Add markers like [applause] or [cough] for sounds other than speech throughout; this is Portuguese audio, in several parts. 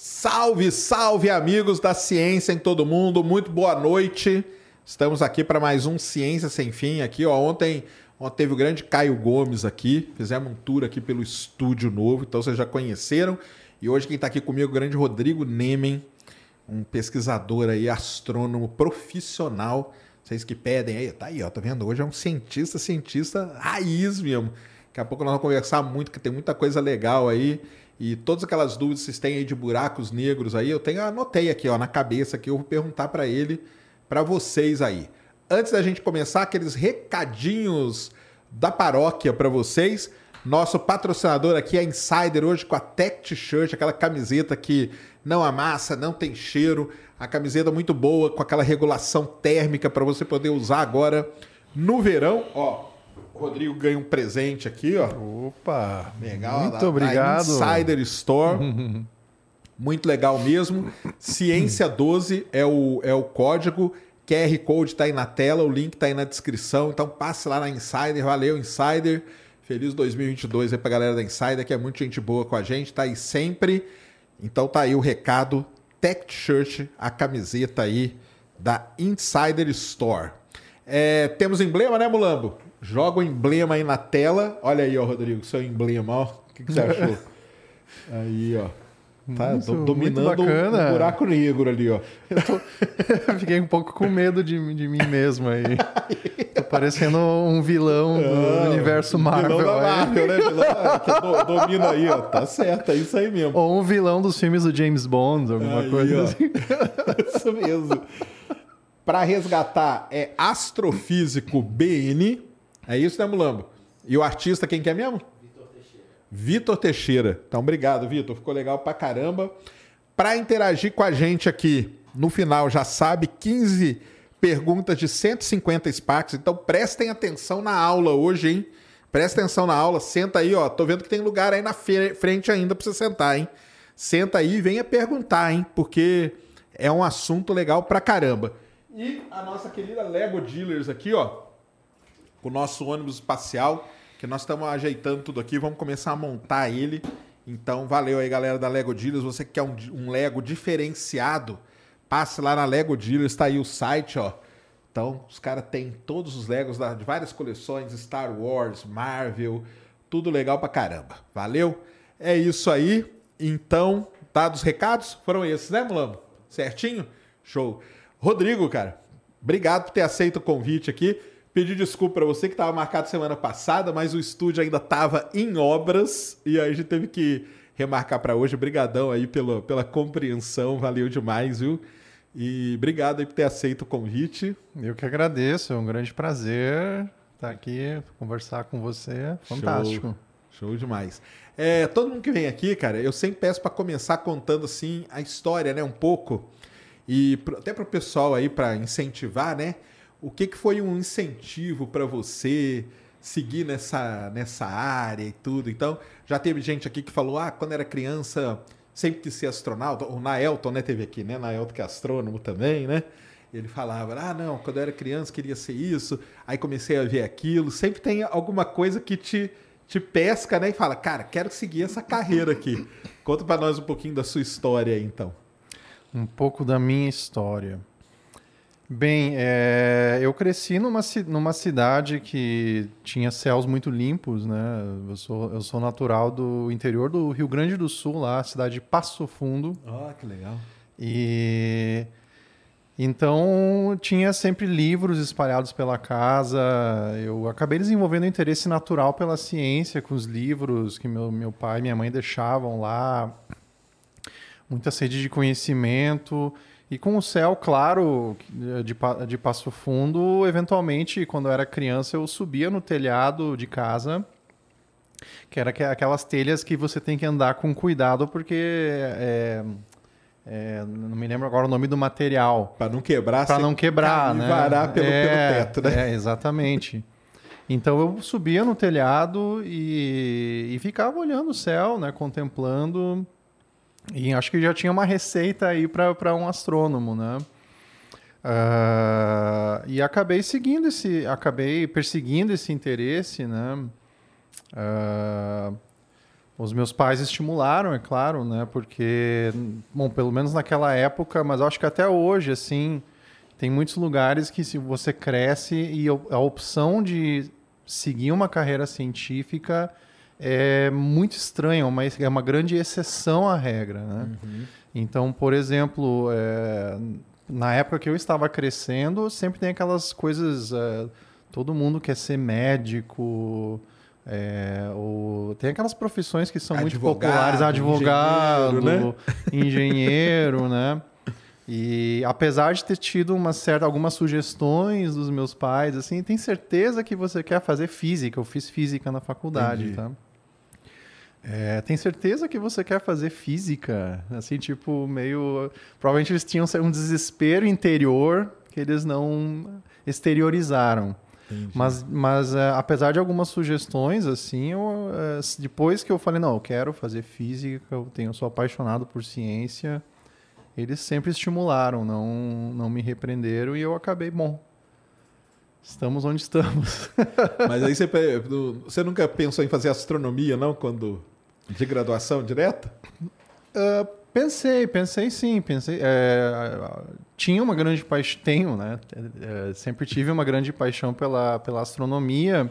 Salve, salve amigos da ciência em todo mundo, muito boa noite. Estamos aqui para mais um Ciência Sem Fim aqui, ó. Ontem, ontem teve o grande Caio Gomes aqui, fizemos um tour aqui pelo estúdio novo, então vocês já conheceram. E hoje quem está aqui comigo é o grande Rodrigo Nemen, um pesquisador aí, astrônomo profissional. Vocês que pedem aí, tá aí, ó, tá vendo? Hoje é um cientista, cientista raiz mesmo. Daqui a pouco nós vamos conversar muito, que tem muita coisa legal aí. E todas aquelas dúvidas que vocês têm aí de buracos negros aí, eu tenho anotei aqui, ó, na cabeça que eu vou perguntar para ele, para vocês aí. Antes da gente começar aqueles recadinhos da paróquia para vocês, nosso patrocinador aqui é Insider hoje com a Tech T-shirt, aquela camiseta que não amassa, não tem cheiro, a camiseta muito boa com aquela regulação térmica para você poder usar agora no verão, ó. O Rodrigo ganha um presente aqui, ó. Opa! Legal. Muito da- da obrigado. Insider Store. [laughs] Muito legal mesmo. Ciência 12 é o, é o código. QR Code tá aí na tela, o link tá aí na descrição. Então passe lá na Insider. Valeu, Insider. Feliz 2022 aí pra galera da Insider, que é muito gente boa com a gente, tá aí sempre. Então tá aí o recado. Tech Shirt, a camiseta aí da Insider Store. É, temos emblema, né, Mulambo? Joga o emblema aí na tela. Olha aí, ó, Rodrigo, seu emblema, ó. O que, que você achou? [laughs] aí, ó. Tá do- muito dominando o bacana. buraco negro ali, ó. [laughs] [laughs] Fiquei um pouco com medo de, de mim mesmo aí. Tô parecendo um vilão do universo Marvel. Ah, Vilão da aí. Marvel, né? Vilão que do- domina aí, ó. Tá certo, é isso aí mesmo. Ou um vilão dos filmes do James Bond, alguma Aí, coisa ó. assim. Isso mesmo. Para resgatar é Astrofísico BN. É isso, né, Mulambo? E o artista, quem que é mesmo? Vitor Teixeira. Então, obrigado, Vitor. Ficou legal pra caramba. Para interagir com a gente aqui, no final, já sabe, 15 perguntas de 150 Sparks. Então, prestem atenção na aula hoje, hein? Presta atenção na aula. Senta aí, ó. Tô vendo que tem lugar aí na frente ainda pra você sentar, hein? Senta aí e venha perguntar, hein? Porque é um assunto legal pra caramba. E a nossa querida Lego Dealers aqui, ó o nosso ônibus espacial, que nós estamos ajeitando tudo aqui, vamos começar a montar ele. Então, valeu aí, galera da Lego Dealers. Você que quer um, um Lego diferenciado, passe lá na Lego Dealers, tá aí o site, ó. Então, os caras têm todos os Legos da- de várias coleções, Star Wars, Marvel, tudo legal pra caramba. Valeu? É isso aí. Então, dados os recados, foram esses, né, Mulambo? Certinho? Show. Rodrigo, cara, obrigado por ter aceito o convite aqui. Pedir desculpa pra você que estava marcado semana passada, mas o estúdio ainda estava em obras e aí a gente teve que remarcar para hoje. Obrigadão aí pela, pela compreensão, valeu demais, viu? E obrigado aí por ter aceito o convite. Eu que agradeço, é um grande prazer estar aqui, conversar com você. Fantástico. Show, show demais. É, todo mundo que vem aqui, cara, eu sempre peço para começar contando assim a história, né, um pouco. E até para o pessoal aí para incentivar, né? O que, que foi um incentivo para você seguir nessa, nessa área e tudo? Então, já teve gente aqui que falou: "Ah, quando era criança, sempre quis ser astronauta". O Naelton, né, teve aqui, né? Naelton que é astrônomo também, né? Ele falava: "Ah, não, quando eu era criança queria ser isso". Aí comecei a ver aquilo. Sempre tem alguma coisa que te te pesca, né, e fala: "Cara, quero seguir essa carreira aqui". Conta para nós um pouquinho da sua história aí, então. Um pouco da minha história. Bem, é, eu cresci numa, numa cidade que tinha céus muito limpos, né? Eu sou, eu sou natural do interior do Rio Grande do Sul, lá, cidade de Passo Fundo. Ó, que legal. E então tinha sempre livros espalhados pela casa. Eu acabei desenvolvendo um interesse natural pela ciência com os livros que meu, meu pai e minha mãe deixavam lá. muita sede de conhecimento. E com o céu, claro, de, de Passo Fundo, eventualmente, quando eu era criança, eu subia no telhado de casa, que era aque- aquelas telhas que você tem que andar com cuidado, porque é, é, não me lembro agora o nome do material. Pra não quebrar, Para não quebrar, né? varar pelo, é, pelo teto, né? É, exatamente. Então eu subia no telhado e, e ficava olhando o céu, né, contemplando. E acho que já tinha uma receita aí para um astrônomo, né? Ah, e acabei seguindo esse, acabei perseguindo esse interesse, né? Ah, os meus pais estimularam, é claro, né? Porque, bom, pelo menos naquela época, mas acho que até hoje, assim, tem muitos lugares que se você cresce e a opção de seguir uma carreira científica é muito estranha, uma, é uma grande exceção à regra, né? Então, por exemplo, é, na época que eu estava crescendo, sempre tem aquelas coisas, é, todo mundo quer ser médico, é, ou tem aquelas profissões que são muito Advogado, populares, advogado, engenheiro, engenheiro, né? E apesar de ter tido uma certa, algumas sugestões dos meus pais, assim, tem certeza que você quer fazer física? Eu fiz física na faculdade, Entendi. tá? É, tem certeza que você quer fazer física? Assim, tipo, meio. Provavelmente eles tinham um desespero interior que eles não exteriorizaram. Mas, mas é, apesar de algumas sugestões, assim, eu, é, depois que eu falei, não, eu quero fazer física, eu, tenho, eu sou apaixonado por ciência, eles sempre estimularam, não, não me repreenderam e eu acabei, bom, estamos onde estamos. [laughs] Mas aí você, você nunca pensou em fazer astronomia, não? Quando. De graduação direta? Ah, pensei, pensei sim, pensei. é, tinha uma grande paixão, tenho, né? É, sempre tive uma grande paixão pela, pela astronomia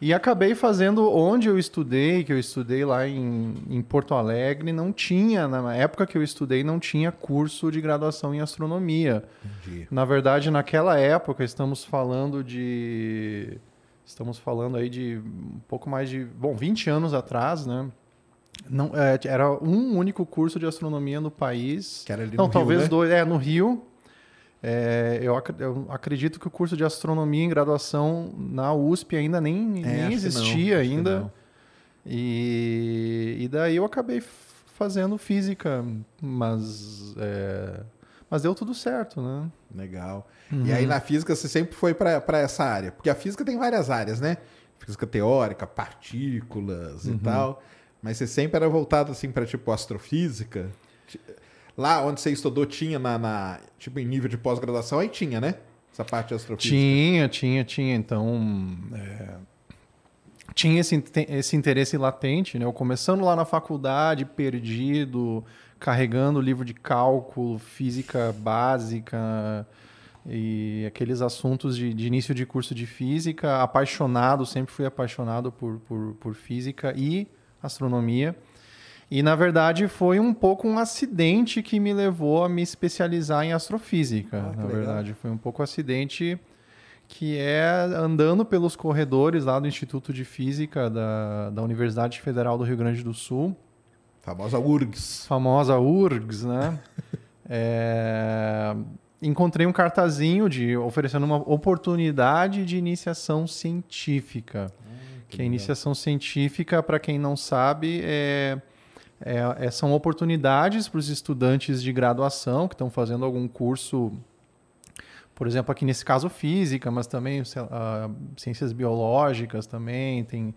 e acabei fazendo onde eu estudei, que eu estudei lá em, em Porto Alegre, não tinha, na época que eu estudei, não tinha curso de graduação em astronomia. Entendi. Na verdade, naquela época, estamos falando de. Estamos falando aí de um pouco mais de. Bom, 20 anos atrás, né? Não, é, era um único curso de astronomia no país. Que era ali no Não, Rio, talvez né? dois. É, no Rio. É, eu, ac- eu acredito que o curso de astronomia em graduação na USP ainda nem, É, nem não, existia que ainda. não. E, e daí eu acabei fazendo física, mas, é, mas deu tudo certo, né? Legal. Uhum. E aí na física você sempre foi para essa área? Porque a física tem várias áreas, né? Física teórica, partículas Uhum. e tal. Mas você sempre era voltado assim para tipo astrofísica? Lá onde você estudou tinha na, na- tipo em nível de pós-graduação aí tinha, né? Essa parte de astrofísica. Tinha, tinha, tinha. Então, é, tinha esse, esse interesse latente, né? Eu começando lá na faculdade, perdido, carregando livro de cálculo, física básica e aqueles assuntos de, de início de curso de física, apaixonado, sempre fui apaixonado por, por, por física e astronomia. E, na verdade, foi um pouco um acidente que me levou a me especializar em astrofísica. Ah, que na legal. verdade, foi um pouco um acidente que é andando pelos corredores lá do Instituto de Física da, da Universidade Federal do Rio Grande do Sul, Famosa URGS. famosa URGS, né? [laughs] É, encontrei um cartazinho de oferecendo uma oportunidade de iniciação científica. que a iniciação científica, para quem não sabe, é, é- é- são oportunidades para os estudantes de graduação que estão fazendo algum curso, por exemplo, aqui nesse caso física, mas também lá, ciências biológicas também tem.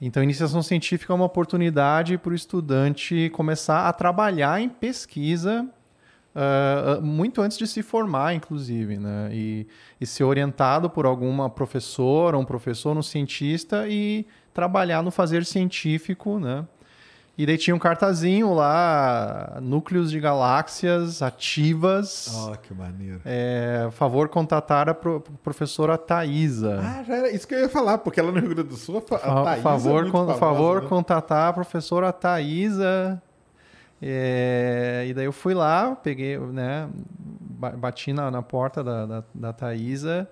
Então, iniciação científica é uma oportunidade para o estudante começar a trabalhar em pesquisa ah, ah, muito antes de se formar, inclusive, né? E, e ser orientado por alguma professora, um professor, um cientista e trabalhar no fazer científico, né? E daí tinha um cartazinho lá, núcleos de galáxias ativas. Ó, que maneiro. É, favor contatar a pro- professora Thaisa. Ah, já era isso que eu ia falar, porque ela no Rio Grande do Sul, a Fa- a Fa- Thaís é favor, muito con- famosa, favor né? contatar a professora Thaisa. É, e daí eu fui lá, peguei, né, ba- bati na, na porta da, da, da Thaisa,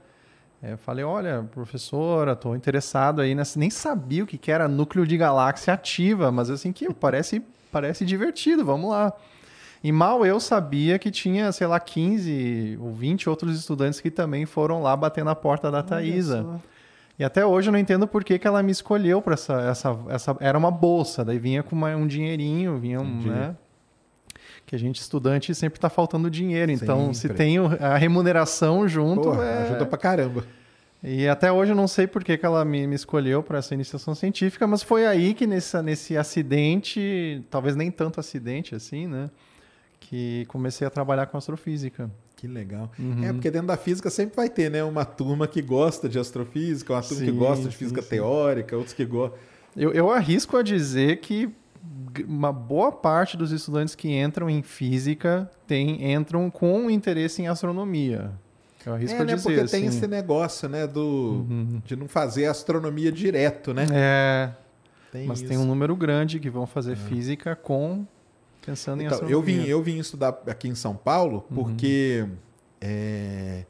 é, falei, olha, professora, estou interessado aí nessa... Nem sabia o que, que era núcleo de galáxia ativa, mas assim, que parece, parece divertido, vamos lá. E mal eu sabia que tinha, sei lá, 15 ou 20 outros estudantes que também foram lá bater na porta da Thaisa. E até hoje eu não entendo por que, que ela me escolheu para essa, essa, essa. Era uma bolsa, daí vinha com uma- um dinheirinho, vinha um. Né? Que a gente, estudante, sempre tá faltando dinheiro. Então, se Sempre. tem o- a remuneração junto. Porra, é... ajuda pra caramba. E até hoje eu não sei por que, que ela me, me escolheu para essa iniciação científica, mas foi aí que nessa, nesse acidente, talvez nem tanto acidente assim, né? Que comecei a trabalhar com astrofísica. Que legal. Uhum. É, porque dentro da física sempre vai ter, né? Uma turma que gosta de astrofísica, uma turma que Sim, gosta de sim, física sim. teórica, outros que gostam. Eu, eu arrisco a dizer que uma boa parte dos estudantes que entram em física tem, entram com interesse em astronomia. Eu arrisco É, né? dizer. Porque tem assim. esse negócio, né? Do, de não fazer astronomia direto, né? É, Tem mas isso. tem um número grande que vão fazer física com pensando em Então, astronomia. eu vim, eu vim estudar aqui em São Paulo porque é,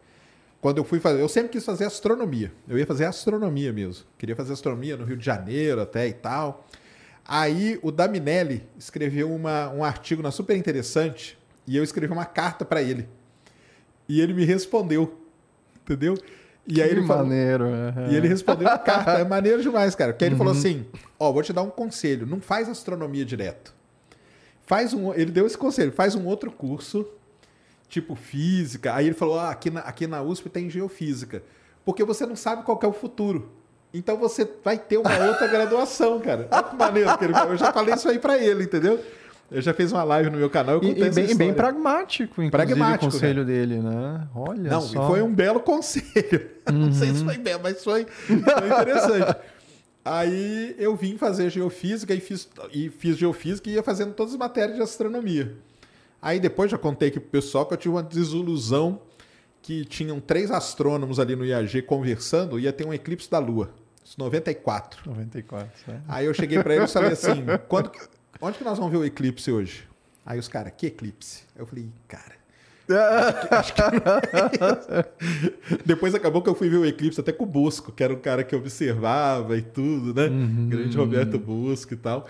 quando eu fui fazer, eu sempre quis fazer astronomia. Eu ia fazer astronomia mesmo. Queria fazer astronomia no Rio de Janeiro até e tal. Aí o Daminelli escreveu uma, um artigo na super interessante e eu escrevi uma carta para ele. E ele me respondeu, entendeu? E aí que ele falou, maneiro. aham. e ele respondeu a carta. É maneiro demais, cara. Porque aí ele Uhum. falou assim: Ó, vou te dar um conselho. Não faz astronomia direto. Faz um. Ele deu esse conselho: faz um outro curso, tipo física. Aí ele falou: ah, aqui, na, aqui na USP tem geofísica. Porque você não sabe qual é o futuro. Então você vai ter uma outra graduação, cara. Olha que maneiro que ele falou. Eu já falei isso aí pra ele, entendeu? Eu já fiz uma live no meu canal. E, contei e bem, e bem pragmático, inclusive, Pragmático, o conselho dele, né? Olha Não, só. foi um belo conselho. [laughs] Não sei se foi belo, mas foi, foi interessante. Aí eu vim fazer geofísica e fiz, e fiz geofísica e ia fazendo todas as matérias de astronomia. Aí depois já contei aqui pro pessoal que eu tive uma desilusão que tinham três astrônomos ali no IAG conversando e ia ter um eclipse da Lua. Isso 94. 94, né? Aí eu cheguei pra eles e falei [laughs] assim: quando onde que nós vamos ver o eclipse hoje? Aí os caras, que eclipse? Eu falei, cara. acho que- acho que. [laughs] Depois acabou que eu fui ver o eclipse até com o Busco, que era um cara que observava e tudo, né? Grande Roberto Busco e tal.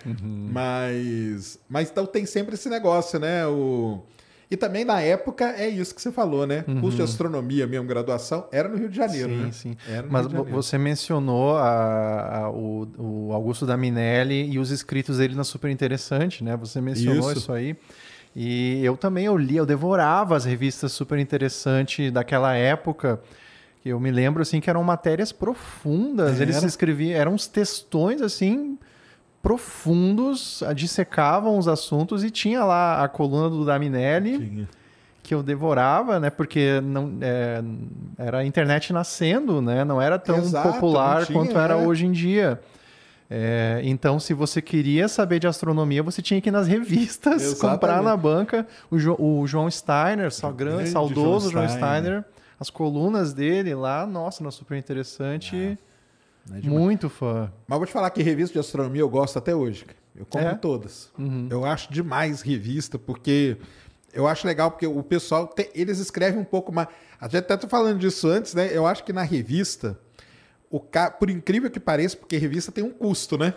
Mas, mas então tem sempre esse negócio, né? O... E também na época é isso que você falou, né? Curso de astronomia mesmo, graduação, era no Rio de Janeiro, Sim, né? sim. Mas você mencionou a- a- o, o Augusto Daminelli e os escritos dele na Super Interessante, né? Você mencionou Isso. isso, aí. E eu também eu li, eu devorava as revistas Super Interessante daquela época. que Eu me lembro assim que eram matérias profundas. Eles Era. escreviam, eram uns textões assim profundos, ah, dissecavam os assuntos e tinha lá a coluna do Daminelli Tinha. que eu devorava, né? Porque não é, era a internet nascendo, né? Não era tão Exato, popular tinha, quanto era é. hoje em dia. É, então, se você queria saber de astronomia, você tinha que ir nas revistas, Exatamente. comprar na banca. O, Jo- o João Steiner, só grande, grande saudoso João João Steiner. Steiner, as colunas dele lá, nossa, na super interessante. Não é demais. muito fã. Mas vou te falar que revista de astronomia eu gosto até hoje. Eu compro É? todas. Eu acho demais revista, porque eu acho legal, porque o pessoal, te- eles escrevem um pouco mais. A gente até tá falando disso antes, né? Eu acho que na revista, o ca... por incrível que pareça, porque revista tem um custo, né?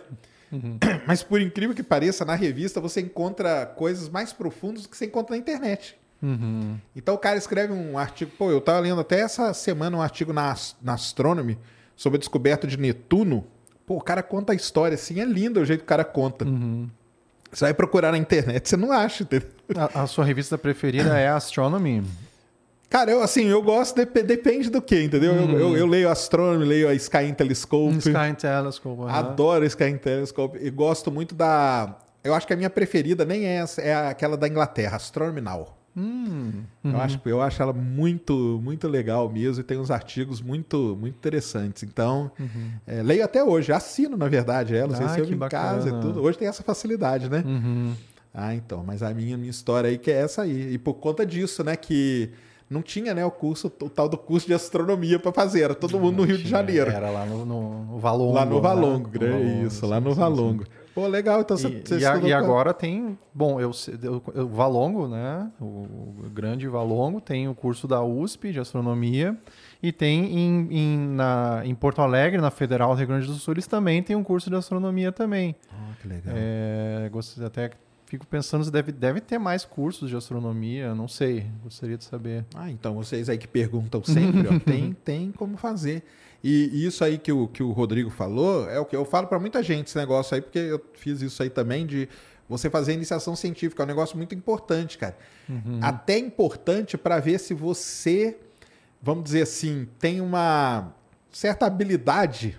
[clears throat] Mas por incrível que pareça, na revista você encontra coisas mais profundas do que você encontra na internet. Então o cara escreve um artigo. Pô, eu tava lendo até essa semana um artigo na, na Astronomy sobre a descoberta de Netuno. Pô, o cara conta a história assim, é lindo o jeito que o cara conta. Você vai procurar na internet, você não acha, entendeu? A, a sua revista preferida é Astronomy? Cara, eu assim, eu gosto, dep- depende do que, entendeu? Eu, eu, eu leio Astronomy, leio a Sky Telescope. Sky Telescope. aham. Adoro a Sky Telescope e gosto muito da. Eu acho que a minha preferida nem é essa, é aquela da Inglaterra, Astronomy Now. Eu, acho, eu acho ela muito, muito legal mesmo e tem uns artigos muito, muito interessantes. Então, é, leio até hoje, assino, na verdade, ela, Ah, recebo em casa bacana. e tudo. Hoje tem essa facilidade, né? Uhum. Ah, então, mas a minha, minha história aí que é essa aí. E por conta disso, né, que não tinha, né, o curso, o tal do curso de astronomia para fazer, era todo mundo no Rio de Janeiro. Era lá no, no, no Valongo. Lá no né? Valongo, grande, Valongo, isso, lá no sim, sim. Pô, legal, então você, E, você e a- e agora tem, bom, eu, eu- o Valongo, né? O, o grande Valongo tem o curso da USP de astronomia e tem em, em, na, em Porto Alegre, na Federal do Rio Grande do Sul, eles também têm um curso de astronomia também. Ah, que legal. É, gost- até fico pensando se deve, deve ter mais cursos de astronomia, não sei, gostaria de saber. Ah, então vocês aí que perguntam sempre, ó, [laughs] tem, tem como fazer. E isso aí que o, que o Rodrigo falou é o que eu falo para muita gente, esse negócio aí, porque eu fiz isso aí também de você fazer iniciação científica. É um negócio muito importante, cara. Uhum. Até importante para ver se você, vamos dizer assim, tem uma certa habilidade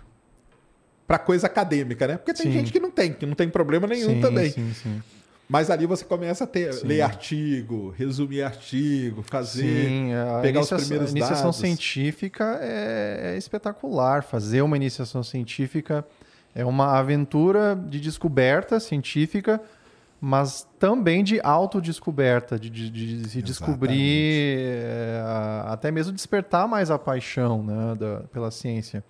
para coisa acadêmica, né? Porque tem sim. gente que não tem, que não tem problema nenhum sim, também. Sim, sim. Mas ali você começa a ter, ler artigo, resumir artigo, fazer, Sim, pegar os primeiros dados. A iniciação científica é, é, espetacular. Fazer uma iniciação científica é uma aventura de descoberta científica, mas também de autodescoberta, de, de, de se descobrir, é, até mesmo despertar mais a paixão né, da, pela ciência.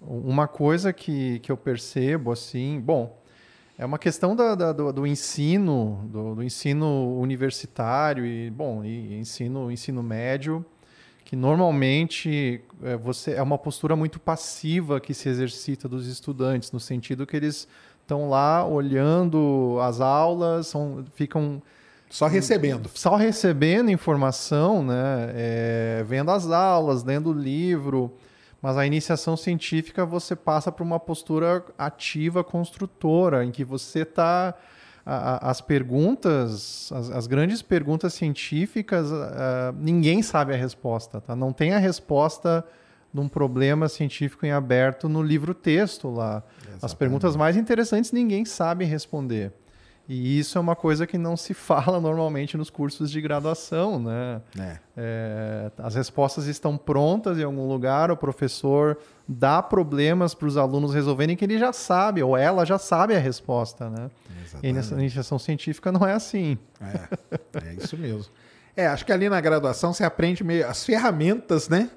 Uma coisa que, que eu percebo, assim, bom, é uma questão da, da, do, do, ensino, do, do, ensino universitário e, bom, e ensino, ensino médio, que normalmente é, você é uma postura muito passiva que se exercita dos estudantes, no sentido que eles estão lá olhando as aulas, são, ficam só recebendo, só recebendo informação, né? É, vendo as aulas, lendo o livro. Mas a iniciação científica você passa por uma postura ativa, construtora, em que você está. As perguntas, as, as, grandes perguntas científicas, uh, ninguém sabe a resposta. Tá? Não tem a resposta de um problema científico em aberto no livro-texto lá. Exatamente. As perguntas mais interessantes ninguém sabe responder. E isso é uma coisa que não se [laughs] fala normalmente nos cursos de graduação, né? É. É, as respostas estão prontas em algum lugar, o professor dá problemas para os alunos resolverem que ele já sabe, ou ela já sabe a resposta, né? Exatamente. E nessa iniciação científica não é assim. É, é isso mesmo. É, acho que ali na graduação você aprende meio as ferramentas, né?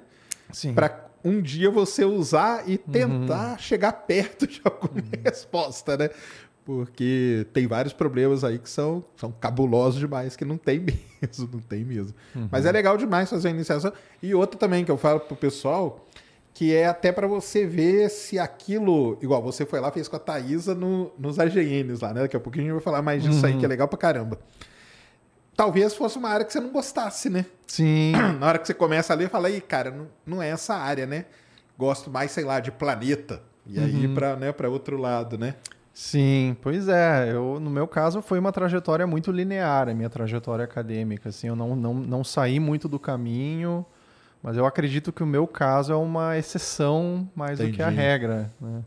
Sim. Para um dia você usar e tentar uhum. chegar perto de alguma uhum. [laughs] resposta, né? Porque tem vários problemas aí que são, são cabulosos demais, que não tem [laughs] mesmo, não tem mesmo. Uhum. Mas é legal demais fazer a iniciação. E outra também que eu falo pro pessoal, que é até para você ver se aquilo, igual você foi lá, fez com a Thaisa no, nos AGNs lá, né? Daqui a pouquinho a gente vai falar mais disso uhum. aí, que é legal pra caramba. Talvez fosse uma área que você não gostasse, né? Sim. [clears throat] Na hora que você começa a ler, fala, aí, cara, não, não é essa área, né? Gosto mais, sei lá, de planeta. E aí uhum. para né, pra outro lado, né? Sim, pois é. Eu, no meu caso, foi uma trajetória muito linear, a minha trajetória acadêmica. Assim, eu não, não, não saí muito do caminho, mas eu acredito que o meu caso é uma exceção mais Entendi. do que a regra. Né?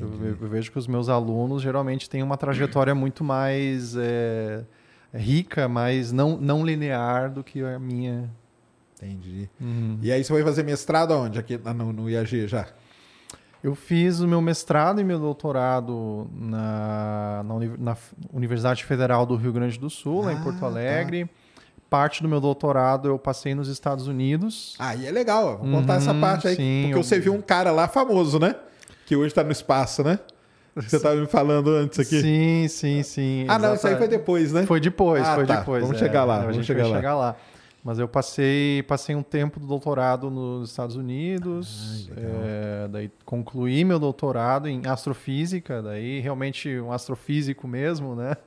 Eu, eu, vejo que os meus alunos geralmente têm uma trajetória muito mais é, rica, mais não, não linear do que a minha. Entendi. Uhum. E aí você vai fazer mestrado aonde? Aqui no, no IAG já? Eu fiz o meu mestrado e meu doutorado na, na, na Universidade Federal do Rio Grande do Sul, ah, lá em Porto ah, Alegre. Tá. Parte do meu doutorado eu passei nos Estados Unidos. Aí é legal, vou contar uhum, essa parte aí. Sim, porque eu... você viu um cara lá famoso, né? Que hoje está no espaço, né? Você estava me falando antes aqui. Sim, sim, sim. Ah, não, isso aí foi depois, né? Foi depois, ah, foi tá. depois. Vamos é, chegar lá. Vamos chegar lá. chegar lá. Mas eu passei, passei um tempo do doutorado nos Estados Unidos, é, daí concluí meu doutorado em astrofísica, daí realmente um astrofísico mesmo, né? [laughs]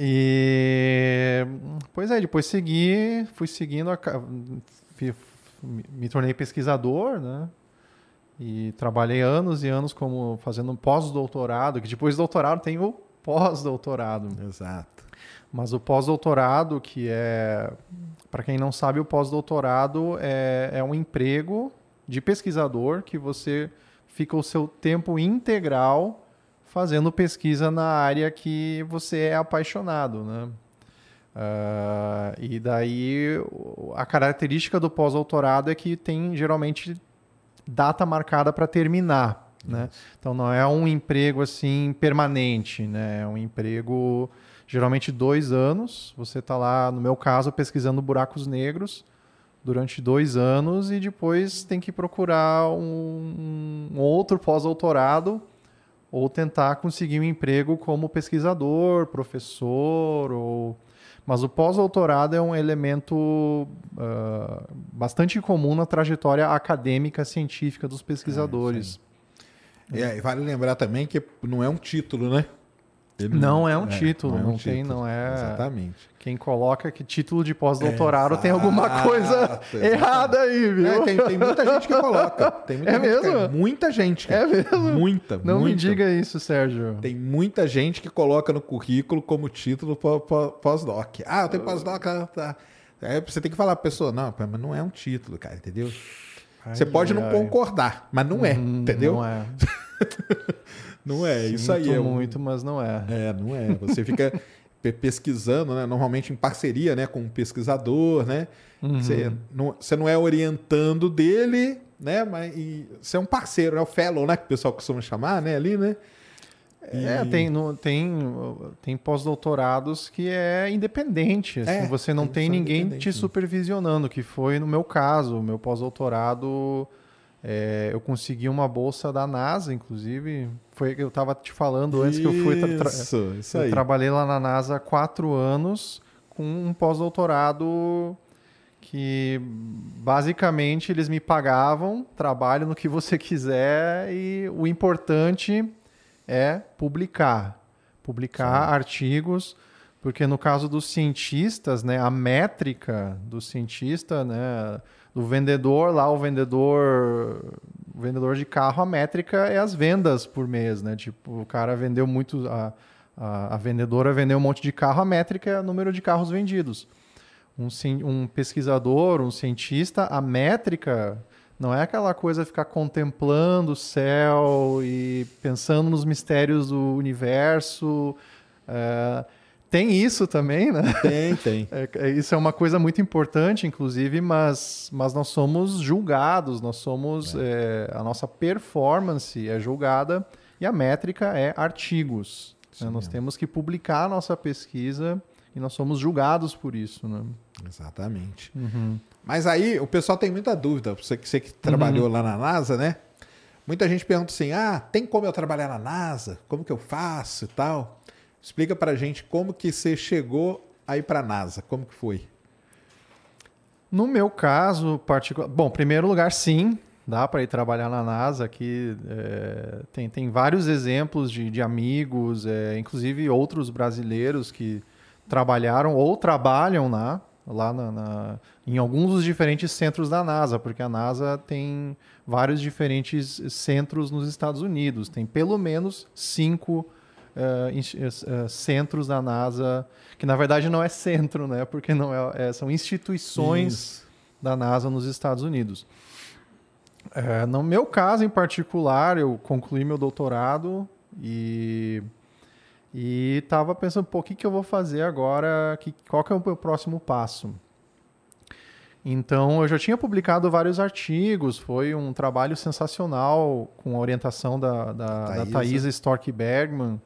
E pois é, depois segui, fui seguindo, a, me tornei pesquisador, né? E trabalhei anos e anos como fazendo um pós-doutorado, que depois do doutorado tem o pós-doutorado. Exato. Mas o pós-doutorado, que é, para quem não sabe, o pós-doutorado é, é um emprego de pesquisador que você fica o seu tempo integral fazendo pesquisa na área que você é apaixonado, né? Uh, e daí a característica do pós-doutorado é que tem geralmente data marcada para terminar, né? Então não é um emprego assim permanente, né? É um emprego geralmente dois anos. Você está lá, no meu caso, pesquisando buracos negros durante dois anos e depois tem que procurar um, um outro pós-doutorado ou tentar conseguir um emprego como pesquisador, professor ou mas o pós-doutorado é um elemento uh, bastante comum na trajetória acadêmica científica dos pesquisadores. É, é, e vale lembrar também que não é um título, né? Ele Não é um título, um não tem, não é- Exatamente. Quem coloca que título de pós-doutorado tem alguma coisa Exato, errada aí, viu? É, tem, tem muita gente que coloca. Tem [laughs] muita É gente que- mesmo? muita gente. É mesmo? Muita, Não me muita. diga isso, Sérgio. Tem muita gente que coloca no currículo como título pó- pó- pós-doc. Ah, eu tenho pós-doc. ah, Tá. Aí você tem que falar pra pessoa, não, mas não é um título, cara, entendeu? você pode não ai. concordar, mas não é, entendeu? Não é. [laughs] Não é, isso aí Sinto é um- muito, mas não é. É, não é. Você fica [laughs] pe- pesquisando, né? Normalmente em parceria, né? Com um pesquisador, né? Uhum. Você, não, você não é orientando dele, né? Mas e você é um parceiro, é o fellow, né? Que o pessoal costuma chamar, né? Ali, né? É, tem, no- tem, tem pós-doutorados que é independente. assim, É, você não tem ninguém te né? supervisionando, que foi no meu caso. O meu pós-doutorado, é, eu consegui uma bolsa da NASA, inclusive. Foi que eu estava te falando antes que eu fui. tra- Isso, isso aí. trabalhei lá na NASA há quatro anos com um pós-doutorado que basicamente eles me pagavam, trabalho no que você [laughs] quiser e o importante é publicar. Publicar artigos, porque no caso dos cientistas, né, a métrica do cientista, né, do vendedor lá, o vendedor, vendedor de carro, a métrica é as vendas por mês, né? Tipo, o cara vendeu muito, a, a, a vendedora vendeu um monte de carro, a métrica é o número de carros vendidos. Um, um pesquisador, um cientista, a métrica não é aquela coisa ficar contemplando o céu e pensando nos mistérios do universo. é, tem isso também, né? Tem, [laughs] tem. É, é, isso é uma coisa muito importante, inclusive, mas, mas nós somos julgados, nós somos. é, a nossa performance é julgada e a métrica é artigos. né? Nós temos que publicar a nossa pesquisa e nós somos julgados por isso. Né? Exatamente. Uhum. Mas aí o pessoal tem muita dúvida. Você que, você que trabalhou Uhum. lá na NASA, né? Muita gente pergunta assim: ah, tem como eu trabalhar na NASA? Como que eu faço e tal? Explica pra gente como que você chegou aí pra NASA. Como que foi? No meu caso particular. Bom, primeiro lugar, sim, dá para ir trabalhar na NASA. Aqui é, tem, tem vários exemplos de, de amigos, é, inclusive outros brasileiros que trabalharam ou trabalham na, lá na, na- em alguns dos diferentes centros da NASA, porque a NASA tem vários diferentes centros nos Estados Unidos. Tem pelo menos cinco eh, centros da NASA, que na verdade não é centro, né? Porque não é, é- são instituições Isso. da NASA nos Estados Unidos. No meu caso em particular, eu concluí meu doutorado e e estava pensando, pô, o que, que eu vou fazer agora? Que, qual que é o meu próximo passo? Então, eu já tinha publicado vários artigos, foi um trabalho sensacional com a orientação da, da, da Thaisa. Thaisa Stork Bergman.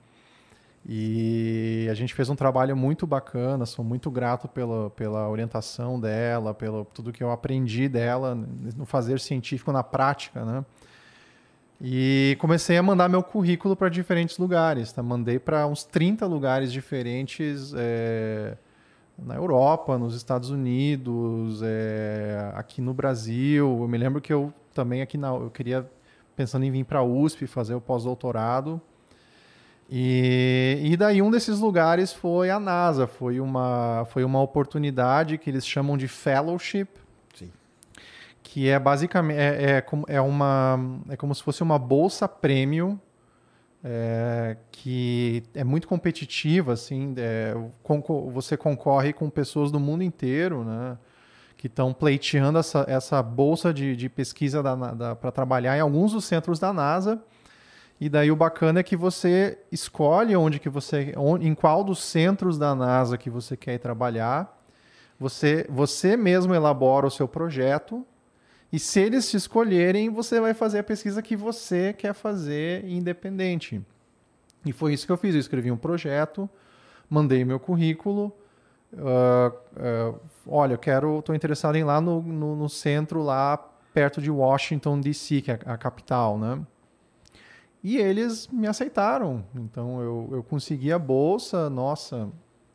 E a gente fez um trabalho muito bacana, sou muito grato pela, pela orientação dela, pelo tudo que eu aprendi dela no fazer científico na prática, né? E comecei a mandar meu currículo para diferentes lugares, tá? Mandei para uns 30 lugares diferentes é, na Europa, nos Estados Unidos, é, aqui no Brasil. Eu me lembro que eu também aqui na, eu queria pensando em vir para a USP fazer o pós-doutorado. E, e daí um desses lugares foi a NASA, foi uma, foi uma oportunidade que eles chamam de fellowship, que é basicamente é, é, como, é, uma, é como se fosse uma bolsa prêmio é, que é muito competitiva, assim, é, conco- você concorre com pessoas do mundo inteiro, né, que estão pleiteando essa, essa bolsa de, de pesquisa para trabalhar em alguns dos centros da NASA. E daí o bacana é que você escolhe onde que você, onde, em qual dos centros da NASA que você quer trabalhar. Você, você mesmo elabora o seu projeto e se eles te escolherem, você vai fazer a pesquisa que você quer fazer independente. E foi isso que eu fiz. Eu escrevi um projeto, mandei meu currículo. ah, ah, olha, eu quero, estou interessado em ir lá no, no, no centro lá perto de Washington D.C., que é a, a capital, né? E eles me aceitaram. Então eu, eu consegui a bolsa, nossa,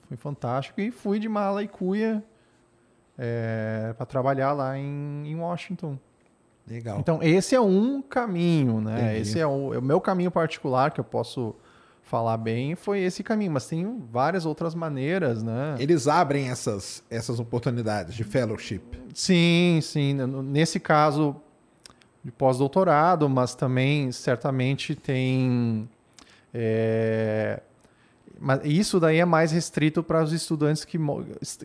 foi fantástico. E fui de mala e cuia para trabalhar lá em, em Washington. Legal. Então esse é um caminho, né? Entendi. Esse é o, é o meu caminho particular que eu posso falar bem, foi esse caminho. Mas tem várias outras maneiras, né? Eles abrem essas, essas oportunidades de fellowship. Sim, sim. Nesse caso de pós-doutorado, mas também certamente tem. é, Mas isso daí é mais restrito para os estudantes que,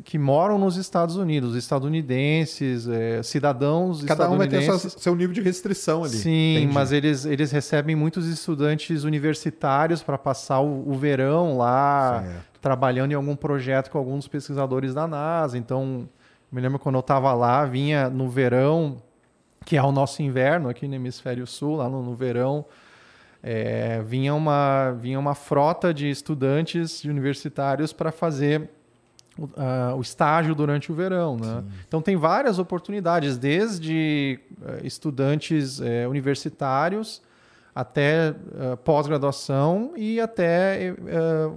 que moram nos Estados Unidos, estadunidenses, é, cidadãos Cada um vai ter sua- seu nível de restrição ali. Sim, Entendi. mas eles, eles recebem muitos estudantes universitários para passar o, o verão lá, Certo. trabalhando em algum projeto com alguns pesquisadores da NASA. Então, me lembro quando eu estava lá, vinha no verão, que é o nosso inverno aqui no Hemisfério Sul, lá no, no verão, é, vinha, uma, vinha uma frota de estudantes universitários para fazer o, ah, o estágio durante o verão. Né? Então tem várias oportunidades, desde eh, estudantes eh, universitários até eh, pós-graduação e até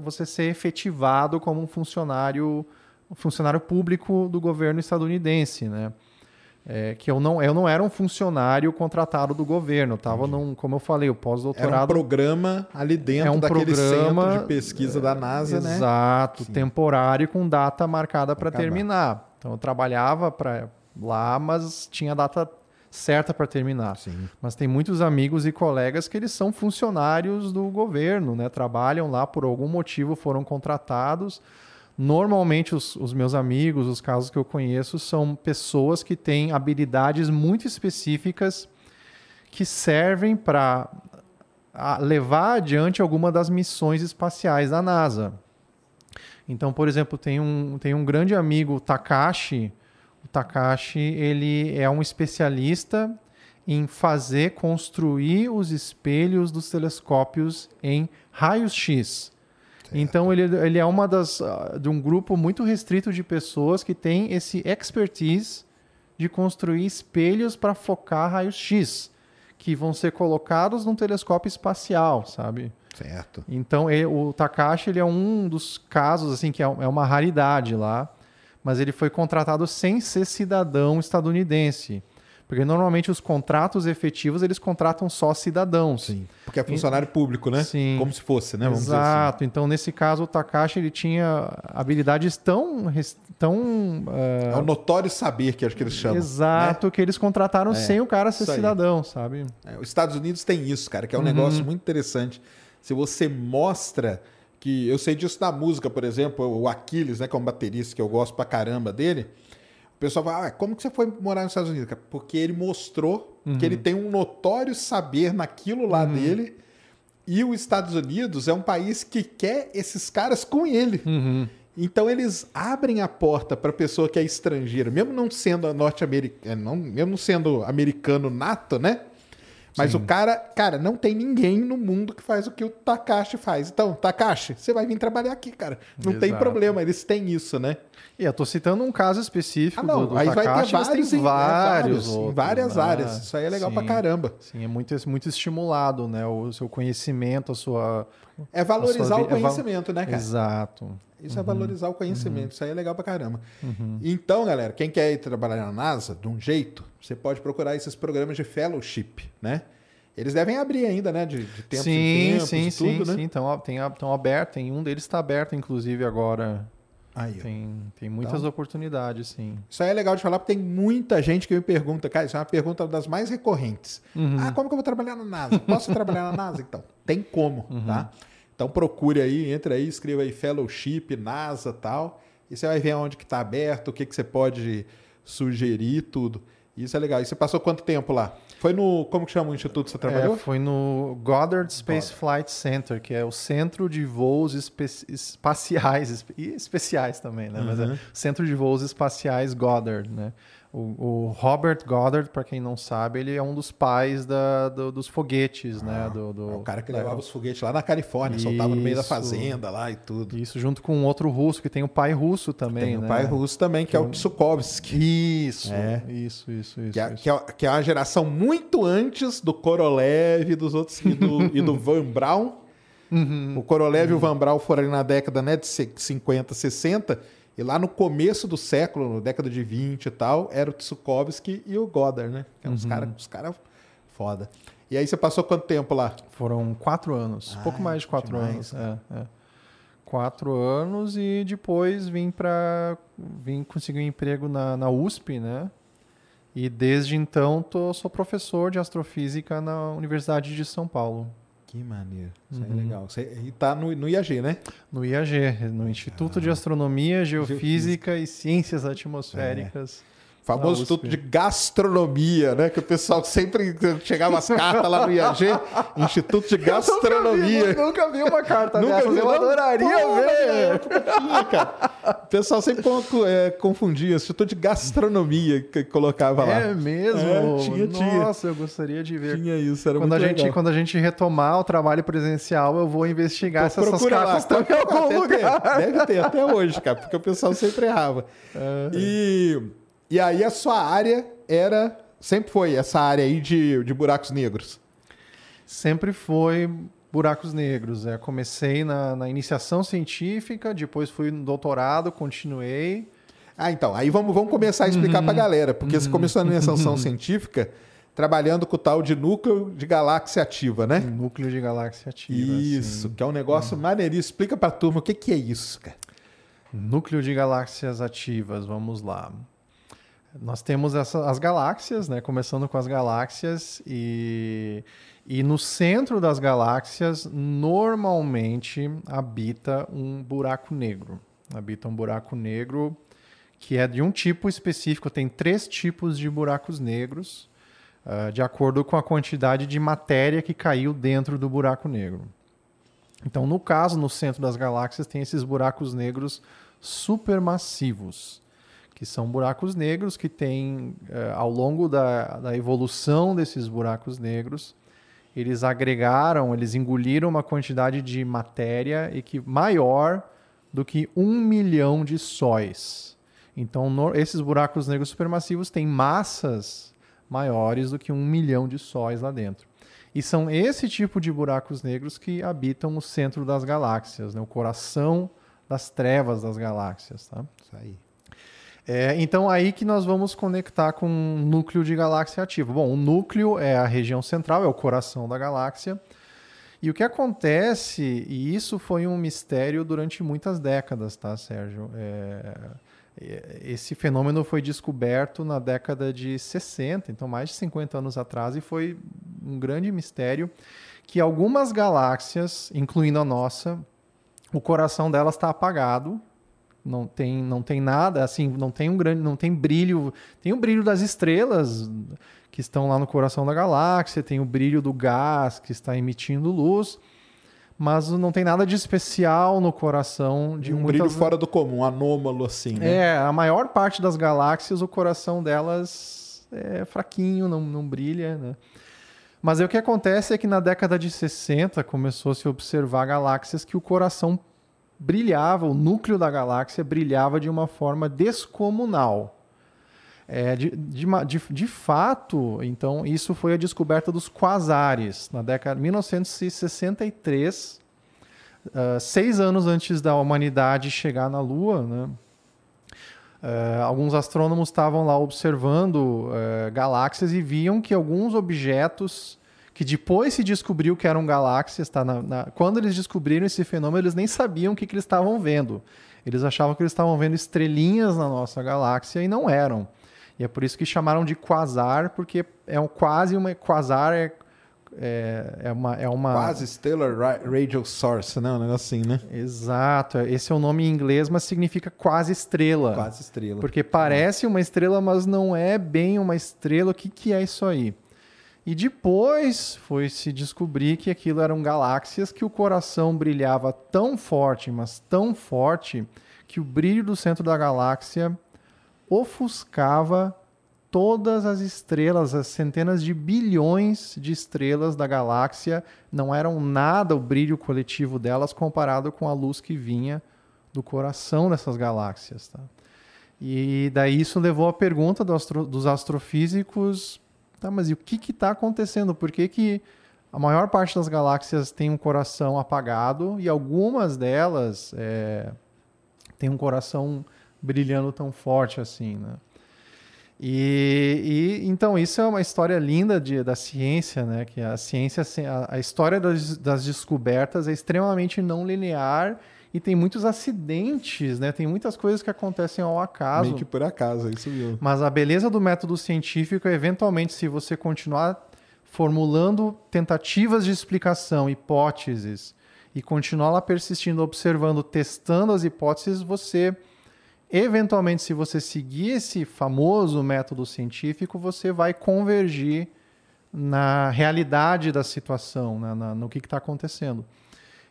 você ser efetivado como um funcionário, um funcionário público do governo estadunidense, né? É, que eu não, eu não era um funcionário contratado do governo, estava num, como eu falei, o Era um pós-doutorado programa ali dentro É um daquele programa, centro de pesquisa da NASA, né? Exato, temporário com data marcada para terminar. Então eu trabalhava para lá, mas tinha data certa para terminar. Sim. Mas tem muitos amigos e colegas que eles são funcionários do governo, né? Trabalham lá por algum motivo, foram contratados. Normalmente os, os meus amigos, os casos que eu conheço, são pessoas que têm habilidades muito específicas que servem para levar adiante alguma das missões espaciais da NASA. Então, por exemplo, tem um, tem um grande amigo, Takashi. O Takashi ele é um especialista em fazer construir os espelhos dos telescópios em raios-x. Então ele, ele é uma das ah, de um grupo muito restrito de pessoas que tem esse expertise de construir espelhos para focar raios-x, que vão ser colocados num telescópio espacial, sabe? Certo. Então, ele- o Takashi ele é um dos casos assim que é, é uma raridade lá, mas ele foi contratado sem ser cidadão estadunidense, porque normalmente os contratos efetivos eles contratam só cidadãos. Sim. Porque é funcionário público, né? Sim. Como se fosse, né? Vamos dizer assim. Exato. Então, nesse caso, o Takashi ele tinha habilidades tão tão ah, É o notório saber que acho que eles chamam. exato que eles contrataram sem o cara ser cidadão, sabe? É, os Estados Unidos tem isso, cara, Uhum. que é um negócio muito interessante. Se você mostra que. Eu sei disso na música, por exemplo, o Aquiles, né, que é um baterista que eu gosto pra caramba dele. Pessoal fala, ah, como que você foi morar nos Estados Unidos? Porque ele mostrou Uhum. que ele tem um notório saber naquilo lá dele. E os Estados Unidos é um país que quer esses caras com ele. Uhum. Então eles abrem a porta para pessoa que é estrangeira, mesmo não sendo norte-americano, mesmo não sendo americano nato, né? Mas o cara, cara, não tem ninguém no mundo que faz o que o Takashi faz. Então, Takashi, você vai vir trabalhar aqui, cara. Não tem Exato. problema, eles têm isso, né? E eu tô citando um caso específico Ah, não, do, do aí vai ter Takashi, mas vários, tem em- é, vários, em outros, várias né? áreas. Isso aí é legal pra Sim. caramba. Sim, é muito, muito estimulado, né? O seu conhecimento, a sua. É valorizar sua o vi- é val- conhecimento, né, cara? Exato. Isso é valorizar o conhecimento. Isso aí é legal pra caramba. Então, galera, quem quer ir trabalhar na NASA, de um jeito, você pode procurar esses programas de fellowship, né? Eles devem abrir ainda, né? De, de tempos sim, em tempos sim, e sim, tudo, né? sim. Estão tem, tão aberto, tem um deles está aberto, inclusive, agora. Aí. Tem, tem muitas Então. oportunidades, sim. Isso aí é legal de falar, porque tem muita gente que me pergunta, cara, isso é uma pergunta das mais recorrentes. Uhum. Ah, como que eu vou trabalhar na NASA? Posso trabalhar na NASA? Então, tem como, Uhum. tá? Então procure aí, entra aí, escreva aí Fellowship, NASA tal, e você vai ver onde que tá aberto, o que, que você pode sugerir, tudo. Isso é legal. E você passou quanto tempo lá? Foi no, como que chama o instituto que você trabalhou? É, foi no Goddard Space Flight Center, que é o centro de voos espe- espaciais, e especiais também, né? Mas Uhum. é Centro de Voos Espaciais Goddard, né? O, o Robert Goddard, para quem não sabe, ele é um dos pais da, do- dos foguetes, né? Do, do- É o cara que levava os foguetes lá na Califórnia, soltava no meio da Isso. fazenda lá e tudo. Isso, junto com um outro russo, que tem o pai russo também, Tem né? o pai russo também, que é o Tsukovsky. Isso, É. isso, isso, isso. Que é, isso. que, é, que é uma geração muito antes do Korolev e dos outros e do, e do [laughs] Van Braun. Uhum. O Korolev e o Van Braun foram ali na década né, de se- 50, 60. E lá no começo do século, na década de 20 e tal, era o Tsukovsky e o Goddard, né? Que eram Uhum. os caras os cara foda. E aí você passou quanto tempo lá? Foram quatro anos, Ah, pouco mais de quatro demais, anos. É, é. Quatro anos e depois vim para vim conseguir um emprego na, na USP, né? E desde então tô, sou professor de astrofísica na Universidade de São Paulo, Que maneiro. Isso aí é legal. Você, e tá no, no IAG, né? no IAG, no Instituto de Astronomia, Geofísica e Ciências Atmosféricas. O famoso Instituto de Gastronomia, né? Que o pessoal sempre chegava as cartas lá no IAG. Instituto de Gastronomia. nunca vi uma carta Nunca vi, eu não? adoraria Pô, ver. tinha, cara. O pessoal sempre é, confundia. Instituto de Gastronomia que colocava lá. É mesmo? É, tinha, tinha. Nossa, eu gostaria de ver. Tinha isso, era quando a muito gente legal. quando a gente retomar o trabalho presencial, eu vou investigar se essas Procura lá. cartas estão em algum Deve ter, lugar. Deve ter até hoje, cara, porque o pessoal sempre errava. E, e aí a sua área era. Sempre foi essa área aí de, de buracos negros. Sempre foi buracos negros. É, comecei na, na iniciação científica, depois fui no doutorado, continuei. Ah, então. Aí vamos, vamos começar a explicar pra galera, porque você começou na iniciação [laughs] científica trabalhando com o tal de núcleo de galáxia ativa, né? Núcleo de galáxia ativa. Isso, que é um negócio maneiríssimo. Explica pra turma o que, que é isso, cara. Núcleo de galáxias ativas, vamos lá. Nós temos essa- as galáxias, né? Começando com as galáxias e, e no centro das galáxias normalmente habita um buraco negro. Habita um buraco negro que é de um tipo específico. Tem três tipos de buracos negros, ah, de acordo com a quantidade de matéria que caiu dentro do buraco negro. Então, no caso, no centro das galáxias, tem esses buracos negros supermassivos, que são buracos negros que têm, eh, ao longo da, da evolução desses buracos negros, eles agregaram, eles engoliram uma quantidade de matéria e que maior do que um milhão de sóis. Então, no- esses buracos negros supermassivos têm massas maiores do que um milhão de sóis lá dentro. E são esse tipo de buracos negros que habitam o centro das galáxias, né? o coração das trevas das galáxias. Tá? Isso aí. É, então, aí que nós vamos conectar com um núcleo de galáxia ativo. Bom, o núcleo é a região central, é o coração da galáxia. E o que acontece, e isso foi um mistério durante muitas décadas, tá, Sérgio? É, é, esse fenômeno foi descoberto na década de 60, então mais de 50 anos atrás, e foi um grande mistério que algumas galáxias, incluindo a nossa, o coração delas está apagado, não tem, não tem nada, assim, não tem um grande, não tem brilho, tem o brilho das estrelas que estão lá no coração da galáxia, tem o brilho do gás que está emitindo luz, mas não tem nada de especial no coração de um muitas... brilho fora do comum, anômalo assim, né? É, a maior parte das galáxias, o coração delas é fraquinho, não, não brilha, né? Mas aí o que acontece é que na década de 60 começou a se observar galáxias que o coração brilhava, o núcleo da galáxia brilhava de uma forma descomunal. É, de, de, de, de fato, então, isso foi a descoberta dos quasares na década de 1963, ah, seis anos antes da humanidade chegar na Lua, né? Eh, alguns astrônomos estavam lá observando eh, galáxias e viam que alguns objetos que depois se descobriu que eram galáxias, tá? Na- na- quando eles descobriram esse fenômeno, eles nem sabiam o que, que eles estavam vendo. Eles achavam que eles estavam vendo estrelinhas na nossa galáxia e não eram. E é por isso que chamaram de quasar, porque é um, quase uma quasar é, é, é uma é uma Quase Stellar Ra- Radio Source, né? Um negócio assim, né? exato. Esse é o nome em inglês, mas significa quase estrela. Quase estrela. Porque parece uma estrela, mas não é bem uma estrela. O que, que é isso aí? E depois foi se descobrir que aquilo eram galáxias que o coração brilhava tão forte, mas tão forte, que o brilho do centro da galáxia ofuscava todas as estrelas, as centenas de bilhões de estrelas da galáxia, não eram nada o brilho coletivo delas comparado com a luz que vinha do coração dessas galáxias. Tá? E daí isso levou à pergunta astro- dos astrofísicos, tá, mas e o que está acontecendo? Por que, que a maior parte das galáxias tem um coração apagado e algumas delas é, têm um coração brilhando tão forte assim, né? E, e, então isso é uma história linda de, da ciência, né? Que a ciência, a, a história das, das, descobertas é extremamente não linear e tem muitos acidentes, né? Tem muitas coisas que acontecem ao acaso. Meio que por acaso, é isso mesmo. Mas a beleza do método científico é, eventualmente, se você continuar formulando tentativas de explicação, hipóteses, e continuar lá persistindo, observando, testando as hipóteses, você Eventualmente, se você seguir esse famoso método científico, você vai convergir na realidade da situação, na, na, no que está acontecendo.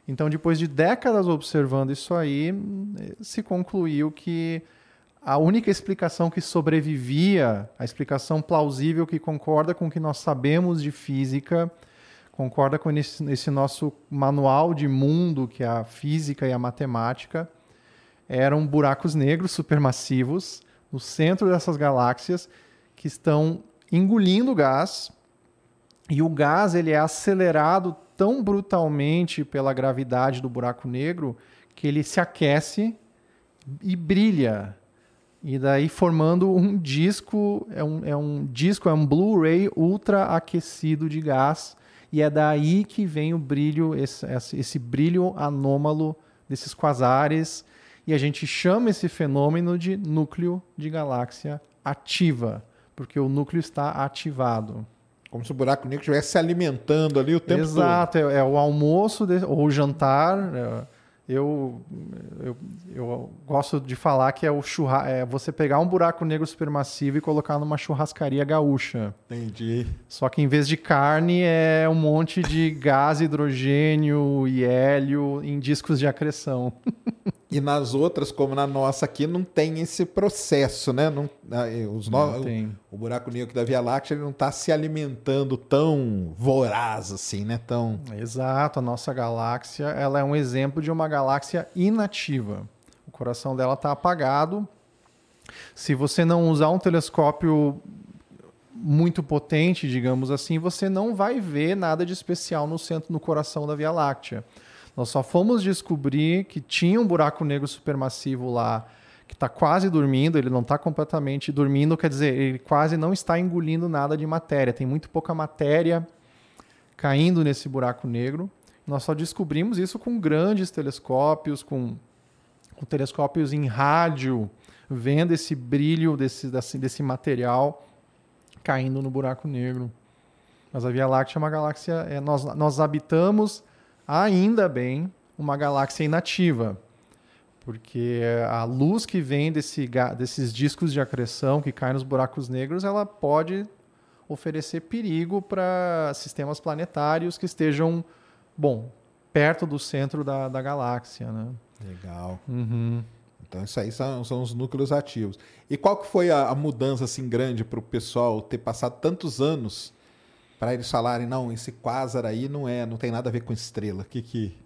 Então, depois de décadas observando isso aí, se concluiu que a única explicação que sobrevivia, a explicação plausível que concorda com o que nós sabemos de física, concorda com esse, esse nosso manual de mundo, que é a física e a matemática, eram buracos negros supermassivos no centro dessas galáxias que estão engolindo gás e o gás ele é acelerado tão brutalmente pela gravidade do buraco negro que ele se aquece e brilha. E daí formando um disco é um, é um disco é um Blu-ray ultra aquecido de gás. E é daí que vem o brilho esse, esse brilho anômalo desses quasares. E a gente chama esse fenômeno de núcleo de galáxia ativa, porque o núcleo está ativado. Como se o buraco negro estivesse se alimentando ali o tempo Exato, todo. Exato, é, é, o almoço de, ou o jantar. É, eu, eu, eu gosto de falar que é o churra é você pegar um buraco negro supermassivo e colocar numa churrascaria gaúcha. Entendi. Só que em vez de carne é um monte de gás, hidrogênio e hélio em discos de acreção. [laughs] E nas outras, como na nossa aqui, não tem esse processo, né? Não, os no... tem. O, o buraco negro da Via Láctea ele não está se alimentando tão voraz assim, né? Tão... Exato. A nossa galáxia ela é um exemplo de uma galáxia inativa. O coração dela está apagado. Se você não usar um telescópio muito potente, digamos assim, você não vai ver nada de especial no centro, no coração da Via Láctea. Nós só fomos descobrir que tinha um buraco negro supermassivo lá que está quase dormindo, ele não está completamente dormindo, quer dizer, ele quase não está engolindo nada de matéria, tem muito pouca matéria caindo nesse buraco negro. Nós só descobrimos isso com grandes telescópios, com, com telescópios em rádio, vendo esse brilho desse, desse, desse material caindo no buraco negro. Mas a Via Láctea é uma galáxia. É, nós, nós habitamos ainda bem, uma galáxia inativa, porque a luz que vem desse, desses discos de acreção que caem nos buracos negros, ela pode oferecer perigo para sistemas planetários que estejam, bom, perto do centro da, da galáxia, né? Legal. Uhum. Então isso aí são, são os núcleos ativos. E qual que foi a, a mudança assim grande para o pessoal ter passado tantos anos para eles falarem, não, esse quasar aí não é, não tem nada a ver com estrela. Que que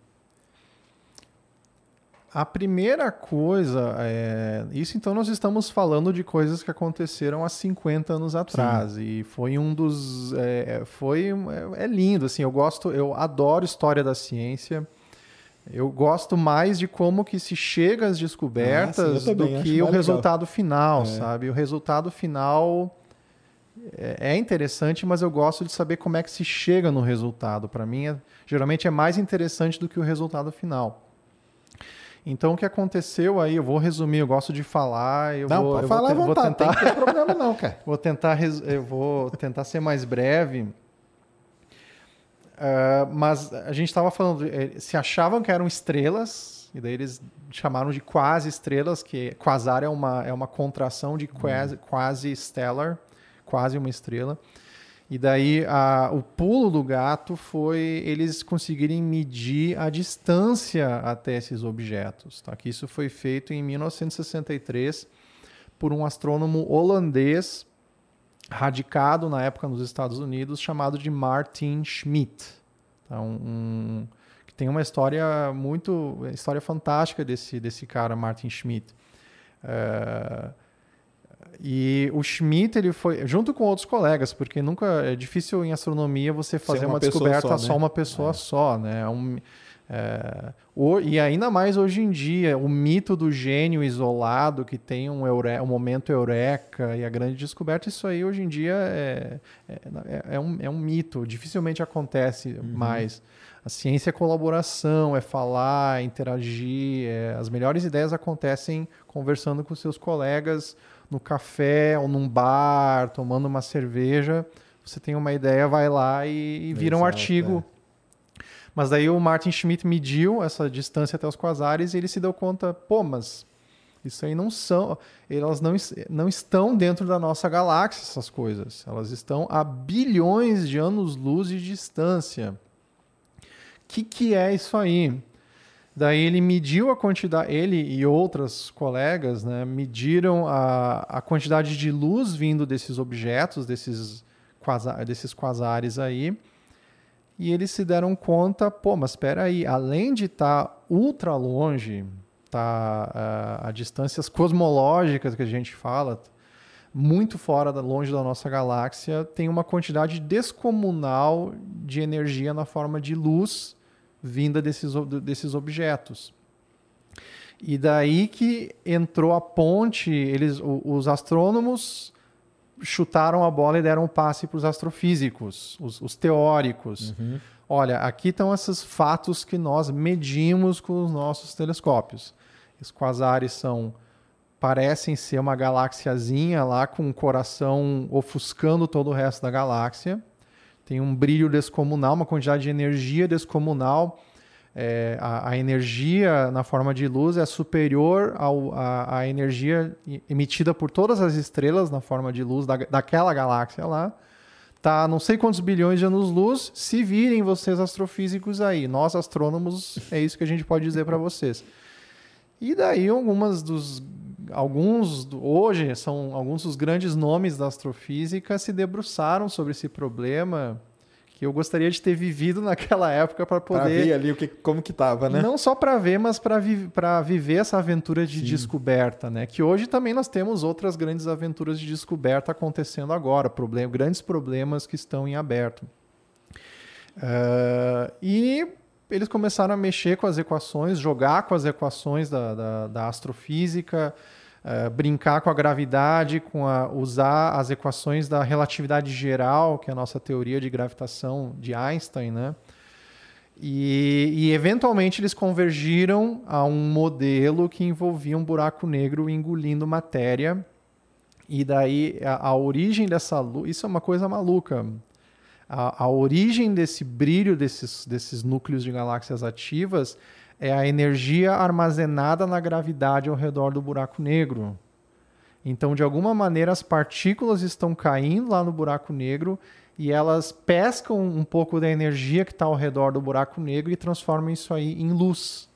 a primeira coisa é. Isso então nós estamos falando de coisas que aconteceram há 50 anos atrás. Sim. E foi um dos. É, foi. É, é, lindo, assim. Eu gosto, eu adoro história da ciência. Eu gosto mais de como que se chega às descobertas ah, sim, do que o legal. resultado final, é. sabe? O resultado final é, é interessante, mas eu gosto de saber como é que se chega no resultado. Para mim, é, geralmente é mais interessante do que o resultado final. Então, o que aconteceu aí, eu vou resumir, eu gosto de falar. Eu não, vou, pode eu falar vou, à vontade, vou tentar, não tem problema não, cara. [laughs] vou tentar, eu vou tentar ser mais breve. Uh, mas a gente estava falando, eh, se achavam que eram estrelas, e daí eles chamaram de quase estrelas, que quasar é uma, é uma contração de quasi, hum. quasi stellar quase uma estrela. E daí a, o pulo do gato foi eles conseguirem medir a distância até esses objetos. Tá? Que isso foi feito em 1963 por um astrônomo holandês radicado na época nos Estados Unidos chamado de Martin Schmidt. Tá? Um, que tem uma história muito história fantástica desse desse cara Martin Schmidt. Uh, e o Schmidt, ele foi, junto com outros colegas, porque nunca é difícil em astronomia você fazer uma, uma, descoberta só, né? só, uma pessoa é. só, né? É um, É, o- e ainda mais hoje em dia, o mito do gênio isolado que tem um, eure, um momento eureka e a grande descoberta, isso aí hoje em dia é, é, é- é um, é um mito, dificilmente acontece mais. A ciência é colaboração, é falar, é interagir. é- as melhores ideias acontecem conversando com seus colegas no café ou num bar, tomando uma cerveja. Você tem uma ideia, vai lá e, e vira um Exato, artigo. Mas daí o Martin Schmidt mediu essa distância até os quasares e ele se deu conta, pô, mas isso aí não são, elas não, não estão dentro da nossa galáxia, essas coisas. Elas estão a bilhões de anos-luz de distância. O que, que é isso aí? Daí ele mediu a quantidade, ele e outras colegas, né, mediram a, a quantidade de luz vindo desses objetos, desses, quasa, desses quasares aí, e eles se deram conta, pô, mas espera aí, além de estar ultra longe, tá ah, a distâncias cosmológicas que a gente fala, muito fora da longe da nossa galáxia, tem uma quantidade descomunal de energia na forma de luz vinda desses, desses objetos. E daí que entrou a ponte, eles, o- os astrônomos chutaram a bola e deram um passe para os astrofísicos, os, os teóricos. Olha, aqui estão esses fatos que nós medimos com os nossos telescópios. Os quasares são parecem ser uma galáxiazinha lá com um coração ofuscando todo o resto da galáxia. Tem um brilho descomunal, uma quantidade de energia descomunal. É, a, a energia na forma de luz é superior à, energia emitida por todas as estrelas na forma de luz da, daquela galáxia lá. Tá não sei quantos bilhões de anos-luz. Se virem vocês astrofísicos aí. Nós, astrônomos, é isso que a gente pode dizer para vocês. E daí algumas dos alguns hoje são alguns dos grandes nomes da astrofísica se debruçaram sobre esse problema que eu gostaria de ter vivido [laughs] naquela época para Pra poder ver ali o que, como que tava, né? não só para ver, mas para vi pra viver essa aventura de descoberta, né? Que hoje também nós temos outras grandes aventuras de descoberta acontecendo agora, problem grandes problemas que estão em aberto. Ah, e eles começaram a mexer com as equações, jogar com as equações da, da, da astrofísica, ah, brincar com a gravidade, com a, usar as equações da relatividade geral, que é a nossa teoria de gravitação de Einstein, né? E, e, eventualmente eles convergiram a um modelo que envolvia um buraco negro engolindo matéria. E daí a, a origem dessa luz. Isso é uma coisa maluca. A, a origem desse brilho desses, desses núcleos de galáxias ativas é a energia armazenada na gravidade ao redor do buraco negro. Então, de alguma maneira, as partículas estão caindo lá no buraco negro e elas pescam um pouco da energia que está ao redor do buraco negro e transformam isso aí em luz.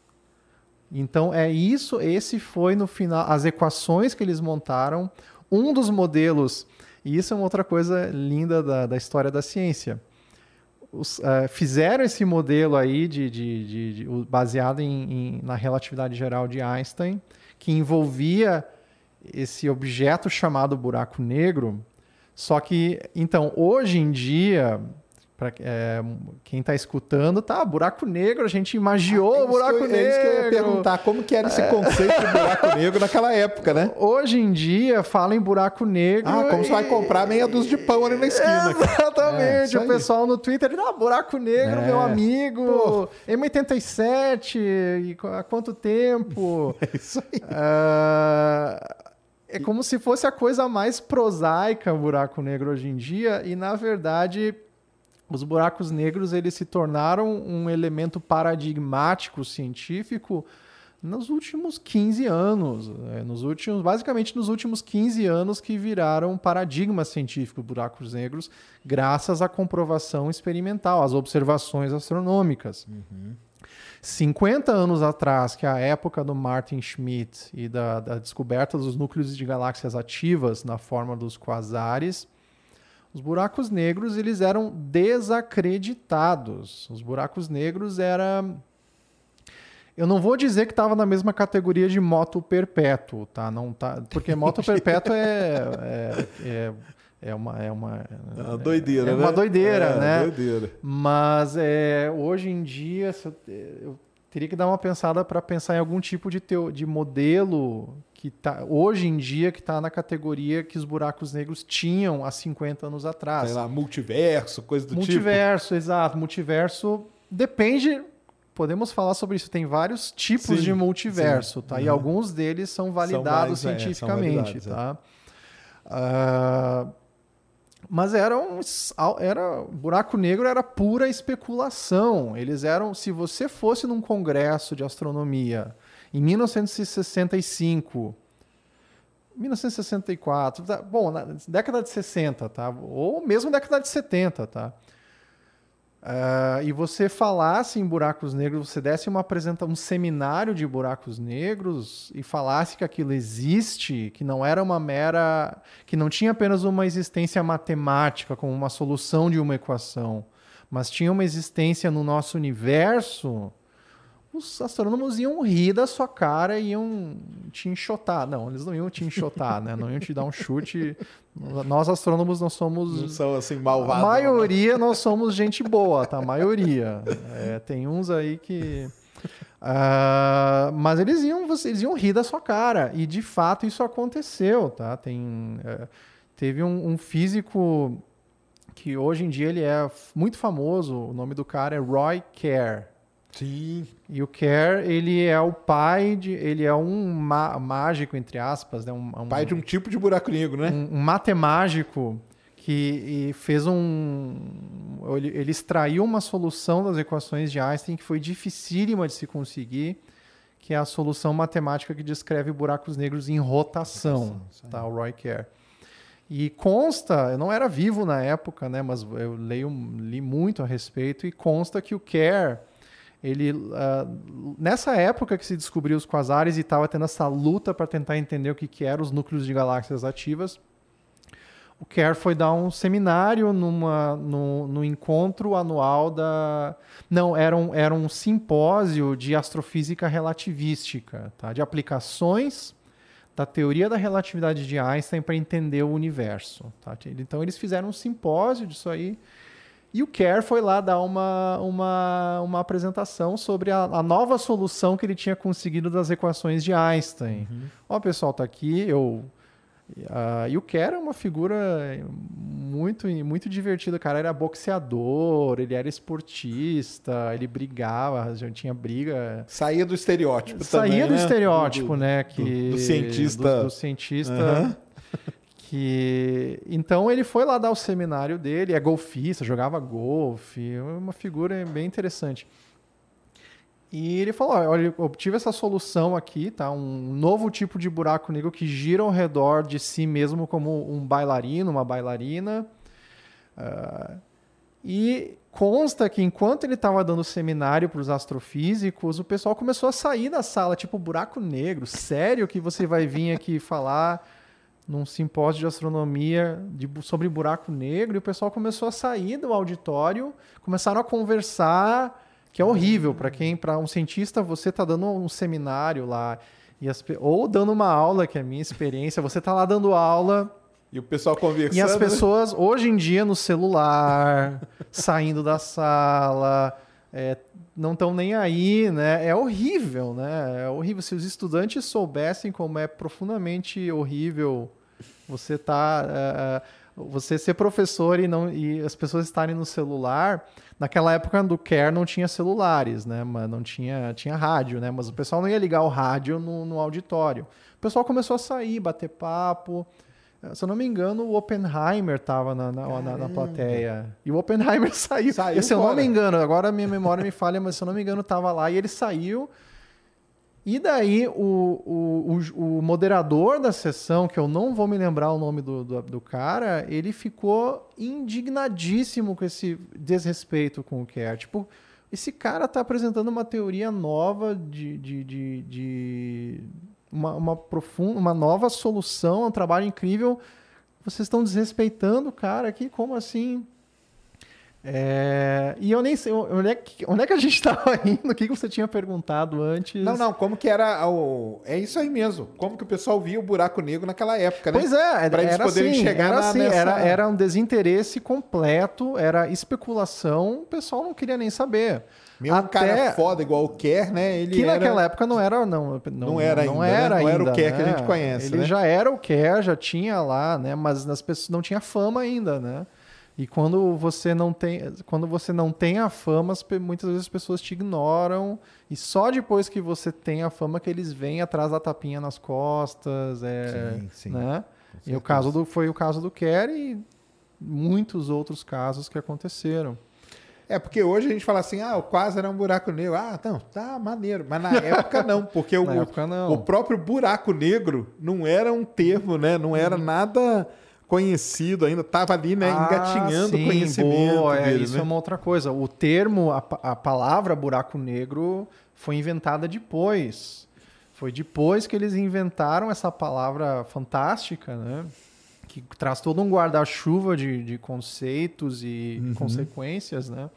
Então é isso, esse foi no final as equações que eles montaram, um dos modelos, e isso é uma outra coisa linda da, da história da ciência. Os, uh, fizeram esse modelo aí de, de, de, de baseado em, em, na relatividade geral de Einstein, que envolvia esse objeto chamado buraco negro, só que, então, hoje em dia, para é, quem está escutando, tá, buraco negro, a gente imaginou Ah, é buraco que negro. É isso que eu ia perguntar, como que era esse conceito de buraco negro naquela época, né? Hoje em dia, fala em buraco negro. Ah, como e... você vai comprar meia dúzia de pão ali na esquina. [laughs] Exatamente, É, o pessoal no Twitter, ah, buraco negro, É. meu amigo, M87, e há quanto tempo? [laughs] É isso aí. Ah, é como se fosse a coisa mais prosaica o buraco negro hoje em dia e na verdade os buracos negros eles se tornaram um elemento paradigmático científico nos últimos 15 anos, né? nos últimos, basicamente nos últimos 15 anos que viraram um paradigma científico buracos negros, graças à comprovação experimental, às observações astronômicas. Uhum. 50 anos atrás, que é a época do Martin Schmidt e da, da, descoberta dos núcleos de galáxias ativas na forma dos quasares, os buracos negros eles eram desacreditados. Os buracos negros eram eu não vou dizer que estava na mesma categoria de moto perpétuo, tá? Não tá, porque moto [laughs] perpétuo é, é, é, é uma é uma, É uma doideira, é né? uma doideira, É, né? doideira. Mas é, hoje em dia eu, teria que dar uma pensada para pensar em algum tipo de, teo, de modelo que tá hoje em dia que está na categoria que os buracos negros tinham há 50 anos atrás. Sei lá, multiverso, coisa do tipo. multiverso, exato. Multiverso depende. Podemos falar sobre isso. Tem vários tipos Sim, de multiverso, sim. tá? E Uhum. alguns deles são validados mais, é, são cientificamente, validados, é. tá? Ah, mas era um era buraco negro era pura especulação. Eles eram, se você fosse num congresso de astronomia em 1965, 1964, tá? bom, na década de 60, tá? Ou mesmo década de 70, tá? Ah, e você falasse em buracos negros, você desse uma apresentação, um seminário de buracos negros e falasse que aquilo existe, que não era uma mera, que não tinha apenas uma existência matemática como uma solução de uma equação, mas tinha uma existência no nosso universo, os astrônomos iam rir da sua cara e iam te enxotar. Não, eles não iam te enxotar, né? Não iam te dar um chute. Nós astrônomos não somos Não são assim a malvados. maioria nós somos gente boa, tá? A maioria. É, tem uns aí que. Ah, mas eles iam, eles iam rir da sua cara. E de fato isso aconteceu, tá? Tem, é, teve um, um físico que hoje em dia ele é muito famoso. O nome do cara é Roy Kerr. Sim. E o Kerr, ele é o pai de. Ele é um mágico, entre aspas, né? Um, um- Pai de um tipo de buraco negro, né? um, um matemágico que fez um. Ele, ele extraiu uma solução das equações de Einstein que foi dificílima de se conseguir, que é a solução matemática que descreve buracos negros em rotação, tá? O Roy Kerr. E consta, eu não era vivo na época, né, mas eu leio, li muito a respeito, e consta que o Kerr, ele, ah, nessa época que se descobriu os quasares e estava tendo essa luta para tentar entender o que, que eram os núcleos de galáxias ativas, o Kerr foi dar um seminário numa, no, no encontro anual da. Não, era um, era um simpósio de astrofísica relativística, tá? de aplicações da teoria da relatividade de Einstein para entender o universo. Tá? Então eles fizeram um simpósio disso aí. E o Kerr foi lá dar uma, uma, uma apresentação sobre a, a nova solução que ele tinha conseguido das equações de Einstein. Ó, pessoal, tá aqui, eu. ah, e o Kerr é uma figura muito, muito divertida. O cara era boxeador, ele era esportista, ele brigava, já tinha briga. Saía do estereótipo Saía também, do né? estereótipo, Do- né? do- Que, do cientista. Do, do cientista. Aham. Que... Então ele foi lá dar o seminário dele, é golfista, jogava golfe, uma figura bem interessante. E ele falou: olha, eu obtive essa solução aqui, tá? Um novo tipo de buraco negro que gira ao redor de si mesmo como um bailarino, uma bailarina. Ah, e consta que enquanto ele estava dando seminário para os astrofísicos, o pessoal começou a sair da sala, tipo buraco negro. Sério que você vai vir aqui falar num simpósio de astronomia de sobre buraco negro? E o pessoal começou a sair do auditório, começaram a conversar, que é horrível para quem, para um cientista, você está dando um seminário lá e as ou dando uma aula, que é a minha experiência, você está lá dando aula E o pessoal conversando. e as pessoas, hoje em dia, no celular, [laughs] saindo da sala, é, não estão nem aí, né? É horrível, né? É horrível. Se os estudantes soubessem como é profundamente horrível você tá. é, você ser professor e, não, e as pessoas estarem no celular. Naquela época do Care não tinha celulares, né? Mas não tinha, tinha rádio, né? Mas o pessoal não ia ligar o rádio no, no auditório. O pessoal começou a sair, bater papo. Se eu não me engano, o Oppenheimer estava na, na, na- na plateia. E o Oppenheimer [laughs] saiu. Saiu se eu não fora. me engano, agora a minha memória me falha, mas se eu não me engano, estava lá e ele saiu. E daí o, o, o, o moderador da sessão, que eu não vou me lembrar o nome do, do, do cara, ele ficou indignadíssimo com esse desrespeito com o Kerr. Tipo, esse cara tá apresentando uma teoria nova de, de, de, de uma, uma profunda, uma nova solução, um trabalho incrível. Vocês estão desrespeitando o cara aqui, como assim? É, e eu nem sei onde é que, onde é que a gente [laughs] estava indo, o que, que você tinha perguntado antes. Não, não, como que era o... É isso aí mesmo. Como que o pessoal via o buraco negro naquela época, né? Pois é, Pra eles era poderem assim, chegar era, na- assim nessa- era, era um desinteresse completo, era especulação, o pessoal não queria nem saber. Mesmo um cara Até- foda igual o Kerr, né? Ele que era... naquela época não era não não, Não era ainda, não né? era, Não era o ainda, Kerr que a né? gente conhece, ele né? já era o Kerr já tinha lá né mas as pessoas não tinha fama ainda né e quando você não tem quando você não tem a fama muitas vezes as pessoas te ignoram e só depois que você tem a fama que eles vêm atrás da tapinha nas costas é, Sim, sim. né e o caso do foi o caso do Kerr e muitos outros casos que aconteceram É, porque hoje a gente fala assim, ah, o quase era um buraco negro. Ah, não, tá maneiro. Mas na [laughs] época não, porque o, época não. o próprio buraco negro não era um termo, né? Não era nada conhecido ainda. Tava ali, né, Ah, engatinhando o conhecimento boa, é, deles, isso né? é uma outra coisa. O termo, a, a palavra buraco negro foi inventada depois. Foi depois que eles inventaram essa palavra fantástica, né? Que traz todo um guarda-chuva de, de conceitos e Uhum. consequências, né?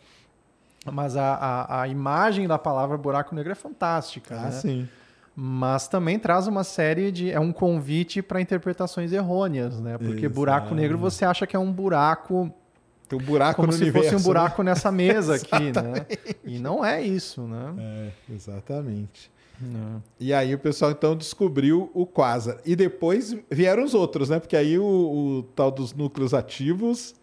Mas a, a, a imagem da palavra buraco negro é fantástica, Ah, né? sim. Mas também traz uma série de. É um convite para interpretações errôneas, né? Porque buraco Exato. negro você acha que é um buraco Tem um buraco como no se universo. fosse um né? buraco nessa mesa [laughs] aqui, né? E não é isso, né? É, exatamente. Não. E aí o pessoal então descobriu o quasar. E depois vieram os outros, né? Porque aí o, o tal dos núcleos ativos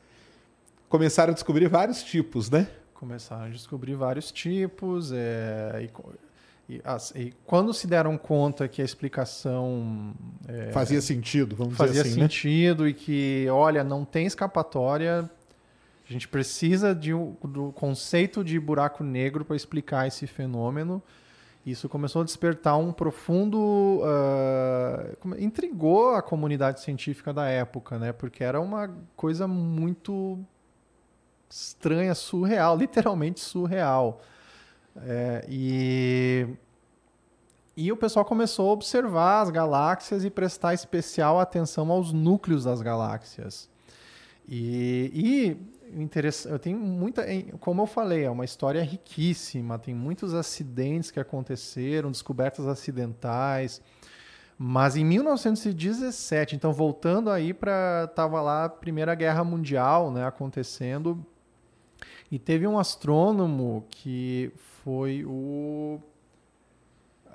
começaram a descobrir vários tipos, né? Começaram a descobrir vários tipos. é, e, e e quando se deram conta que a explicação é, Fazia sentido, vamos fazia dizer assim, né? sentido e que, olha, não tem escapatória, a gente precisa de um- do conceito de buraco negro para explicar esse fenômeno. Isso começou a despertar um profundo. como- intrigou a comunidade científica da época, né? Porque era uma coisa muito estranha, surreal, literalmente surreal. É, e, e o pessoal começou a observar as galáxias e prestar especial atenção aos núcleos das galáxias. E, e interessa- eu tenho muita, como eu falei, é uma história riquíssima, tem muitos acidentes que aconteceram, descobertas acidentais. Mas em 1917, então voltando aí para tava lá a Primeira Guerra Mundial, né, acontecendo, e teve um astrônomo que foi o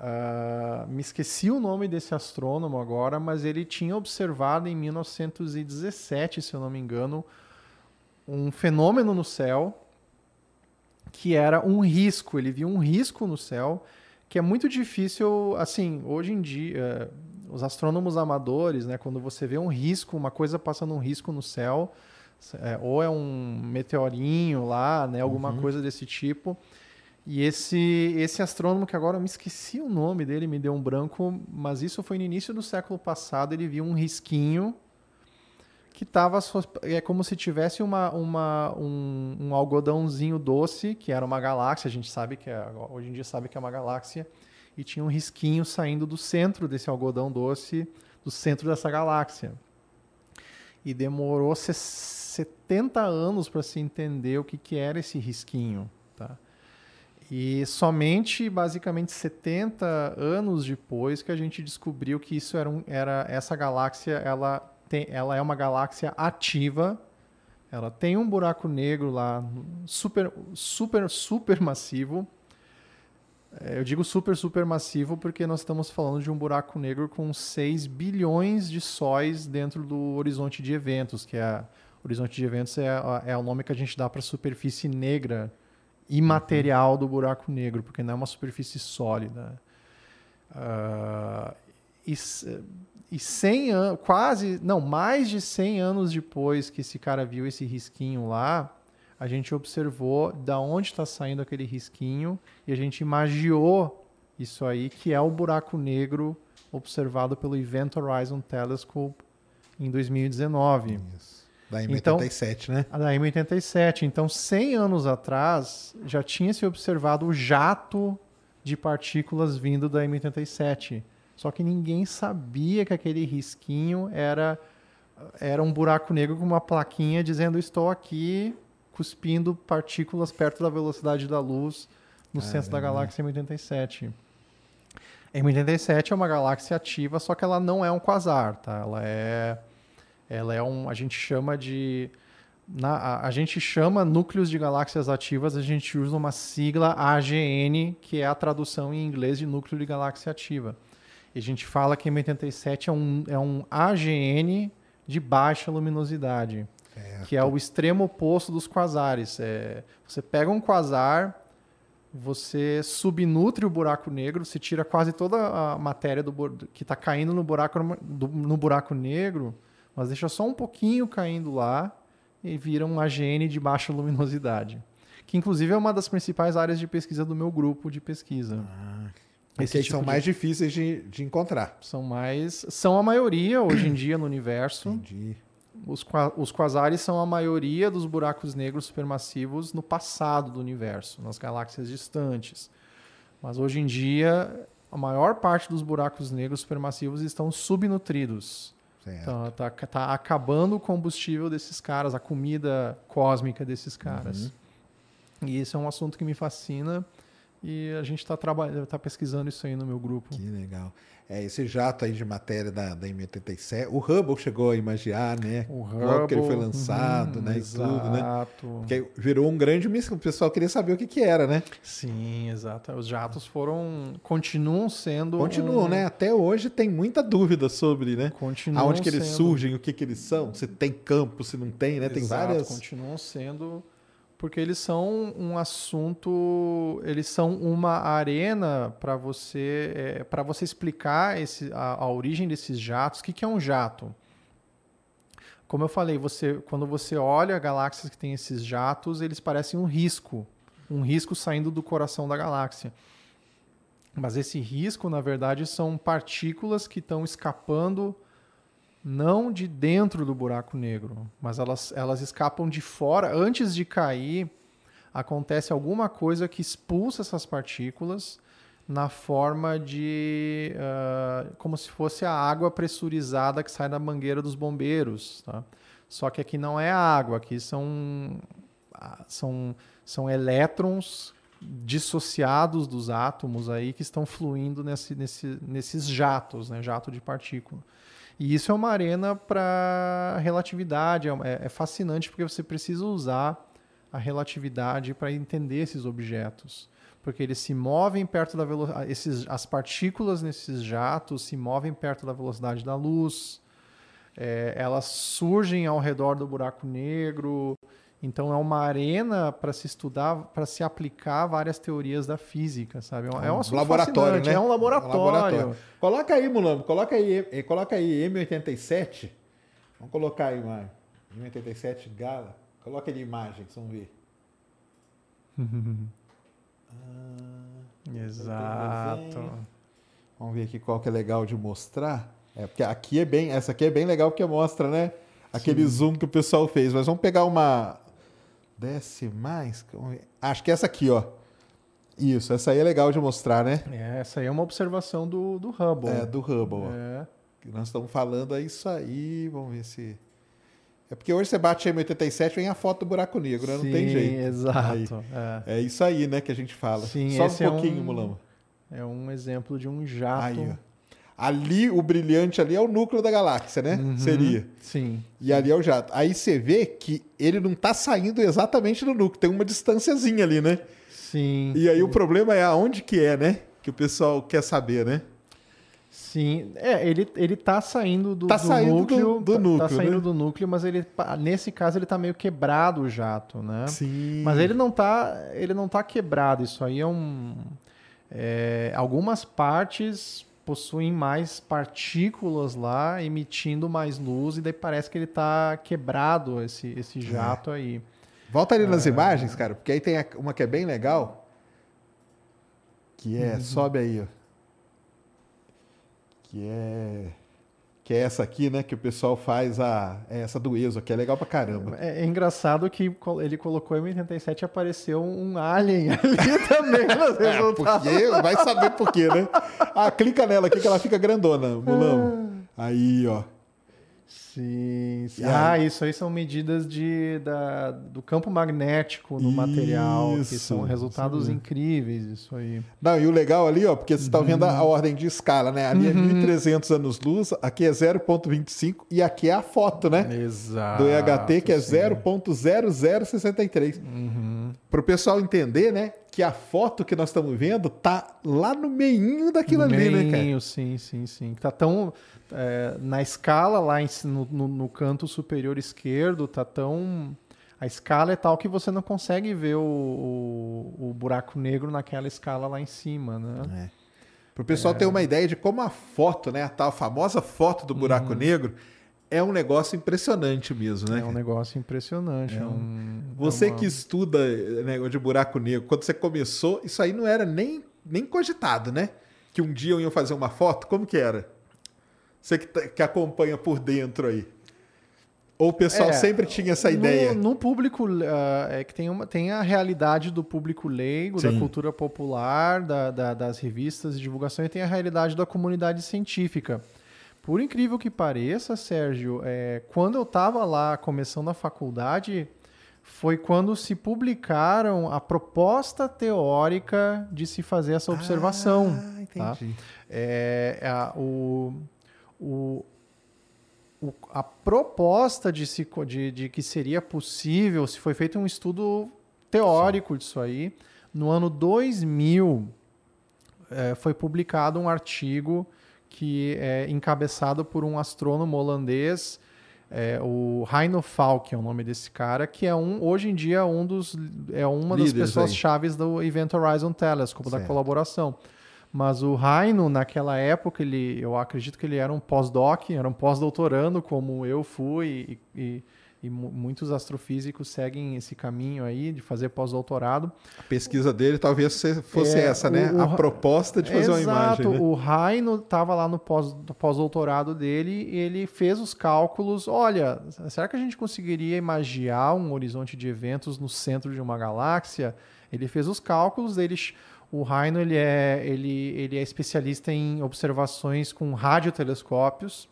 ah, me esqueci o nome desse astrônomo agora, mas ele tinha observado em 1917, se eu não me engano, um fenômeno no céu que era um risco. Ele viu um risco no céu que é muito difícil, assim, hoje em dia, eh, os astrônomos amadores, né, quando você vê um risco, uma coisa passando um risco no céu, é, ou é um meteorinho lá, né, alguma coisa desse tipo. E esse, esse astrônomo, que agora eu me esqueci o nome dele, me deu um branco, mas isso foi no início do século passado, ele viu um risquinho que estava é como se tivesse uma, uma, um, um algodãozinho doce, que era uma galáxia, a gente sabe que é, hoje em dia sabe que é uma galáxia, e tinha um risquinho saindo do centro desse algodão doce, do centro dessa galáxia. E demorou se- 70 anos para se entender o que, que era esse risquinho. Tá? E somente, basicamente, 70 anos depois que a gente descobriu que isso era, um, era essa galáxia, ela, tem, ela é uma galáxia ativa. Ela tem um buraco negro lá, super, super, super massivo. É, Eu digo super, super massivo porque nós estamos falando de um buraco negro com 6 bilhões de sóis dentro do horizonte de eventos, que é horizonte de eventos é, é o nome que a gente dá para a superfície negra imaterial do buraco negro, porque não é uma superfície sólida. Ah, e, s- e 100 anos, quase, não, mais de 100 anos depois que esse cara viu esse risquinho lá, a gente observou da onde está saindo aquele risquinho e a gente imagiou isso aí, que é o buraco negro observado pelo Event Horizon Telescope em 2019. Isso. Da Então- M87, né? A da M87. Então, 100 anos atrás, já tinha se observado o jato de partículas vindo da M87. Só que ninguém sabia que aquele risquinho era, era um buraco negro com uma plaquinha dizendo estou aqui cuspindo partículas perto da velocidade da luz no centro da galáxia M87. M87 é uma galáxia ativa, só que ela não é um quasar, tá? Ela é, ela é um, a gente chama de na, a, a gente chama núcleos de galáxias ativas, a gente usa uma sigla AGN, que é a tradução em inglês de núcleo de galáxia ativa. E a gente fala que M87 é um, é um AGN de baixa luminosidade, que é o extremo oposto dos quasares. É, você pega um quasar, você subnutre o buraco negro, você tira quase toda a matéria do, que está caindo no buraco, do- no buraco negro, mas deixa só um pouquinho caindo lá e vira um AGN de baixa luminosidade. Que inclusive é uma das principais áreas de pesquisa do meu grupo de pesquisa. Esses tipo são de- mais difíceis de, de encontrar. São mais. São a maioria hoje em dia no universo. Entendi. Os, os quasares são a maioria dos buracos negros supermassivos no passado do universo, nas galáxias distantes. Mas hoje em dia, a maior parte dos buracos negros supermassivos estão subnutridos. Então, tá, tá acabando o combustível desses caras, a comida cósmica desses caras. E esse é um assunto que me fascina e a gente está tá pesquisando isso aí no meu grupo. Que legal. É, esse jato aí de matéria da, da M87, o Hubble chegou a imaginar, né? O Logo que ele foi Hubble, lançado, uhum, né? E tudo, né? Exato. Porque virou um grande místico. O pessoal queria saber o que, que era, né? Sim, exato. Os jatos foram. continuam sendo. Continuam, um- né? Até hoje tem muita dúvida sobre, né? Continuam Aonde que eles sendo- surgem, o que que eles são, se tem campo, se não tem, né? Tem Exato, várias. Continuam sendo. Porque eles são um assunto. Eles são uma arena para você. para você explicar esse, a, a origem desses jatos. O que, que é um jato? Como eu falei, você, quando você olha galáxias que têm esses jatos, eles parecem um risco. Um risco saindo do coração da galáxia. Mas esse risco, na verdade, são partículas que estão escapando não de dentro do buraco negro, mas elas, elas escapam de fora. Antes de cair, acontece alguma coisa que expulsa essas partículas na forma de. ah, como se fosse a água pressurizada que sai da mangueira dos bombeiros. Tá? Só que aqui não é água, aqui são, ah, são, são elétrons dissociados dos átomos aí que estão fluindo nesse, nesse, nesses jatos, né? jato de partícula. E isso é uma arena para relatividade, é, é fascinante porque você precisa usar a relatividade para entender esses objetos, porque eles se movem perto da velocidade, as partículas nesses jatos se movem perto da velocidade da luz, é, elas surgem ao redor do buraco negro, então é uma arena para se estudar, para se aplicar várias teorias da física, sabe? É um, é um laboratório, né? É um laboratório. Coloca aí, Mulambo, coloca aí, eh, coloca aí M87. Vamos colocar aí, Mário. M87 Gala. Coloca ali imagens, vamos ver. [laughs] Exato. Vamos ver aqui qual que é legal de mostrar. É, porque aqui é bem, essa aqui é bem legal porque mostra, né? Aquele zoom que o pessoal fez. Mas vamos pegar uma. Desce mais. Acho que essa aqui, ó. Isso, essa aí é legal de mostrar, né? É, essa aí é uma observação do, do Hubble. É, do Hubble, ó. É. Que nós estamos falando é isso aí. Vamos ver se. É porque hoje você bate M87 vem a foto do buraco negro, né? Não tem Sim, jeito. exato. É. É isso aí, né, que a gente fala. Sim, Só um é pouquinho, um- Mulama. É um exemplo de um jato. Aí, ó. Ali, o brilhante ali é o núcleo da galáxia, né? Uhum. Seria. Sim. E ali é o jato. Aí você vê que ele não tá saindo exatamente do núcleo, tem uma distânciazinha ali, né? Sim. E aí o problema é aonde que é, né? Que o pessoal quer saber, né? Sim. É, ele, ele tá saindo do, Tá do saindo do- núcleo. do tá- núcleo, Tá saindo né? do núcleo, mas ele, nesse caso, ele tá meio quebrado o jato, né? Sim. Mas ele não tá, ele não tá quebrado. Isso aí é um. é, algumas partes possuem mais partículas lá, emitindo mais luz, e daí parece que ele tá quebrado, esse, É. esse jato aí. Volta ali nas Ah. imagens, cara, porque aí tem uma que é bem legal. Que Uhum. é, sobe aí, ó. Que é. Que é essa aqui, né? Que o pessoal faz a. É essa do ESO, que é legal pra caramba. É, é engraçado que ele colocou M87 e apareceu um alien [laughs] ali também nos [laughs] É, resultados. porque vai saber por quê, né? Ah, clica nela aqui que ela fica grandona, mulão. Aí, ó. Sim, sim. Ah, isso aí são medidas de, da, do campo magnético no material, que Isso, são resultados isso mesmo. incríveis, isso aí. Não, e o legal ali, ó, porque você está vendo Uhum. a, a ordem de escala, né? Ali é 1300 anos-luz, aqui é 0.25 e aqui é a foto, né? Exato. do EHT, que é sim. 0.0063. Para o pessoal entender, né? Que a foto que nós estamos vendo tá lá no meinho daquilo No ali, né, cara? Sim, sim, sim. Tá tão. é, na escala, lá em no, no- no canto superior esquerdo, tá tão. A escala é tal que você não consegue ver o, o, o buraco negro naquela escala lá em cima, né? Para o pessoal ter uma ideia de como a foto, né? A tal famosa foto do buraco negro é um negócio impressionante mesmo, né? É um negócio impressionante. É um, Você é uma- que estuda eh, negócio de buraco negro, quando você começou, isso aí não era nem, nem cogitado, né? Que um dia eu ia fazer uma foto, como que era? Você que, tá- que acompanha por dentro aí. Ou o pessoal É, sempre tinha essa ideia? No, no público, ah, é que tem, uma, tem a realidade do público leigo, Sim. da cultura popular, da- da- das revistas de divulgação, e tem a realidade da comunidade científica. Por incrível que pareça, Sérgio, é, quando eu estava lá começando a faculdade, foi quando se publicaram a proposta teórica de se fazer essa observação. Ah, tá? entendi. É, a, o, o, o- a proposta de, se, de, de que seria possível, se foi feito um estudo teórico disso aí, no ano 2000 é, foi publicado um artigo que é encabeçado por um astrônomo holandês, é, o Heino Falk é o nome desse cara, que é um hoje em dia um dos é uma das Líderes pessoas aí. chaves do Event Horizon Telescope da Certo. colaboração. Mas o Heino, naquela época, ele, eu acredito que ele era um pós-doc, era um pós-doutorando, como eu fui, e, e- e mu- muitos astrofísicos seguem esse caminho aí de fazer pós-doutorado. A pesquisa dele talvez se- fosse É, essa, né? o- a proposta de fazer uma Exato. imagem. Né? O Raino estava lá no pós- pós-doutorado dele e ele fez os cálculos. Olha, será que a gente conseguiria imaginar um horizonte de eventos no centro de uma galáxia? Ele fez os cálculos. Ele, o Raino ele é, ele, ele é especialista em observações com radiotelescópios.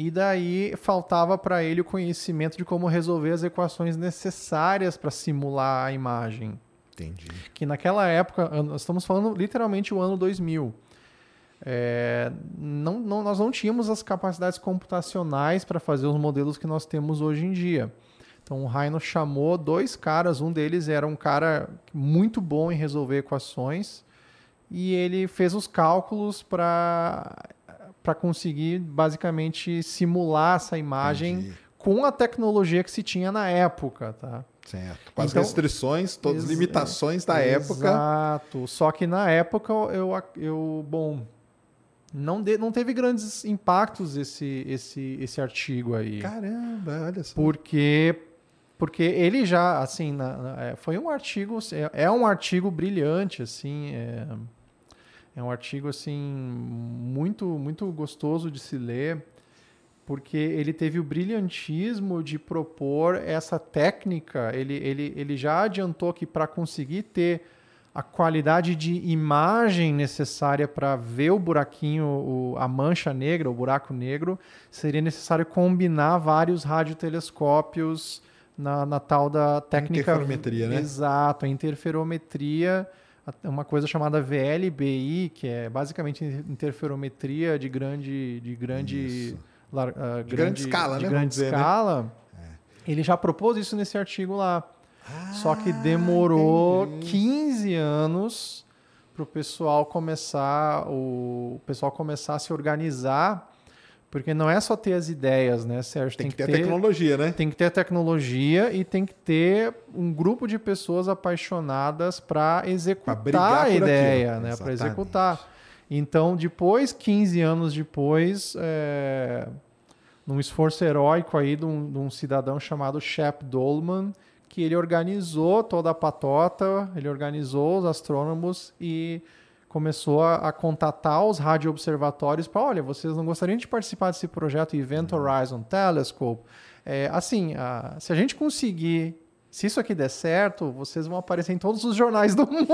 E daí faltava para ele o conhecimento de como resolver as equações necessárias para simular a imagem Entendi. que naquela época, estamos falando literalmente o ano 2000, é, não, não- nós não tínhamos as capacidades computacionais para fazer os modelos que nós temos hoje em dia. Então o Rhino chamou dois caras, um deles era um cara muito bom em resolver equações e ele fez os cálculos para para conseguir basicamente simular essa imagem Entendi. com a tecnologia que se tinha na época, tá? Certo. Com as Então- restrições, todas as limitações da época. Exato. Só que na época eu, eu bom, não, de- não teve grandes impactos esse, esse, esse artigo aí. Caramba, olha só. Porque porque ele já assim na- na- é, foi um artigo é, é um artigo brilhante assim é, é um artigo assim muito muito gostoso de se ler porque ele teve o brilhantismo de propor essa técnica ele, ele, ele já adiantou que para conseguir ter a qualidade de imagem necessária para ver o buraquinho, o- a mancha negra, o buraco negro, seria necessário combinar vários radiotelescópios na, na tal da técnica. Interferometria, né? Exato, a interferometria, uma coisa chamada VLBI, que é basicamente interferometria de grande. De grande lar- ah, De grande escala, de né? grande dizer, né? escala. Ele já propôs isso nesse artigo lá. Só que demorou Ah, entendi. 15 anos para o pessoal começar o pessoal começar a se organizar, porque não é só ter as ideias, né, Sérgio? Tem, que ter a tecnologia, né? Tem que ter a tecnologia e tem que ter um grupo de pessoas apaixonadas para executar a ideia, aquilo. né? Para executar. Então, depois, 15 anos depois, é, num esforço heróico aí de um, de um cidadão chamado Shep Dolman, que ele organizou toda a patota, ele organizou os astrônomos e começou a, a contatar os radioobservatórios para, olha, vocês não gostariam de participar desse projeto Event Horizon Telescope? É, assim, a- se a gente conseguir se isso aqui der certo, vocês vão aparecer em todos os jornais do [laughs] mundo.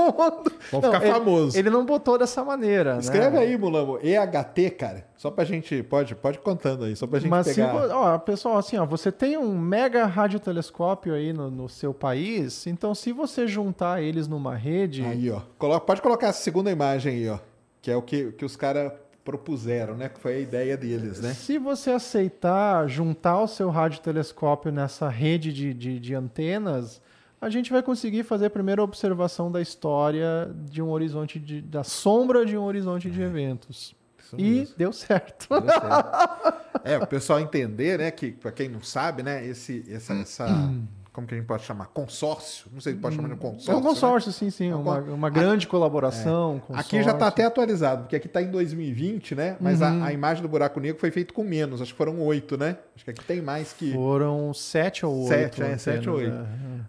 Vão ficar ele- famosos. Ele não botou dessa maneira. Escreve né? aí, Mulambo. EHT, cara. Só pra gente. Pode, pode contando aí, só pra gente Mas se, pegar. vo- ó, pessoal, assim, ó, você tem um mega radiotelescópio aí no, no seu país, então se você juntar eles numa rede, Aí, ó. Colo- Pode colocar essa segunda imagem aí, ó. Que é o que, que os caras propuseram, né? Que foi a ideia deles, né? se você aceitar juntar o seu radiotelescópio nessa rede de, de, de antenas, a gente vai conseguir fazer a primeira observação da história de um horizonte de, da sombra de um horizonte de eventos. Isso E mesmo. deu certo. Deu certo. [laughs] é, o pessoal entender, né? Que, pra quem não sabe, né? Esse, essa, essa. [clears throat] Como que a gente pode chamar? Consórcio? Não sei se pode chamar de consórcio. é um né? consórcio, sim, sim. É um uma, uma grande colaboração. Aqui já está até atualizado, porque aqui está em 2020, né? Mas Uhum. a, a imagem do buraco negro foi feita com menos, acho que foram oito, né? Acho que aqui tem mais que. Foram sete ou oito. Sete, é, sete ou oito. é.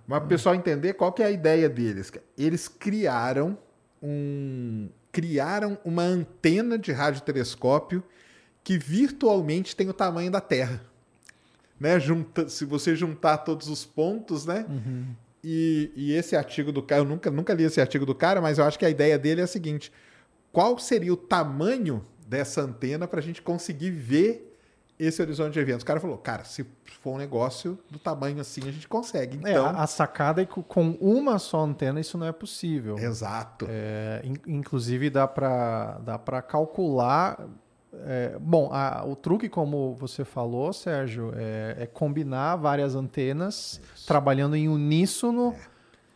Mas para o pessoal entender qual que é a ideia deles. Eles criaram um. Criaram uma antena de radiotelescópio que virtualmente tem o tamanho da Terra. Né? Junta, se você juntar todos os pontos, né? E, e esse artigo do cara, eu nunca, nunca li esse artigo do cara, mas eu acho que a ideia dele é a seguinte: qual seria o tamanho dessa antena para a gente conseguir ver esse horizonte de eventos? O cara falou, cara, se for um negócio do tamanho assim, a gente consegue. É, Então, a a sacada é que com uma só antena isso não é possível. exato. É, in- inclusive dá para dá para calcular. É, bom, a- o truque, como você falou, Sérgio, é, é combinar várias antenas trabalhando em uníssono.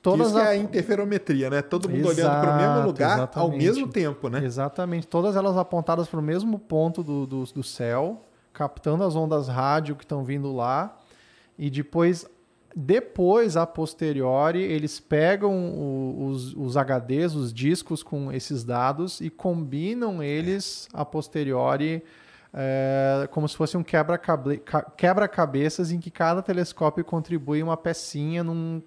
Todas Isso é a- interferometria, né? Todo mundo olhando para o mesmo Exato, lugar ao exatamente. mesmo tempo, né? Exatamente. Todas elas apontadas para o mesmo ponto do, do, do céu, captando as ondas rádio que estão vindo lá. E depois, depois, a posteriori, eles pegam o- os, os HDs, os discos com esses dados e combinam eles a posteriori. é, como se fosse um quebra-cabe- ca- quebra-cabeças em que cada telescópio contribui uma pecinha num,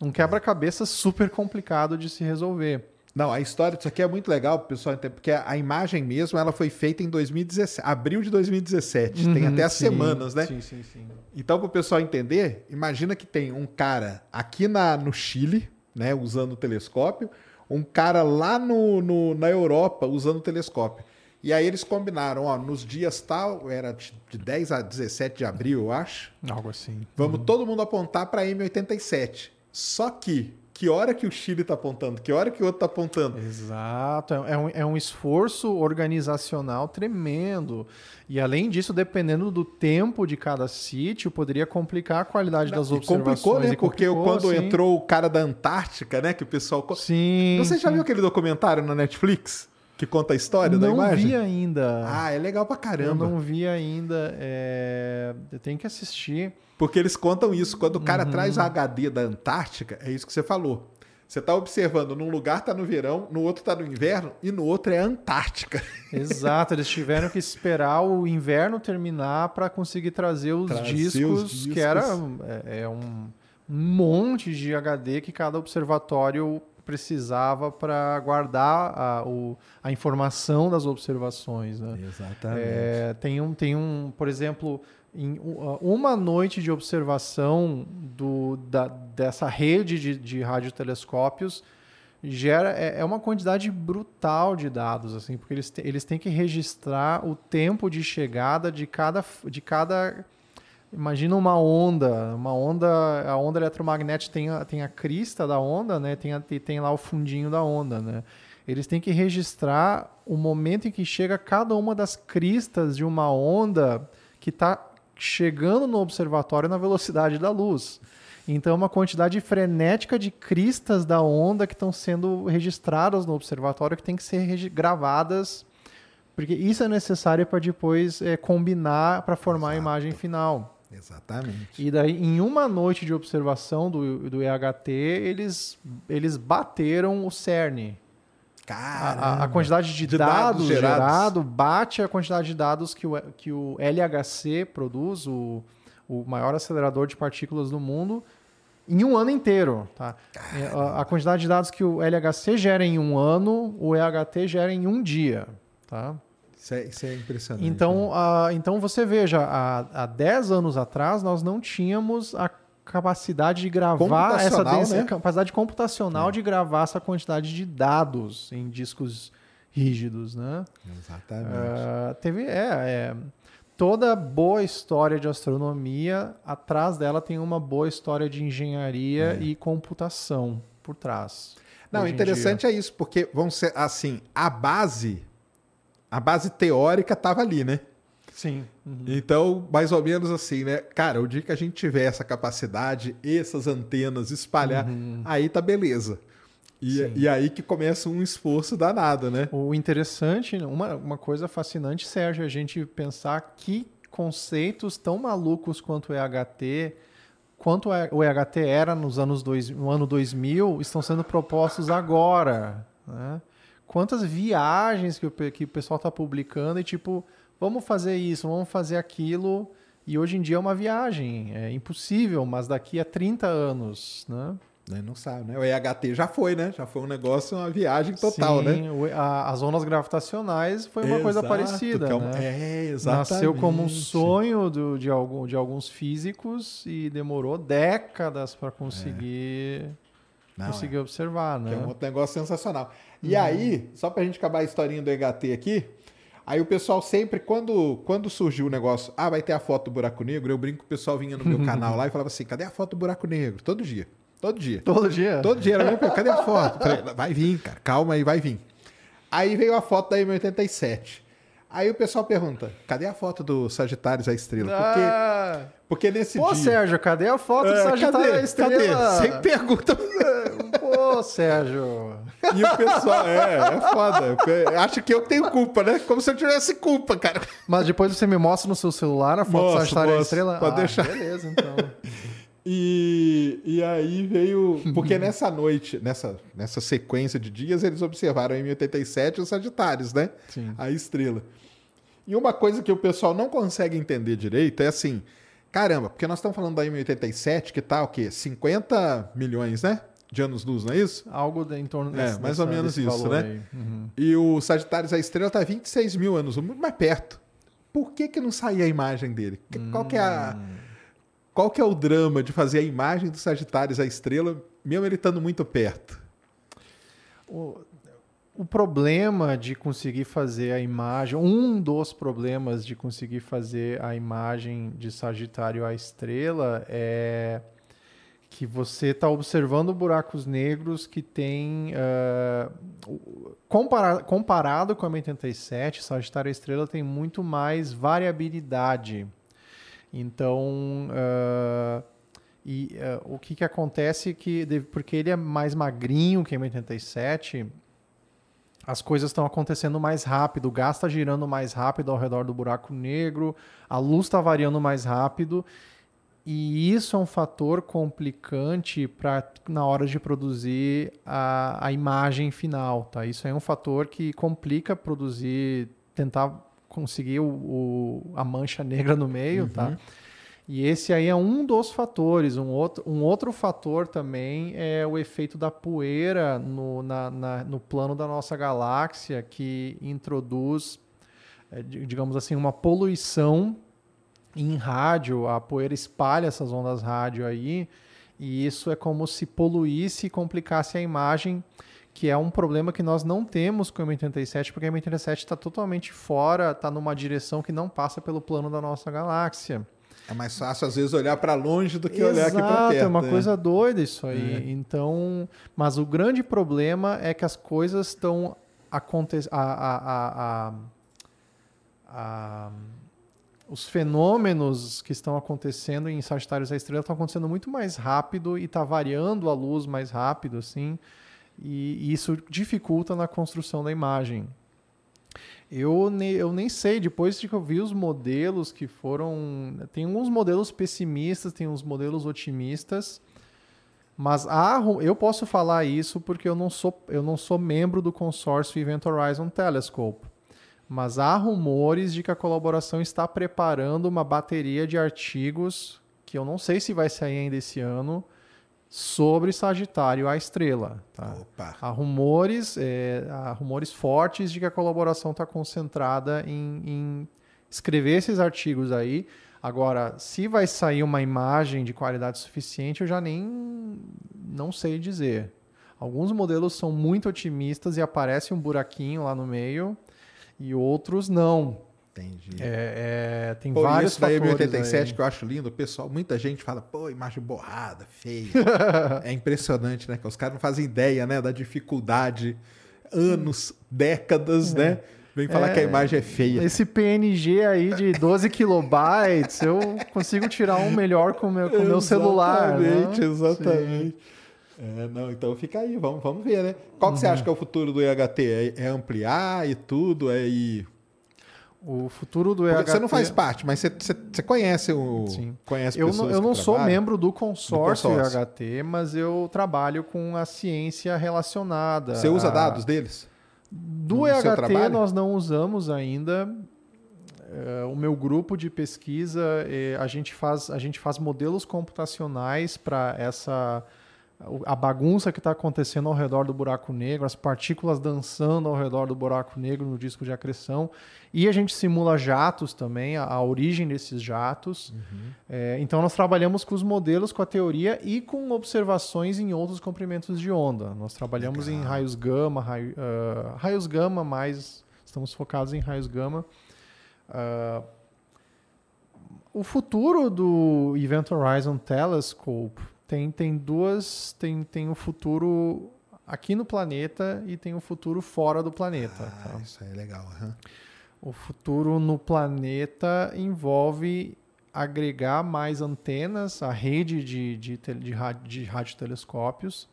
num quebra-cabeça super complicado de se resolver. Não, a história disso aqui é muito legal pro pessoal entender, porque a imagem mesmo ela foi feita em 2017, abril de 2017. tem Uhum, até as sim, semanas, né? Sim, sim, sim. Então, para o pessoal entender, imagina que tem um cara aqui na, no Chile, né, usando o telescópio, um cara lá no, no- na Europa usando o telescópio. E aí eles combinaram, ó, nos dias tal, era de de 10 a 17 de abril, eu acho, Algo assim. vamos todo mundo apontar para M87. Só que, que hora que o Chile está apontando, que hora que o outro está apontando? Exato. É é um, é um esforço organizacional tremendo. E além disso, dependendo do tempo de cada sítio, poderia complicar a qualidade das E observações. complicou, né? Porque complicou, quando sim. entrou o cara da Antártica, né, que o pessoal... Sim. Você já sim. viu aquele documentário na Netflix que conta a história da Não imagem? vi ainda. Ah, é legal pra Eu caramba. não vi ainda. É... Eu tenho que assistir. Porque eles contam isso. Quando o cara Uhum. traz o HD da Antártica, é isso que você falou. Você tá observando, num lugar tá no verão, no outro tá no inverno, e no outro é a Antártica. [laughs] Exato, eles tiveram que esperar o inverno terminar para conseguir trazer os, Trazer discos, os discos. que era é, é um, um monte de HD que cada observatório precisava para guardar a, o- a informação das observações. Né? Exatamente. É, tem, um, tem um, por exemplo, em uma noite de observação do, da, dessa rede de, de radiotelescópios gera é, é uma quantidade brutal de dados, assim, porque eles, te- eles têm que registrar o tempo de chegada de cada, de cada Imagina uma onda, uma onda, a onda eletromagnética tem a, tem a crista da onda, né? Tem, a- tem lá o fundinho da onda, né? Eles têm que registrar o momento em que chega cada uma das cristas de uma onda que está chegando no observatório na velocidade da luz. Então, é uma quantidade frenética de cristas da onda que estão sendo registradas no observatório que tem que ser gravadas, porque isso é necessário para depois eh, combinar para formar a imagem final. Exatamente. E daí, em uma noite de observação do, do EHT, eles, eles bateram o CERN. A, a- quantidade de, De dados, dados gerados. gerado bate a quantidade de dados que o, que o LHC produz, o, o maior acelerador de partículas do mundo, em um ano inteiro. Tá? É, A, a quantidade de dados que o LHC gera em um ano, o EHT gera em um dia. Tá? Isso é, isso é impressionante. né? Então, a- então você veja, há, há 10 anos atrás nós não tínhamos a capacidade de gravar essa densa- né? capacidade computacional de gravar essa quantidade de dados em discos rígidos, né? Exatamente. Ah, teve é, é, toda boa história de astronomia atrás dela tem uma boa história de engenharia e computação por trás. Não, interessante é isso, porque vão ser assim, a base, a base teórica estava ali, né? Sim. Uhum. Então, mais ou menos assim, né? Cara, o dia que a gente tiver essa capacidade, essas antenas espalhar, aí tá beleza. E, e aí que começa um esforço danado, né? O interessante, uma, uma coisa fascinante, Sérgio, é a gente pensar que conceitos tão malucos quanto o EHT, quanto o EHT era nos anos dois, no ano 2000, estão sendo propostos agora. Né? Quantas viagens que o, que o pessoal está publicando e tipo, vamos fazer isso, vamos fazer aquilo, e hoje em dia é uma viagem, é impossível, mas daqui a 30 anos, né? Né, Não sabe, né? O EHT já foi, né? Já foi um negócio, uma viagem total, Sim, né? a- as ondas gravitacionais foi uma coisa Exato, parecida, que é um- né? É, exatamente. Nasceu como um sonho do- de, algum, de alguns físicos e demorou décadas para conseguir, Não, conseguir observar, Que é um né? outro negócio sensacional. E aí, só pra gente acabar a historinha do EHT aqui, aí o pessoal sempre, quando, quando surgiu o negócio, ah, vai ter a foto do buraco negro, eu brinco que o pessoal vinha no meu [laughs] canal lá e falava assim, cadê a foto do buraco negro? Todo dia. Todo dia. Todo dia? Todo dia era coisa, cadê a [laughs] foto? Falei, vai vir, cara, calma aí, vai vir. Aí veio a foto da M87. Aí o pessoal pergunta, cadê a foto do Sagitários a Estrela? Porque, Ah, porque nesse pô, dia... Sérgio, cadê a foto do É, Sagitário cadê? da Estrela? Cadê? Sempre pergunta. [laughs] Pô, Sérgio. E o pessoal, é, é foda. Acho que eu tenho culpa, né? Como se eu tivesse culpa, cara. Mas depois você me mostra no seu celular a foto do Sagitário mostro. Estrela? Pode ah, deixar. Beleza, então. [laughs] E, e aí veio. Porque [laughs] nessa noite, nessa, nessa sequência de dias, eles observaram em 87 os Sagitários, né? Sim. A estrela. E uma coisa que o pessoal não consegue entender direito é assim: caramba, porque nós estamos falando da M87, que tá o quê? 50 milhões, né? De anos-luz, não é isso? Algo de- em torno É, desse, mais ou menos isso, né? Uhum. E o Sagitários a estrela tá 26 mil anos, muito mais perto. Por que, que não saía a imagem dele? Que- Qual que é a. Qual que é o drama de fazer a imagem do Sagitários a estrela, mesmo ele estando muito perto? O, o problema de conseguir fazer a imagem, um dos problemas de conseguir fazer a imagem de Sagitário à estrela é que você está observando buracos negros que tem. compara- comparado com a M87, Sagitário à estrela tem muito mais variabilidade. Então. ah, e ah, o que, que acontece é que, porque ele é mais magrinho que a M87, as coisas estão acontecendo mais rápido, o gás está girando mais rápido ao redor do buraco negro, a luz está variando mais rápido, e isso é um fator complicante para na hora de produzir a, a imagem final, tá? Isso é um fator que complica produzir, tentar conseguir o, o- a mancha negra no meio, tá? E esse aí é um dos fatores. Um outro, um outro fator também é o efeito da poeira no, na- na- no plano da nossa galáxia, que introduz, di- digamos assim, uma poluição em rádio. A poeira espalha essas ondas rádio aí, e isso é como se poluísse e complicasse a imagem, que é um problema que nós não temos com a M87, porque a M87 está totalmente fora, está numa direção que não passa pelo plano da nossa galáxia. É mais fácil, às vezes, olhar para longe do que olhar aqui para perto. é uma né? coisa doida isso aí. Então, mas o grande problema é que as coisas estão acontecendo. Os fenômenos que estão acontecendo em Sagitários da Estrela estão acontecendo muito mais rápido e está variando a luz mais rápido, assim, e, e isso dificulta na construção da imagem. Eu, ne, eu nem sei, depois de que eu vi os modelos que foram. Tem alguns modelos pessimistas, tem uns modelos otimistas. Mas há, eu posso falar isso porque eu não sou, eu não sou membro do consórcio Event Horizon Telescope. Mas há rumores de que a colaboração está preparando uma bateria de artigos que eu não sei se vai sair ainda esse ano sobre Sagitário a estrela. Tá? Opa. Há rumores, é, há rumores fortes de que a colaboração está concentrada em, em escrever esses artigos aí. Agora, se vai sair uma imagem de qualidade suficiente, eu já nem não sei dizer. Alguns modelos são muito otimistas e aparece um buraquinho lá no meio, e outros não. Entendi. É, é, tem Pô, vários isso da fatores M87 aí. que eu acho lindo, pessoal, muita gente fala, pô, imagem borrada, feia. [laughs] é impressionante, né? Que os caras não fazem ideia, né, da dificuldade, anos, décadas, né? Vem falar É, que a imagem é feia. Esse PNG aí de 12 kilobytes, eu consigo tirar um melhor com o meu, o meu celular. né? Exatamente, exatamente. É, não, então fica aí, vamos, vamos ver, né? Qual que você acha que é o futuro do EHT? É, é ampliar e tudo? É ir. O futuro do Porque EHT... você não faz parte, mas você, você, você conhece o. Sim. Conhece Eu não, eu não sou membro do consórcio, Do consórcio. EHT, mas eu trabalho com a ciência relacionada. Você usa a- dados deles? Do no EHT nós não usamos ainda. É, o meu grupo de pesquisa, é, a, gente faz, a gente faz modelos computacionais para essa a bagunça que está acontecendo ao redor do buraco negro, as partículas dançando ao redor do buraco negro no disco de acreção. E a gente simula jatos também, a, a origem desses jatos. É, então nós trabalhamos com os modelos, com a teoria e com observações em outros comprimentos de onda. Nós trabalhamos em raios gama, raio- ah, raios gama, mais estamos focados em raios gama. Ah, o futuro do Event Horizon Telescope tem, tem duas. Tem, tem o futuro aqui no planeta e tem o futuro fora do planeta. Ah, tá? isso aí é legal. aham. O futuro no planeta envolve agregar mais antenas à rede de, de, de, ra- de radiotelescópios.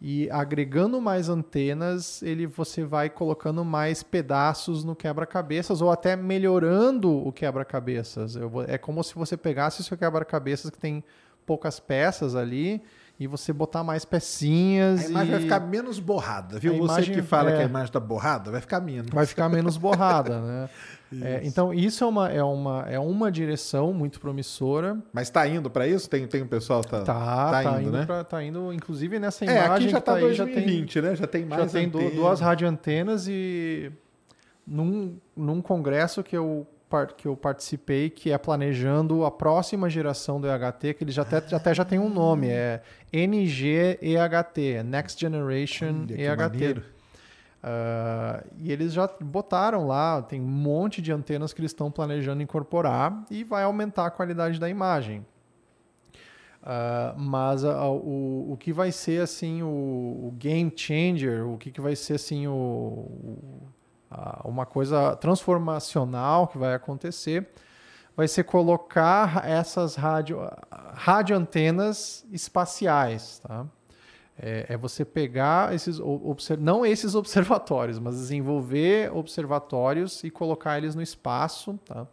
E agregando mais antenas, ele você vai colocando mais pedaços no quebra-cabeças ou até melhorando o quebra-cabeças. É como se você pegasse o seu quebra-cabeças que tem poucas peças ali e você botar mais pecinhas A imagem e vai ficar menos borrada, viu? A Você imagem- que fala é. que a imagem tá borrada, vai ficar menos. vai ficar menos borrada, né? [laughs] É, então isso é uma, é, uma, é uma direção muito promissora. Mas tá indo pra isso? Tem, tem um pessoal que tá, Tá, tá, indo, né? pra- tá indo, inclusive nessa É, imagem aqui já que tá, tá aí, já tem 2020, né? Já tem mais já tem antena. duas radioantenas e num, num congresso que eu, que eu participei, que é planejando a próxima geração do EHT, que ele já até, já até já tem um nome, é NG-EHT, Next Generation Olha, EHT. maneiro. Ah, e eles já botaram lá, tem um monte de antenas que eles estão planejando incorporar e vai aumentar a qualidade da imagem. Ah, mas a- o, o que vai ser assim o, o game changer, o que, que vai ser assim o, o- uma coisa transformacional que vai acontecer, vai ser colocar essas rádio, radioantenas espaciais, tá? É, é você pegar esses, o- obser- não esses [laughs] observatórios, mas desenvolver observatórios e colocar eles no espaço, tá?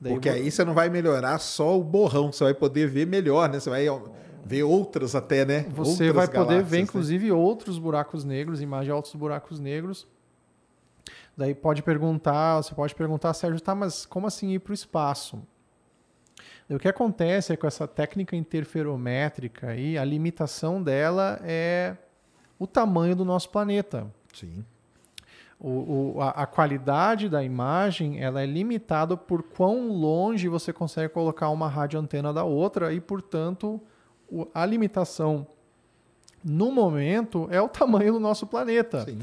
Daí Porque aí você não vai melhorar só o borrão, você vai poder ver melhor, né? Você vai ver outras até, né? Você Outras vai poder ver, né? inclusive, outros buracos negros, imagem de outros buracos negros. Daí pode perguntar, você pode perguntar, Sérgio, tá, mas como assim ir para o espaço? O que acontece é com essa técnica interferométrica aí, a limitação dela é o tamanho do nosso planeta. Sim. O, o- a, a qualidade da imagem ela é limitada por quão longe você consegue colocar uma radioantena da outra e, portanto, o- a limitação no momento é o tamanho do nosso planeta. Sim.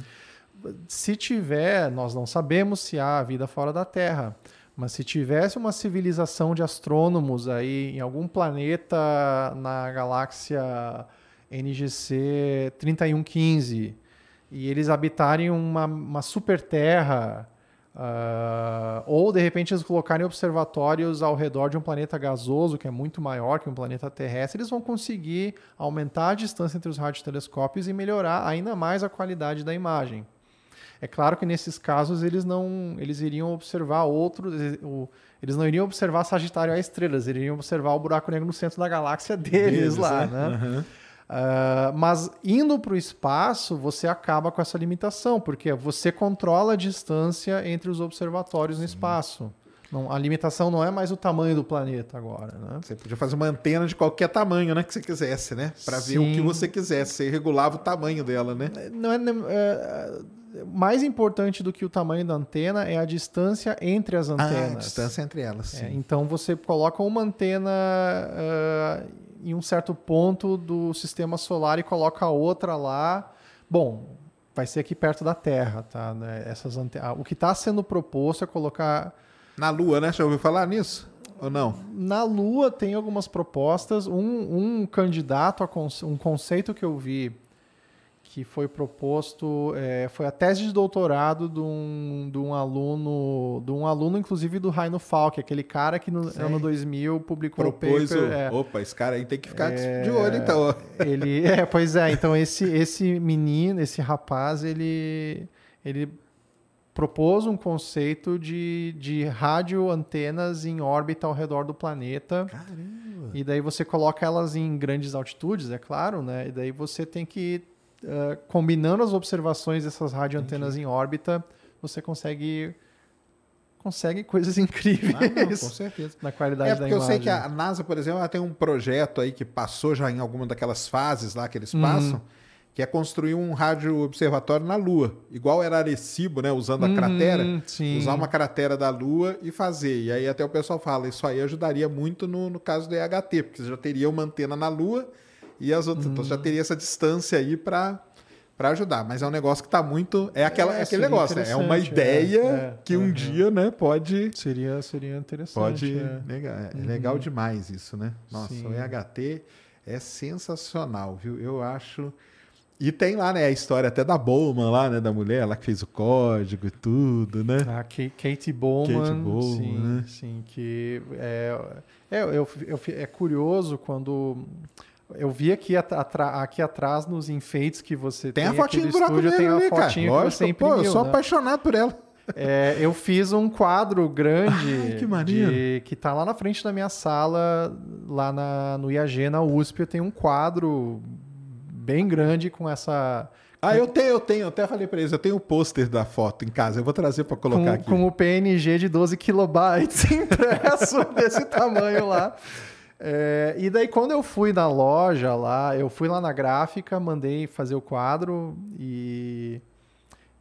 Se tiver, nós não sabemos se há vida fora da Terra, mas se tivesse uma civilização de astrônomos aí em algum planeta na galáxia NGC 3115 e eles habitarem uma, uma super terra, ah, ou de repente eles colocarem observatórios ao redor de um planeta gasoso que é muito maior que um planeta terrestre, eles vão conseguir aumentar a distância entre os radiotelescópios e melhorar ainda mais a qualidade da imagem. É claro que nesses casos eles não, eles iriam observar outros, eles não iriam observar Sagitário A estrelas, eles iriam observar o buraco negro no centro da galáxia deles, Deles, lá, né? né? Aham. Ah, mas indo para o espaço, você acaba com essa limitação, porque você controla a distância entre os observatórios no espaço. Não, a limitação não é mais o tamanho do planeta agora, né? Você podia fazer uma antena de qualquer tamanho, né? Que você quisesse, né? Pra ver o que Sim. você quisesse. Você regulava o tamanho dela, né? Não é, é, mais importante do que o tamanho da antena é a distância entre as antenas. Ah, a distância entre elas. É, então você coloca uma antena ah, em um certo ponto do sistema solar e coloca a outra lá. Bom, vai ser aqui perto da Terra, tá? né? Essas ante- ah, O que está sendo proposto é colocar Na Lua, né? Já ouviu falar nisso? Ou não? na Lua tem algumas propostas. Um, um candidato a conce- um conceito que eu vi que foi proposto é, foi a tese de doutorado de um, de um aluno, de um aluno inclusive do Raino Falk, aquele cara que no Sei. ano 2000 publicou Propôs o o... paper. é, Opa, esse cara aí tem que ficar É, de olho, então. ele, é, pois é, então esse, esse menino, esse rapaz, ele, ele propôs um conceito de, de rádio antenas em órbita ao redor do planeta. Caramba. E daí você coloca elas em grandes altitudes, é claro, né? E daí você tem que, eh, combinando as observações dessas radioantenas em órbita, você consegue consegue coisas [laughs] incríveis Ah, não, com certeza. na qualidade É da porque eu imagem. sei que a NASA, por exemplo, ela tem um projeto aí que passou já em alguma daquelas fases lá que eles Uhum. passam, que é construir um rádio observatório na Lua, igual era Arecibo, né, usando a Uhum, cratera, sim. usar uma cratera da Lua e fazer. E aí até o pessoal fala, isso aí ajudaria muito no, no caso do EHT, porque você já teria uma antena na Lua e as outras, então Uhum. já teria essa distância aí para para ajudar, mas é um negócio que tá muito, é aquela É, é, aquele negócio, né? É uma interessante, ideia é, é, que um uhum. dia, né, pode Seria, seria interessante. Pode. é. Legal, é legal demais isso, né? Nossa, Sim. o EHT é sensacional, viu? Eu acho. E tem lá, né, a história até da Bowman lá, né? Da mulher lá que fez o código e tudo, né? A Ka- Katie Bowman, Kate Bowman, sim, né? sim, que é, é, eu, eu, é curioso quando eu vi aqui, atra- aqui atrás nos enfeites que você Tem tem, a fotinha do buraco estúdio, tem a ali, cara. fotinha que Lógico, pô, imprimiu, eu sou né? apaixonado por ela. É, eu fiz um quadro grande [laughs] Ai, que de- que tá lá na frente da minha sala, lá na, no IAG, na USP, eu tenho um quadro bem grande com essa Ah, eu tenho, eu tenho. Eu até falei pra eles, eu tenho o pôster da foto em casa. Eu vou trazer pra colocar com, aqui. com o PNG de 12 kilobytes [laughs] impresso desse tamanho lá. É, e daí, quando eu fui na loja lá, eu fui lá na gráfica, mandei fazer o quadro e.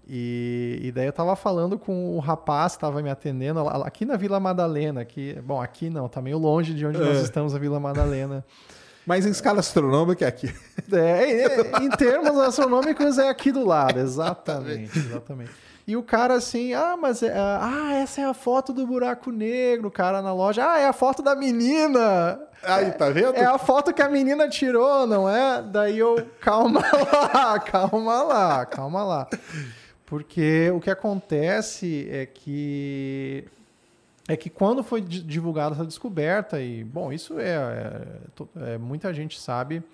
E, e daí eu tava falando com o rapaz que tava me atendendo lá- aqui na Vila Madalena, que, bom, aqui não, tá meio longe de onde nós É. estamos, a Vila Madalena. [laughs] Mas em escala astronômica é aqui. É, é, em termos astronômicos é aqui do lado, exatamente, exatamente. E o cara assim, ah, mas é, ah, essa é a foto do buraco negro, o cara na loja, ah, é a foto da menina. Aí, tá vendo? É a foto que a menina tirou, não é? Daí eu, calma [laughs] lá, calma lá, calma lá. Porque o que acontece é que é que quando foi di- divulgada essa descoberta, e, bom, isso é, é, é, muita gente sabe,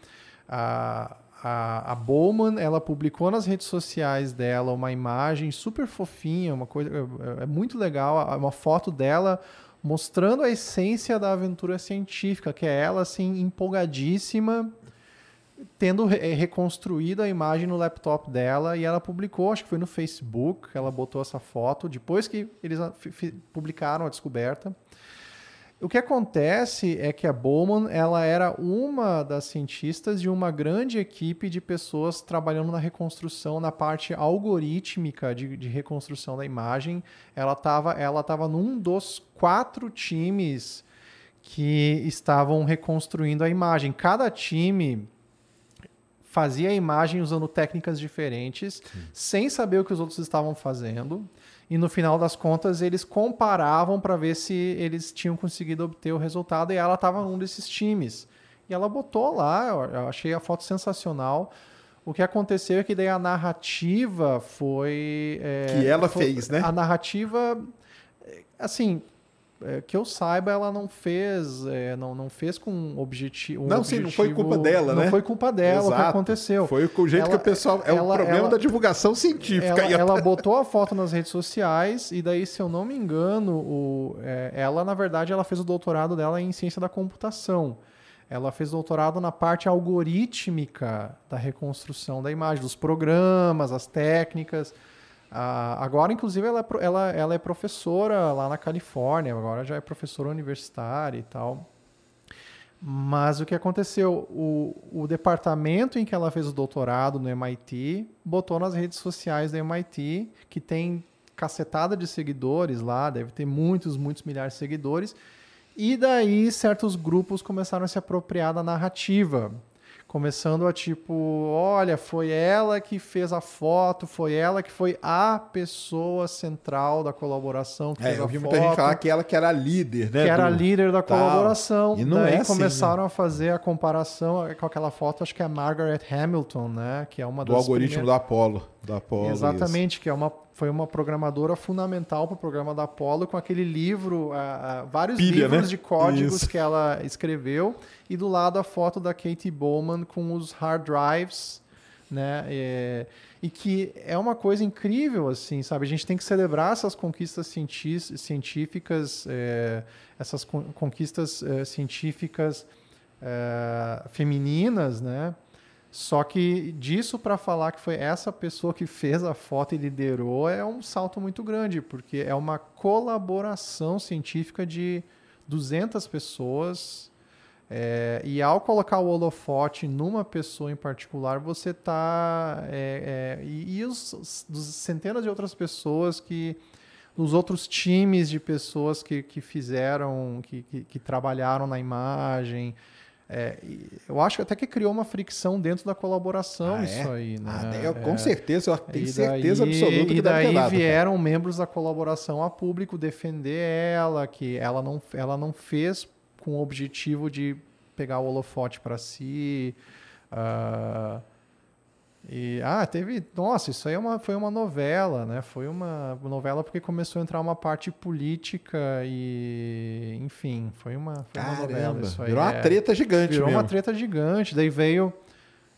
a, a, a Bowman, ela publicou nas redes sociais dela uma imagem super fofinha, uma coisa, é, é muito legal, uma foto dela mostrando a essência da aventura científica, que é ela, assim, empolgadíssima, tendo re- reconstruído a imagem no laptop dela e ela publicou, acho que foi no Facebook, ela botou essa foto depois que eles publicaram a descoberta. O que acontece é que a Bowman ela era uma das cientistas de uma grande equipe de pessoas trabalhando na reconstrução, na parte algorítmica de, de reconstrução da imagem. Ela estava ela tava num dos quatro times que estavam reconstruindo a imagem. Cada time fazia a imagem usando técnicas diferentes, sem saber o que os outros estavam fazendo. E no final das contas, eles comparavam para ver se eles tinham conseguido obter o resultado. E ela estava num desses times. E ela botou lá, eu achei a foto sensacional. O que aconteceu é que daí a narrativa foi. é, Que ela foi- fez, né? A narrativa, assim, é, que eu saiba, ela não fez, é, não, não fez com objetivo. Não, sim, não foi culpa dela, não né? foi culpa dela o que Exato. aconteceu. Foi o jeito que Ela- o pessoal. É o ela- problema ela- da divulgação científica. Ela, ela botou a foto nas redes sociais e daí, se eu não me engano, o, é, ela, na verdade, ela fez o doutorado dela em ciência da computação. Ela fez doutorado na parte algorítmica da reconstrução da imagem, dos programas, as técnicas. Ah, agora, inclusive, ela é, ela, ela é professora lá na Califórnia, agora já é professora universitária e tal. Mas o que aconteceu? O, o departamento em que ela fez o doutorado no MIT botou nas redes sociais do MIT, que tem cacetada de seguidores lá, deve ter muitos, muitos milhares de seguidores. E daí certos grupos começaram a se apropriar da narrativa. Começando a tipo, olha, foi ela que fez a foto, foi ela que foi a pessoa central da colaboração. Que É, fez eu vi muita gente falar que ela que era a líder, né? que era do- líder da tal. colaboração. E não Daí é assim, começaram a fazer a comparação com aquela foto, acho que é a Margaret Hamilton, né? Que é uma do das algoritmo do Apollo. Do Apollo Exatamente, que é uma, foi uma programadora fundamental para o programa da Apollo, com aquele livro, vários Pilha, livros né? de códigos Isso. que ela escreveu, e do lado a foto da Katie Bowman com os hard drives, né? É, e que é uma coisa incrível, assim, sabe? A gente tem que celebrar essas conquistas científicas, é, essas con- conquistas é, científicas é, femininas, né? Só que disso para falar que foi essa pessoa que fez a foto e liderou é um salto muito grande, porque é uma colaboração científica de 200 pessoas. é, e ao colocar o holofote numa pessoa em particular, você está. e e os, os- centenas de outras pessoas que. Os outros times de pessoas que, que fizeram, que, que, que trabalharam na imagem. É, eu acho até que criou uma fricção dentro da colaboração Ah, isso é? aí, né? Ah, daí eu, com É. certeza, eu tenho E certeza daí- absoluta que E ter daí dado, cara. vieram membros da colaboração a público defender ela, que ela não, ela não fez com o objetivo de pegar o holofote para si. ah, e, ah, teve. Nossa, isso aí é uma, foi uma novela, né? Foi uma novela porque começou a entrar uma parte política e. Enfim, foi uma, foi uma novela. Caramba, Isso aí, virou uma é. treta gigante Virou mesmo. uma treta gigante. Daí veio.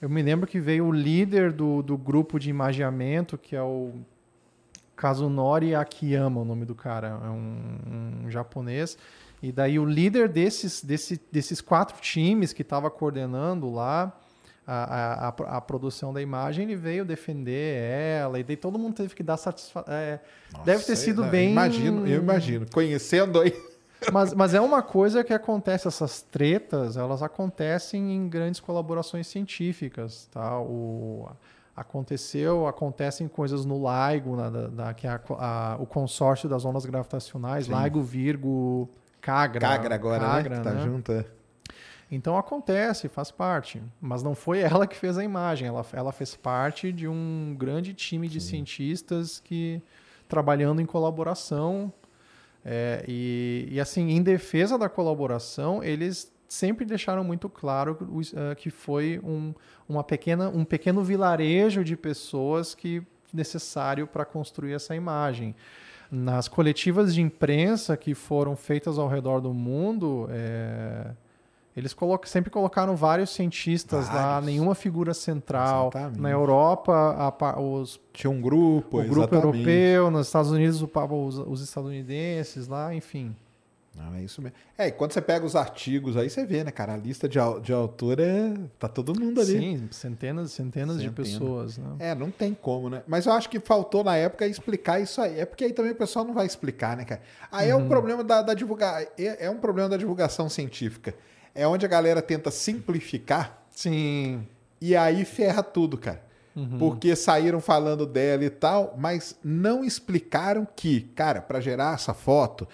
Eu me lembro que veio o líder do, do grupo de imagiamento, que é o Kazunori Akiyama, o nome do cara, é um, um japonês. E daí o líder desses, desse, desses quatro times que estava coordenando lá a, a, a, produção da imagem, ele veio defender ela, e daí todo mundo teve que dar satisfação. deve ter sido não, bem. Imagino, eu imagino. Conhecendo aí. [laughs] Mas, mas é uma coisa que acontece, essas tretas, elas acontecem em grandes colaborações científicas, tá? O, aconteceu, acontecem coisas no LIGO, na, da- que é a o consórcio das ondas gravitacionais, LIGO, Virgo, Cagra. Cagra agora, Cagra, né? Que tá junto. é. Então acontece, faz parte. Mas não foi ela que fez a imagem, ela, ela fez parte de um grande time de cientistas que trabalhando em colaboração. é, e, e assim, em defesa da colaboração, eles sempre deixaram muito claro que que foi um, uma pequena, um pequeno vilarejo de pessoas que necessário para construir essa imagem. Nas coletivas de imprensa que foram feitas ao redor do mundo, é, eles colo- sempre colocaram vários cientistas lá, Vários. nenhuma figura central. Exatamente. Na Europa, a os, Tinha um grupo, o grupo exatamente. europeu, nos Estados Unidos, o, os, os estadunidenses lá, enfim. Não, é isso mesmo. É, e quando você pega os artigos aí, você vê, né, cara? A lista de, de autor é. Tá todo mundo ali. Sim, centenas e centenas de Centena. pessoas. Né? É, não tem como, né? Mas eu acho que faltou na época explicar isso aí. É porque aí também o pessoal não vai explicar, né, cara? Aí Uhum. é um problema da, da divulgação. É, é um problema da divulgação científica. É onde a galera tenta simplificar Sim. e aí ferra tudo, cara. Uhum. Porque saíram falando dela e tal, mas não explicaram que, cara, para gerar essa foto,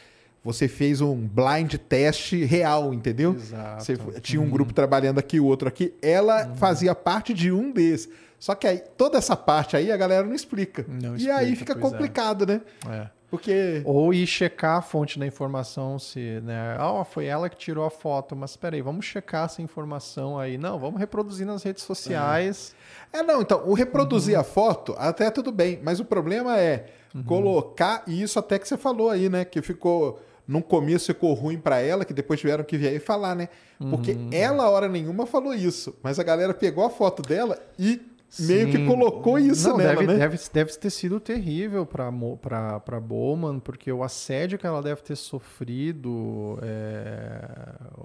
você fez um blind test real, entendeu? Exato. Você tinha um grupo trabalhando aqui, o outro aqui. Ela fazia parte de um desses. Só que aí, toda essa parte aí, a galera não explica. Não e aí explica, fica pois é. complicado, né? É. Porque. Ou ir checar a fonte da informação, se, né? Ah, foi ela que tirou a foto, mas peraí, vamos checar essa informação aí. Não, vamos reproduzir nas redes sociais. É, não, então, o reproduzir a foto, até tudo bem, mas o problema é colocar, e isso até que você falou aí, né? Que ficou. No começo ficou ruim pra ela, que depois tiveram que vir aí falar, né? Porque ela, hora nenhuma, falou isso. Mas a galera pegou a foto dela e meio que colocou isso Não, nela, deve, né? deve, deve ter sido terrível para Bowman, porque o assédio que ela deve ter sofrido, é,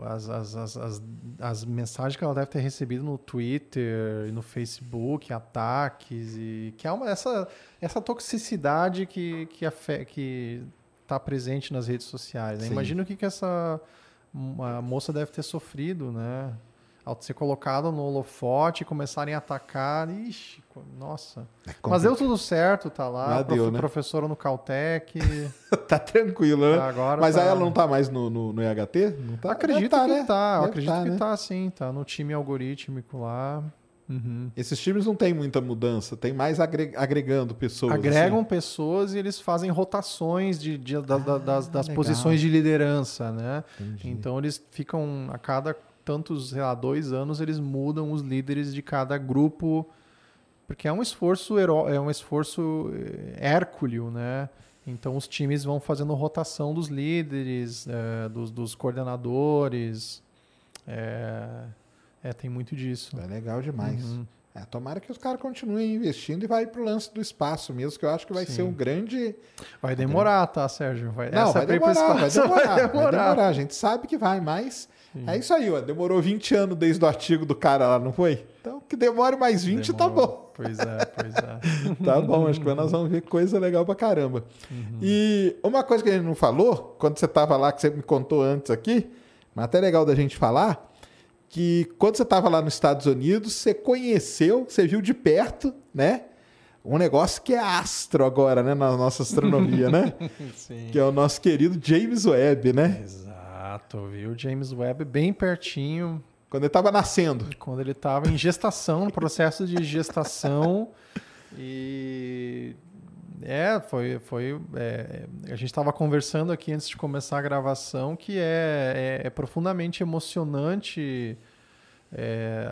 as, as, as, as, as mensagens que ela deve ter recebido no Twitter e no Facebook, ataques, e que é uma, essa, essa toxicidade que, que, afe- que está presente nas redes sociais. Né? Imagina o que, que essa a moça deve ter sofrido, né? Ao ser colocado no holofote e começarem a atacar. Ixi, nossa. Mas deu tudo certo, tá lá. Ah, prof- deu, né? Professora no Caltech. [laughs] tá tranquilo, né? Agora Mas tá- aí ela não tá mais no, no, no EHT? Não tá? acredito tá, que né? tá. Eu Deve acredito tá, que né? tá sim, tá no time algorítmico lá. Uhum. Esses times não tem muita mudança, tem mais agre- agregando pessoas. Agregam assim. pessoas e eles fazem rotações de, de- da- da- das, das legal. posições de liderança, né? Então eles ficam a cada tantos, sei lá, dois anos eles mudam os líderes de cada grupo, porque é um esforço heró- é um esforço eh, hérculeo, né? Então os times vão fazendo rotação dos líderes, eh, dos, dos coordenadores, é, é, tem muito disso. É legal demais. Uhum. É, tomara que os caras continuem investindo e vai pro lance do espaço mesmo, que eu acho que vai Sim. ser um grande. Vai demorar, tá, Sérgio? Vai, Não, vai ir pro demorar, vai [laughs] demorar, vai demorar. A gente sabe que vai, mas é isso aí, ó. Demorou 20 anos desde o artigo do cara lá, não foi? Então que demore mais 20 tá Demorou. bom. Pois é, pois é. [laughs] Tá bom, acho que nós vamos ver coisa legal pra caramba. Uhum. E uma coisa que a gente não falou, quando você tava lá, que você me contou antes aqui, mas até legal da gente falar, que quando você tava lá nos Estados Unidos, você conheceu, você viu de perto, né? Um negócio que é astro agora, né, na nossa astronomia, né? [laughs] Sim. Que é o nosso querido James Webb, né? Exato, viu? James Webb bem pertinho, Quando ele tava nascendo. quando ele estava em gestação, no processo de gestação. E é, foi, foi é, a gente estava conversando aqui antes de começar a gravação que é, é, é profundamente emocionante. É,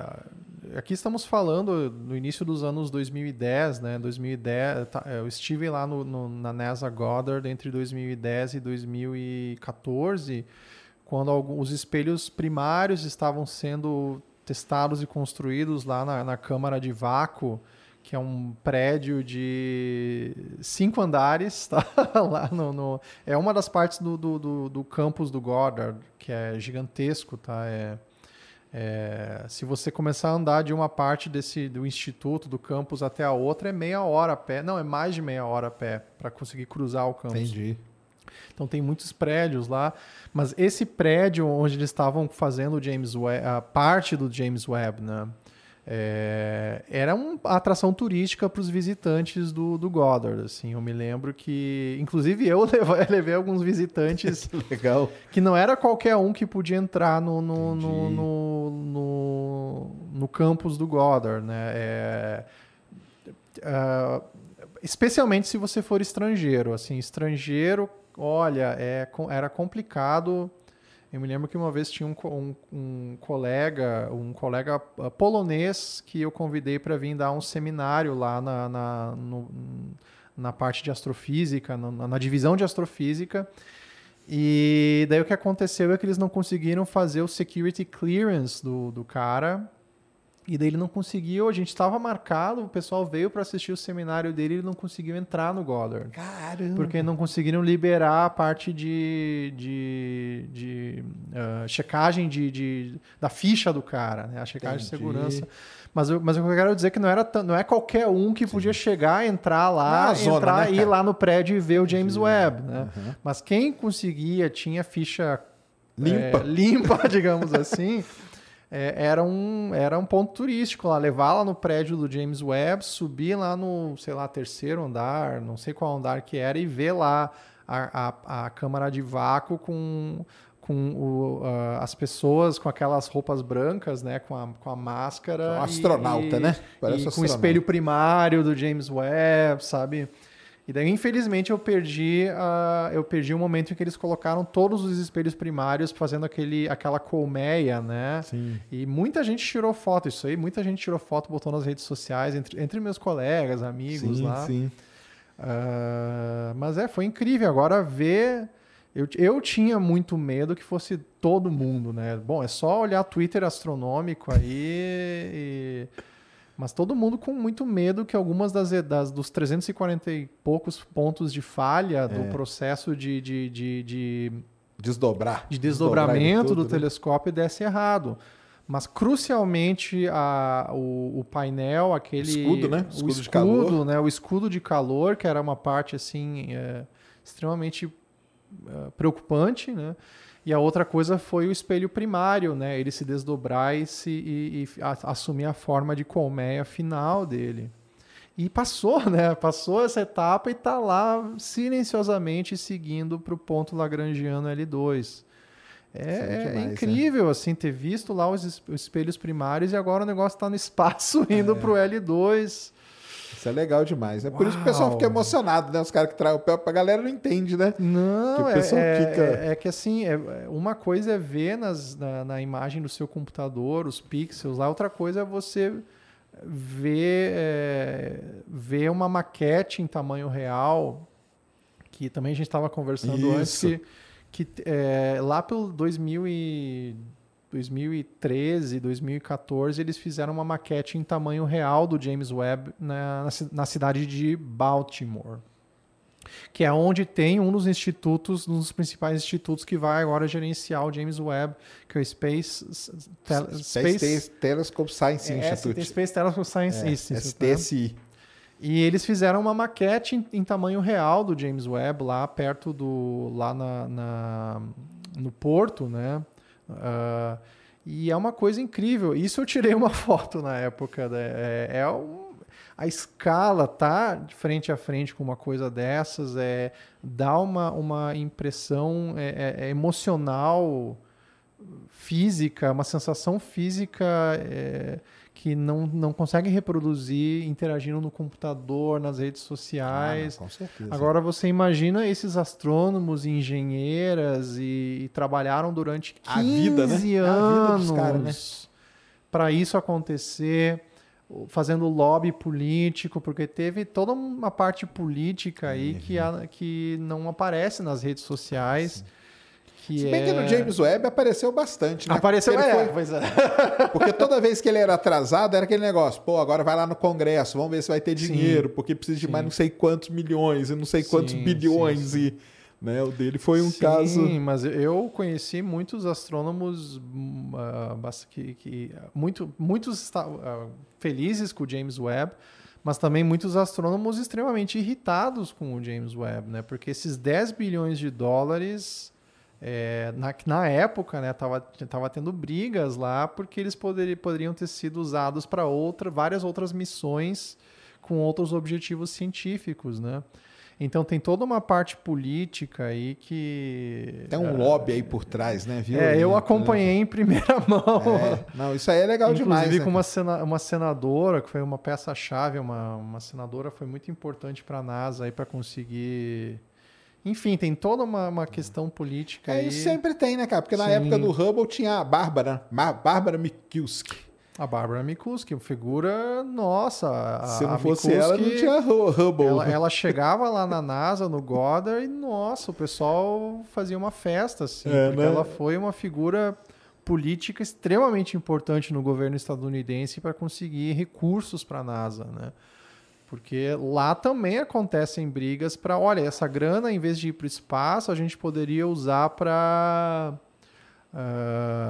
aqui estamos falando no início dos anos 2010, né? 2010, tá, eu estive lá no, no- na NASA Goddard entre 2010 e 2014, quando os espelhos primários estavam sendo testados e construídos lá na, na Câmara de Vácuo, que é um prédio de cinco andares, [laughs] tá? lá no, no- é uma das partes do, do, do, do campus do Goddard, que é gigantesco, tá? É, é, se você começar a andar de uma parte desse do instituto, do campus até a outra, é meia hora a pé. Não, é mais de meia hora a pé para conseguir cruzar o campus. Entendi. Então tem muitos prédios lá, mas esse prédio onde eles estavam fazendo o James Webb, a parte do James Webb, né? é, era uma atração turística para os visitantes do, do Goddard. Assim, eu me lembro que, inclusive, eu [laughs] levei, levei alguns visitantes [laughs] Legal. que não era qualquer um que podia entrar no, no, no, no, no, no campus do Goddard, né? É, ah, especialmente se você for estrangeiro, assim, estrangeiro, olha, é, era complicado. Eu me lembro que uma vez tinha um, um, um colega, um colega ah, polonês que eu convidei para vir dar um seminário lá na, na, no- na parte de astrofísica, na, na divisão de astrofísica. E daí o que aconteceu é que eles não conseguiram fazer o security clearance do, do cara. E daí ele não conseguiu, a gente estava marcado, o pessoal veio para assistir o seminário dele e ele não conseguiu entrar no Goddard. Caramba. Porque não conseguiram liberar a parte de, de, de ah, checagem de, de- da ficha do cara, né? a checagem de Entendi. segurança. Mas, eu- mas o que eu quero dizer é que não, era não é qualquer um que podia chegar, entrar lá, Na zona, entrar, né, ir lá no prédio e ver o James Webb. Né? Mas quem conseguia, tinha ficha Limpa. é, limpa, [laughs] digamos assim, é, era, um, era um ponto turístico lá. Levar lá no prédio do James Webb, subir lá no, sei lá, terceiro andar, não sei qual andar que era, e ver lá a, a, a câmara de vácuo com, com o, ah, as pessoas com aquelas roupas brancas, né? Com a, com a máscara. Um astronauta, e- né? Parece e com o astronauta. espelho primário do James Webb, sabe? E daí, infelizmente, eu perdi, a, eu perdi o momento em que eles colocaram todos os espelhos primários fazendo aquele, aquela colmeia, né? Sim. E muita gente tirou foto, isso aí, muita gente tirou foto, botou nas redes sociais, entre, entre meus colegas, amigos Sim, lá. sim. Ah, mas é, foi incrível. Agora ver. Eu, eu tinha muito medo que fosse todo mundo, né? Bom, é só olhar Twitter astronômico aí. e- Mas todo mundo com muito medo que algumas das, das- dos 340 e poucos pontos de falha do É. processo de, de, de, de, Desdobrar. de Desdobrar desdobramento tudo, do né? telescópio desse errado. Mas crucialmente a, o, o painel, aquele escudo, né? o Escudo de escudo, calor. né? O escudo de calor, que era uma parte assim é, extremamente é, preocupante, né? E a outra coisa foi o espelho primário, né? Ele se desdobrar e, se, e, e a- assumir a forma de colmeia final dele. E passou, [laughs] né? Passou essa etapa e tá lá silenciosamente seguindo para o ponto lagrangiano L2. É, é é demais, né? incrível, assim, ter visto lá os, es- os espelhos primários e agora o negócio está no espaço [laughs] indo para o L2. Isso é legal demais. É por isso que o pessoal fica emocionado, né? Os caras que trazem o pé, a galera não entende, né? Não, Que o é, pessoal é, fica- é- é que assim, é- uma coisa é ver nas- na, na imagem do seu computador os pixels lá, outra coisa é você ver, é, ver uma maquete em tamanho real, que também a gente estava conversando antes, Isso. que, que é, lá pelo 2000 e 2013, 2014, eles fizeram uma maquete em tamanho real do James Webb na, na ci- na cidade de Baltimore que é onde tem um dos institutos, um dos principais institutos que vai agora gerenciar o James Webb, que é o Space, Tel- Space, Te- Telescope Science é, Institute. Space Telescope Science É, Institute. né? STSI. E eles fizeram uma maquete em, em tamanho real do James Webb lá perto do lá na, na- no porto, né? Ah, e é uma coisa incrível. Isso eu tirei uma [laughs] foto na época. Né? É, é um- a escala tá de frente a frente com uma coisa dessas é dá uma, uma impressão é, é- é emocional física, uma sensação física é, que não, não consegue reproduzir interagindo no computador, nas redes sociais. Ah, com certeza. Agora você imagina esses astrônomos e engenheiras e, e trabalharam durante 15 A vida, né? É anos caras, né? para isso acontecer, fazendo lobby político, porque teve toda uma parte política aí que, a- que não aparece nas redes sociais. Que Se bem é... que no James Webb apareceu bastante, né? Apareceu, Porque, é, foi- pois é. [laughs] porque toda vez que ele era atrasado, era aquele negócio, pô, agora vai lá no Congresso, vamos ver se vai ter Sim. dinheiro, porque precisa de Sim. mais não sei quantos milhões e não sei quantos Sim, bilhões sim, e... Né, o dele foi um Sim, caso... mas eu conheci muitos astrônomos bas- que, que- muito, muitos ah, felizes com o James Webb, mas também muitos astrônomos extremamente irritados com o James Webb, né? Porque esses 10 bilhões de dólares é, na, na época, né, tava, tava tendo brigas lá porque eles poderi, poderiam ter sido usados para outra, várias outras missões com outros objetivos científicos, né? Então tem toda uma parte política aí que Tem um lobby aí por trás, né? Viu? é, eu Né? acompanhei em primeira [laughs] mão. É, não, isso aí é legal Inclusive demais. né, com uma, sena- uma senadora, que foi uma peça-chave, uma, uma senadora foi muito importante para a NASA aí para conseguir. Enfim, tem toda uma, uma questão política É, aí. isso sempre tem, né, cara? Porque na Sim. época do Hubble tinha a Bárbara, Bárbara Mikulski. A Bárbara Mikuski, figura nossa. A, Se não fosse ela, não tinha Hu- Hubble. Ela, ela chegava lá na NASA, no Goddard, e nossa, o pessoal fazia uma festa, assim, É, porque né? ela foi uma figura política extremamente importante no governo estadunidense para conseguir recursos para a NASA, né? Porque lá também acontecem brigas para, olha, essa grana, em vez de ir para o espaço, a gente poderia usar para.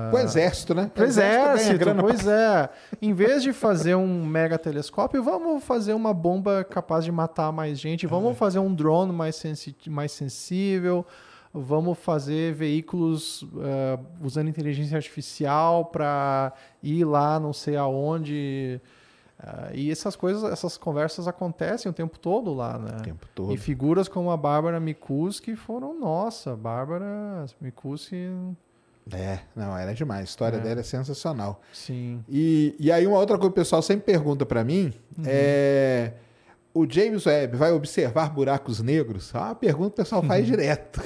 Pro exército, né? Pro exército, grana pra- pois é. Em vez de fazer um mega telescópio, vamos fazer uma bomba capaz de matar mais gente. Vamos fazer um drone mais, sensi mais sensível. Vamos fazer veículos eh, usando inteligência artificial para ir lá não sei aonde. Ah, e essas coisas, essas conversas acontecem o tempo todo lá, né? O tempo todo. E figuras como a Bárbara Mikuski foram, nossa, Bárbara Mikuski, É, não, era demais. A história dela é sensacional. sim. E, e aí uma outra coisa que o pessoal sempre pergunta pra mim Uhum. é... O James Webb vai observar buracos negros? É uma pergunta que o pessoal Uhum. faz [laughs] direto.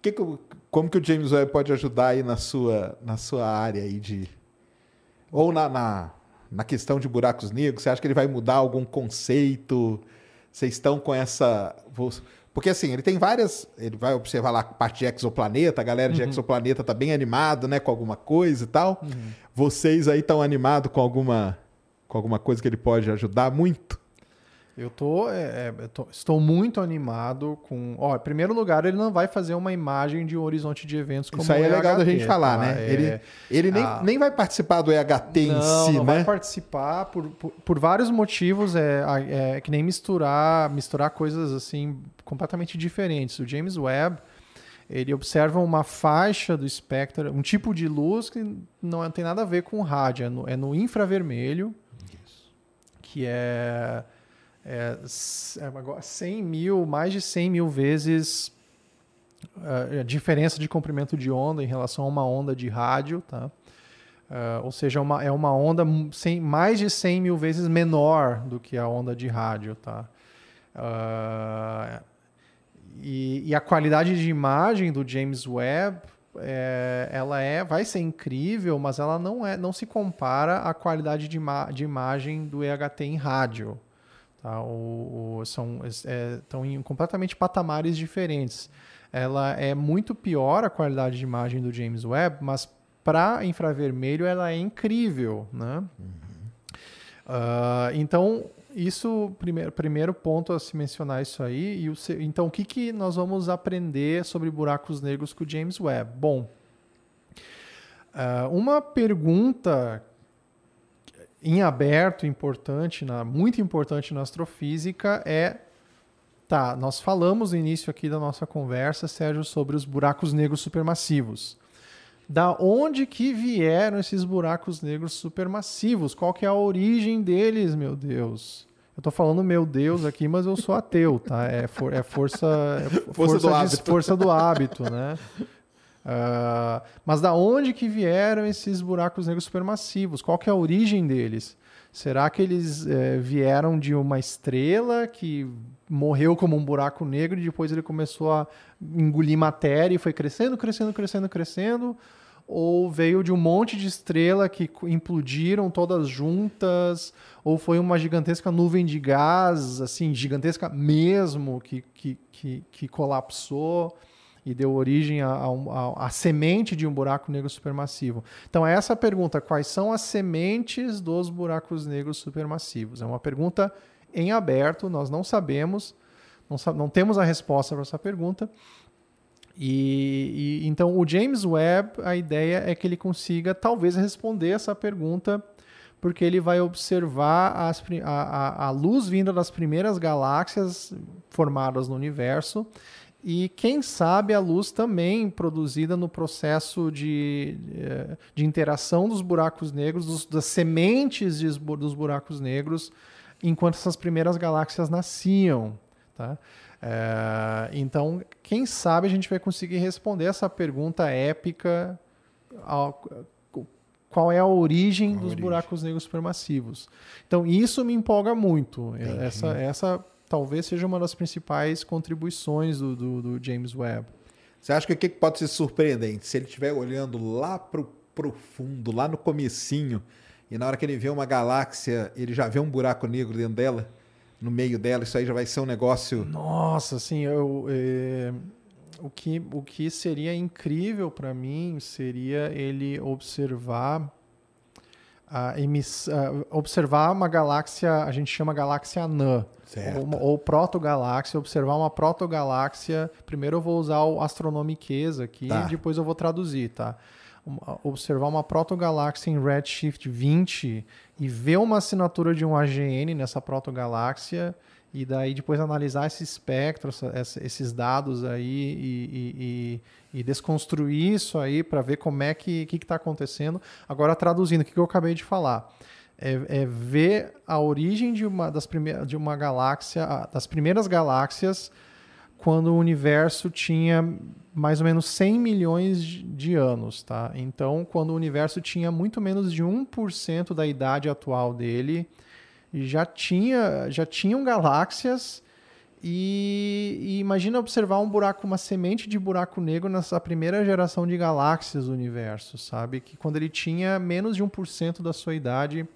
Que que como que o James Webb pode ajudar aí na sua, na sua área aí de... Ou na, na, na questão de buracos negros? Você acha que ele vai mudar algum conceito? Vocês estão com essa... Porque assim, ele tem várias... Ele vai observar lá a parte de exoplaneta, a galera Uhum. de exoplaneta tá bem animado, né? Com alguma coisa e tal. Vocês aí estão animados com alguma, com alguma coisa que ele pode ajudar muito? Eu tô, é, é, eu tô- estou muito animado com. Ó, em primeiro lugar, ele não vai fazer uma imagem de um horizonte de eventos como Isso aí é legal da gente falar, tá? né? É, Ele, ele nem, ah. nem vai participar do EHT em não, si, não né? vai participar por, por, por vários motivos. É, é que nem misturar, misturar coisas assim completamente diferentes. O James Webb ele observa uma faixa do espectro, um tipo de luz que não tem nada a ver com rádio, é no, é no infravermelho, que é, é, é 100 mil, mais de 100 mil vezes a diferença de comprimento de onda em relação a uma onda de rádio, tá? Uh, ou seja, uma, é uma onda 100, mais de 100 mil vezes menor do que a onda de rádio, tá? Uh, e, e, a qualidade de imagem do James Webb, é, ela é, vai ser incrível, mas ela não é, não se compara à qualidade de, ima de imagem do EHT em rádio. Tá? O, o, são é, estão em completamente patamares diferentes. Ela é muito pior a qualidade de imagem do James Webb, mas para infravermelho ela é incrível, né? Uhum. Uh, então isso primeiro primeiro ponto a se mencionar isso aí e o, então o que que nós vamos aprender sobre buracos negros com o James Webb? Bom, uh, uma pergunta em aberto importante, na, muito importante na astrofísica é tá, nós falamos no início aqui da nossa conversa, Sérgio, sobre os buracos negros supermassivos da onde que vieram esses buracos negros supermassivos? Qual que é a origem deles, meu Deus? Eu tô falando meu Deus aqui, mas eu sou ateu, tá? É, for, é força, é força, força, do hábito. força do hábito, né? Uh, mas da onde que vieram esses buracos negros supermassivos? Qual que é a origem deles? Será que eles é, vieram de uma estrela que morreu como um buraco negro e depois ele começou a engolir matéria e foi crescendo, crescendo, crescendo, crescendo? Ou veio de um monte de estrela que implodiram todas juntas? Ou foi uma gigantesca nuvem de gás, assim, gigantesca mesmo, que, que, que, que colapsou? E deu origem a, semente de um buraco negro supermassivo. Então, é essa pergunta: quais são as sementes dos buracos negros supermassivos? É uma pergunta em aberto, nós não sabemos, não, não temos a resposta para essa pergunta. E, e, então o James Webb, a ideia é que ele consiga talvez responder essa pergunta, porque ele vai observar as, a, a, a luz vinda das primeiras galáxias formadas no universo e quem sabe a luz também produzida no processo de, eh, de interação dos buracos negros, dos, das sementes de, dos buracos negros enquanto essas primeiras galáxias nasciam. Tá? É, então, quem sabe a gente vai conseguir responder essa pergunta épica: ao, qual é a origem qual dos origem? buracos negros supermassivos? Então, isso me empolga muito. Essa, essa talvez seja uma das principais contribuições do, do, do James Webb. Você acha que o que pode ser surpreendente? Se ele estiver olhando lá para o profundo, lá no comecinho, e na hora que ele vê uma galáxia, ele já vê um buraco negro dentro dela, no meio dela, isso aí já vai ser um negócio. Nossa, assim, eu, é, o, que, o que seria incrível para mim seria ele observar a emiss, observar uma galáxia, a gente chama galáxia anã, ou, ou protogaláxia, observar uma protogaláxia. Primeiro eu vou usar o astronomiqueza aqui, tá. depois eu vou traduzir, tá? observar uma protogaláxia em Redshift 20 e ver uma assinatura de um AGN nessa protogaláxia e daí depois analisar esse espectro, esses dados aí e, e, e, e desconstruir isso aí para ver como é que está acontecendo. Agora traduzindo o que, que eu acabei de falar. É, é, ver a origem de uma das primeiras de uma galáxia, das primeiras galáxias quando o universo tinha mais ou menos 100 milhões de anos, tá? Então, quando o universo tinha muito menos de 1% da idade atual dele, já tinha já tinham galáxias e, e, imagina observar um buraco, uma semente de buraco negro nessa primeira geração de galáxias do universo, sabe? Que quando ele tinha menos de 1% da sua idade,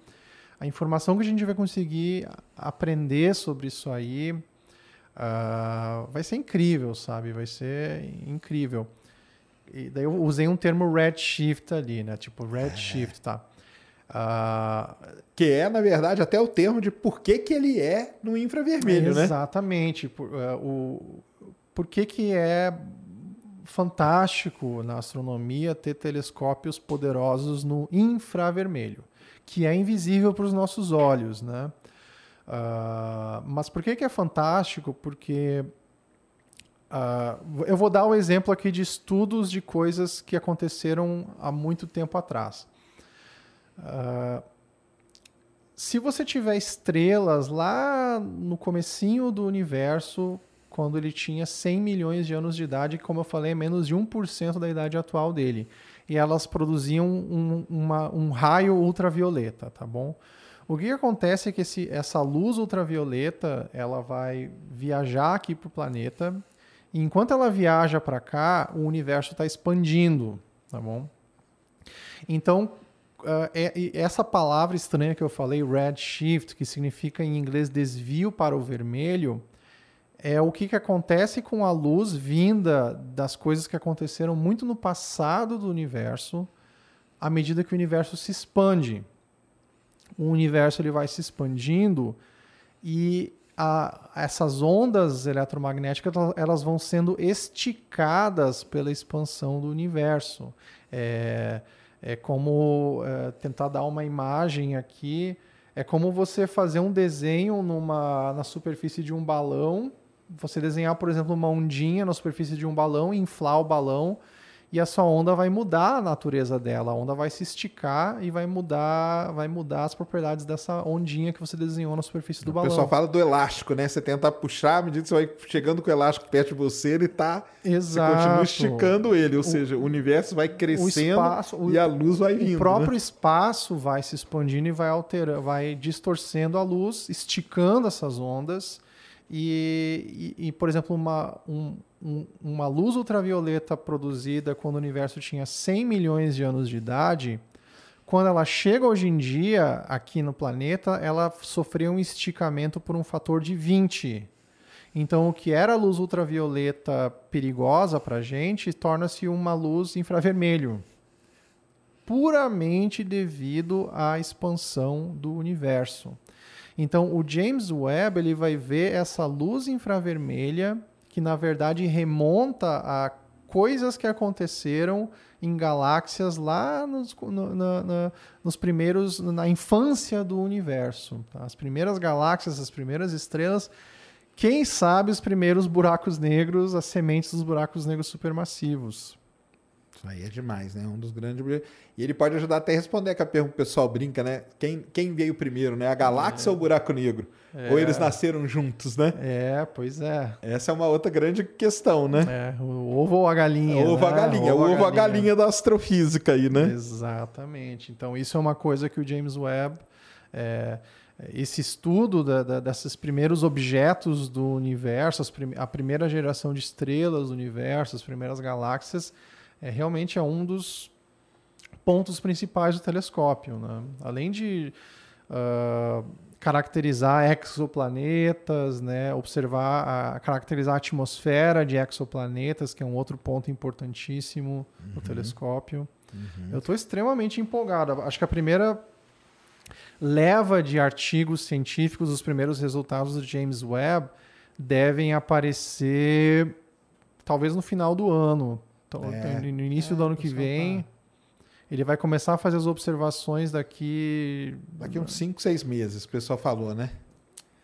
a informação que a gente vai conseguir aprender sobre isso aí Uh, vai ser incrível, sabe? Vai ser incrível. E daí eu usei um termo redshift ali, né? Tipo, redshift, tá? Uh, que é, na verdade, até o termo de por que, que ele é no infravermelho, né? Exatamente. Por, uh, o, por que, que é fantástico na astronomia ter telescópios poderosos no infravermelho, que é invisível para os nossos olhos, né? Uh, mas por que, que é fantástico? Porque ah, eu vou dar o exemplo aqui de estudos de coisas que aconteceram há muito tempo atrás. Ah, se você tiver estrelas lá no comecinho do universo, quando ele tinha 100 milhões de anos de idade, como eu falei, é menos de 1% da idade atual dele. E elas produziam um, uma- um raio ultravioleta, tá bom? O que acontece é que esse- essa luz ultravioleta ela vai viajar aqui para o planeta. E enquanto ela viaja para cá, o universo está expandindo, tá bom? Então, é- e essa palavra estranha que eu falei, redshift, que significa em inglês desvio para o vermelho, é o que, que acontece com a luz vinda das coisas que aconteceram muito no passado do universo, à medida que o universo se expande. O universo ele vai se expandindo e a- essas ondas eletromagnéticas elas vão sendo esticadas pela expansão do universo. É, é como é, tentar dar uma imagem aqui. É como você fazer um desenho numa, na superfície de um balão. Você desenhar, por exemplo, uma ondinha na superfície de um balão, inflar o balão e a sua onda vai mudar a natureza dela. A onda vai se esticar e vai mudar, vai mudar as propriedades dessa ondinha que você desenhou na superfície do O balão. pessoal fala do elástico, né? Você tenta puxar, à medida que você vai chegando com o elástico perto de você, ele tá. Exato. Você continua esticando ele, ou seja, o universo vai crescendo espaço- o- e a luz vai vindo. O próprio né? espaço vai se expandindo e vai alterando, vai distorcendo a luz, esticando essas ondas. E, e- e, por exemplo, uma, um- um- uma luz ultravioleta produzida quando o universo tinha 100 milhões de anos de idade, quando ela chega hoje em dia aqui no planeta, ela sofreu um esticamento por um fator de 20. Então, o que era luz ultravioleta perigosa para a gente torna-se uma luz infravermelho puramente devido à expansão do universo. Então, o James Webb ele vai ver essa luz infravermelha que na verdade remonta a coisas que aconteceram em galáxias lá nos, no- na- na- nos primeiros na infância do universo. tá? As primeiras galáxias, as primeiras estrelas, quem sabe os primeiros buracos negros, as sementes dos buracos negros supermassivos. Isso aí é demais, né? Um dos grandes. E ele pode ajudar até a responder que a pergunta que o pessoal brinca, né? Quem, quem veio primeiro, né? A galáxia ou o buraco negro? Ou eles nasceram juntos, né? É, pois é. Essa é uma outra grande questão, né? É, o ovo ou a galinha? ovo a né? galinha, o ovo a galinha da astrofísica aí, né? Exatamente. Então, isso é uma coisa que o James Webb, é, esse estudo da- da- desses primeiros objetos do universo, as prim- a primeira geração de estrelas do universo, as primeiras galáxias, é, realmente é um dos pontos principais do telescópio. Né? Além de ah, caracterizar exoplanetas, né? observar, a, caracterizar a atmosfera de exoplanetas, que é um outro ponto importantíssimo no telescópio. Eu estou extremamente empolgado. Acho que a primeira leva de artigos científicos, os primeiros resultados do James Webb, devem aparecer talvez no final do ano. Então, É. no início do ano que pessoal vem. Ele vai começar a fazer as observações daqui. Daqui uns 5, 6 meses, o pessoal falou, né?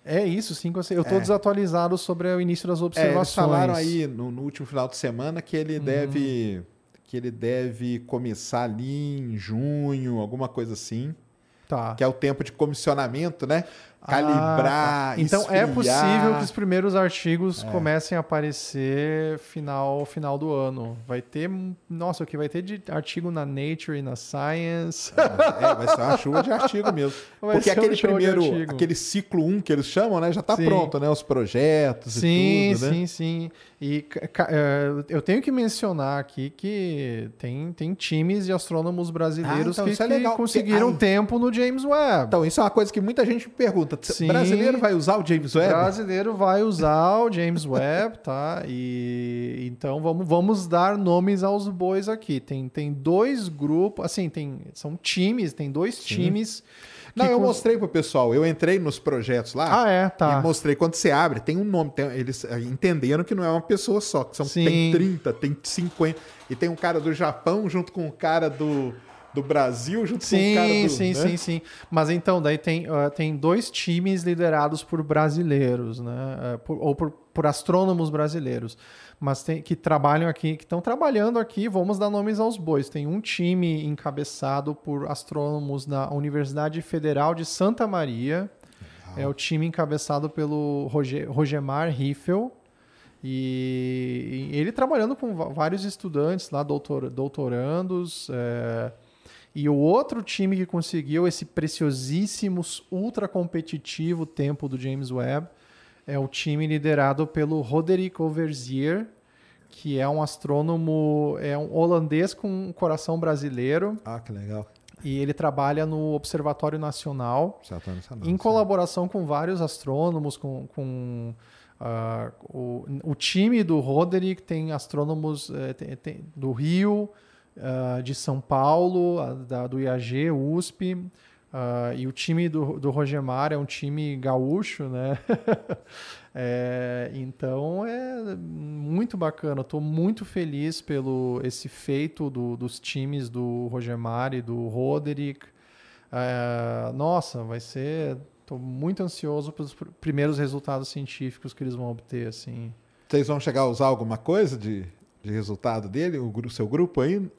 É isso, cinco a seis. Eu estou É. desatualizado sobre o início das É, observações. eles falaram aí no, no último final de semana que ele deve que ele deve começar ali em junho, alguma coisa assim, Tá. que é o tempo de comissionamento, né? Ah, Calibrar, tá. Então é esfriar. possível que os primeiros artigos É. comecem a aparecer final final do ano. Vai ter, nossa, o que vai ter de artigo na Nature e na Science. É, vai ser uma chuva de artigo mesmo. [laughs] Vai Porque um aquele primeiro, aquele ciclo 1 que eles chamam, né? Já tá Sim. pronto, né? Os projetos sim, e tudo, né? sim, sim. E eh, eu tenho que mencionar aqui que tem, tem times de astrônomos brasileiros Ah, então que, é que conseguiram ai. tempo no James Webb. Então, isso é uma coisa que muita gente pergunta. Sim. Brasileiro vai usar o James O Webb? brasileiro vai usar o James Webb, tá? E então vamos, vamos dar nomes aos bois aqui. Tem, tem dois grupos, assim, tem, são times, tem dois times. Não, eu cons- mostrei pro pessoal. Eu entrei nos projetos lá. Ah, é, tá. E mostrei quando você abre, tem um nome. tem- eles eh, entenderam que não é uma pessoa só, que são, Sim. tem 30, tem 50. E tem um cara do Japão junto com um cara do, do Brasil junto com o cara Sim, do, sim, né? sim, sim. Mas então, daí tem, ah, tem dois times liderados por brasileiros, né? Ah, por- ou por, por astrônomos brasileiros. Mas tem, que trabalham aqui, que estão trabalhando aqui, vamos dar nomes aos bois. Tem um time encabeçado por astrônomos da Universidade Federal de Santa Maria. É o time encabeçado pelo Roger, Rogemar Riffel. E, e ele trabalhando com vários estudantes lá, doutor, doutorandos. é, e o outro time que conseguiu esse preciosíssimo, ultra competitivo tempo do James Webb é o time liderado pelo Roderick Overzier, que é um astrônomo, é um holandês com um coração brasileiro, Ah, que legal. e ele trabalha no Observatório Nacional tá em colaboração com vários astrônomos, com, com ah, o, o time do Roderick tem astrônomos eh, tem- tem- do Rio, ah, de São Paulo, a- da, do IAG, USP, ah, e o time do, do Rogemar é um time gaúcho, né? [laughs] É, então é muito bacana. Estou muito feliz pelo esse feito do- dos times do Rogemar e do Roderick. É, nossa, vai ser. Estou muito ansioso pelos pr- primeiros resultados científicos que eles vão obter, assim. Vocês vão chegar a usar alguma coisa de, de resultado dele, o seu grupo aí?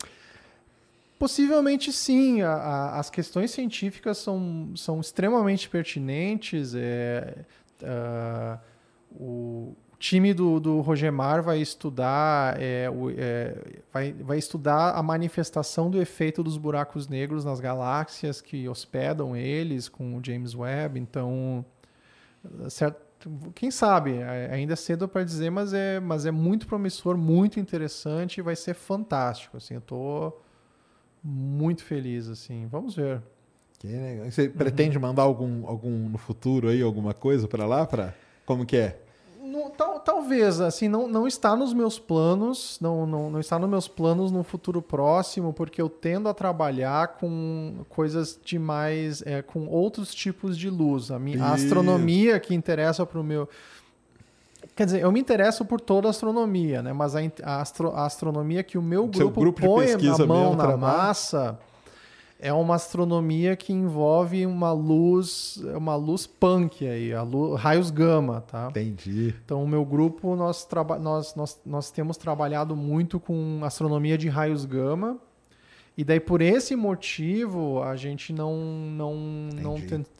Possivelmente sim. A- a- as questões científicas são, são extremamente pertinentes. É, ah, o time do, do Rogemar vai estudar, é, o- é, vai, vai estudar a manifestação do efeito dos buracos negros nas galáxias que hospedam eles com o James Webb. Então, certo, quem sabe? É- Ainda é cedo para dizer, mas é, mas é muito promissor, muito interessante e vai ser fantástico. Assim, eu tô muito feliz, assim. Vamos ver. Você pretende mandar algum, algum no futuro aí, alguma coisa para lá? Pra... Como que é? Não, tal- talvez, assim, não, não está nos meus planos, não, não, não está nos meus planos no futuro próximo, porque eu tendo a trabalhar com coisas de mais, é, com outros tipos de luz. A, minha, a astronomia que interessa para o meu... Quer dizer, eu me interesso por toda a astronomia, né? Mas a, a astro- a astronomia que o meu grupo, grupo põe a mão na trabalha? massa é uma astronomia que envolve uma luz, uma luz punk aí, a lu- raios gama, tá? Entendi. Então, o meu grupo, nós, traba nós, nós, nós temos trabalhado muito com astronomia de raios gama. E daí, por esse motivo, a gente não, não, não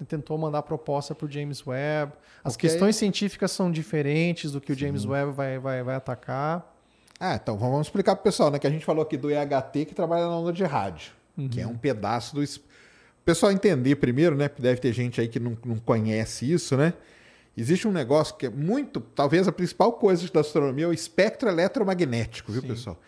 tentou mandar proposta para o James Webb. As Ok. questões científicas são diferentes do que o James Webb vai, vai, vai atacar. Ah, então vamos explicar pro pessoal, né? Que a gente falou aqui do EHT que trabalha na onda de rádio, que é um pedaço do. O pessoal entender primeiro, né? Porque deve ter gente aí que não, não conhece isso, né? Existe um negócio que é muito, talvez a principal coisa da astronomia é o espectro eletromagnético, viu, pessoal?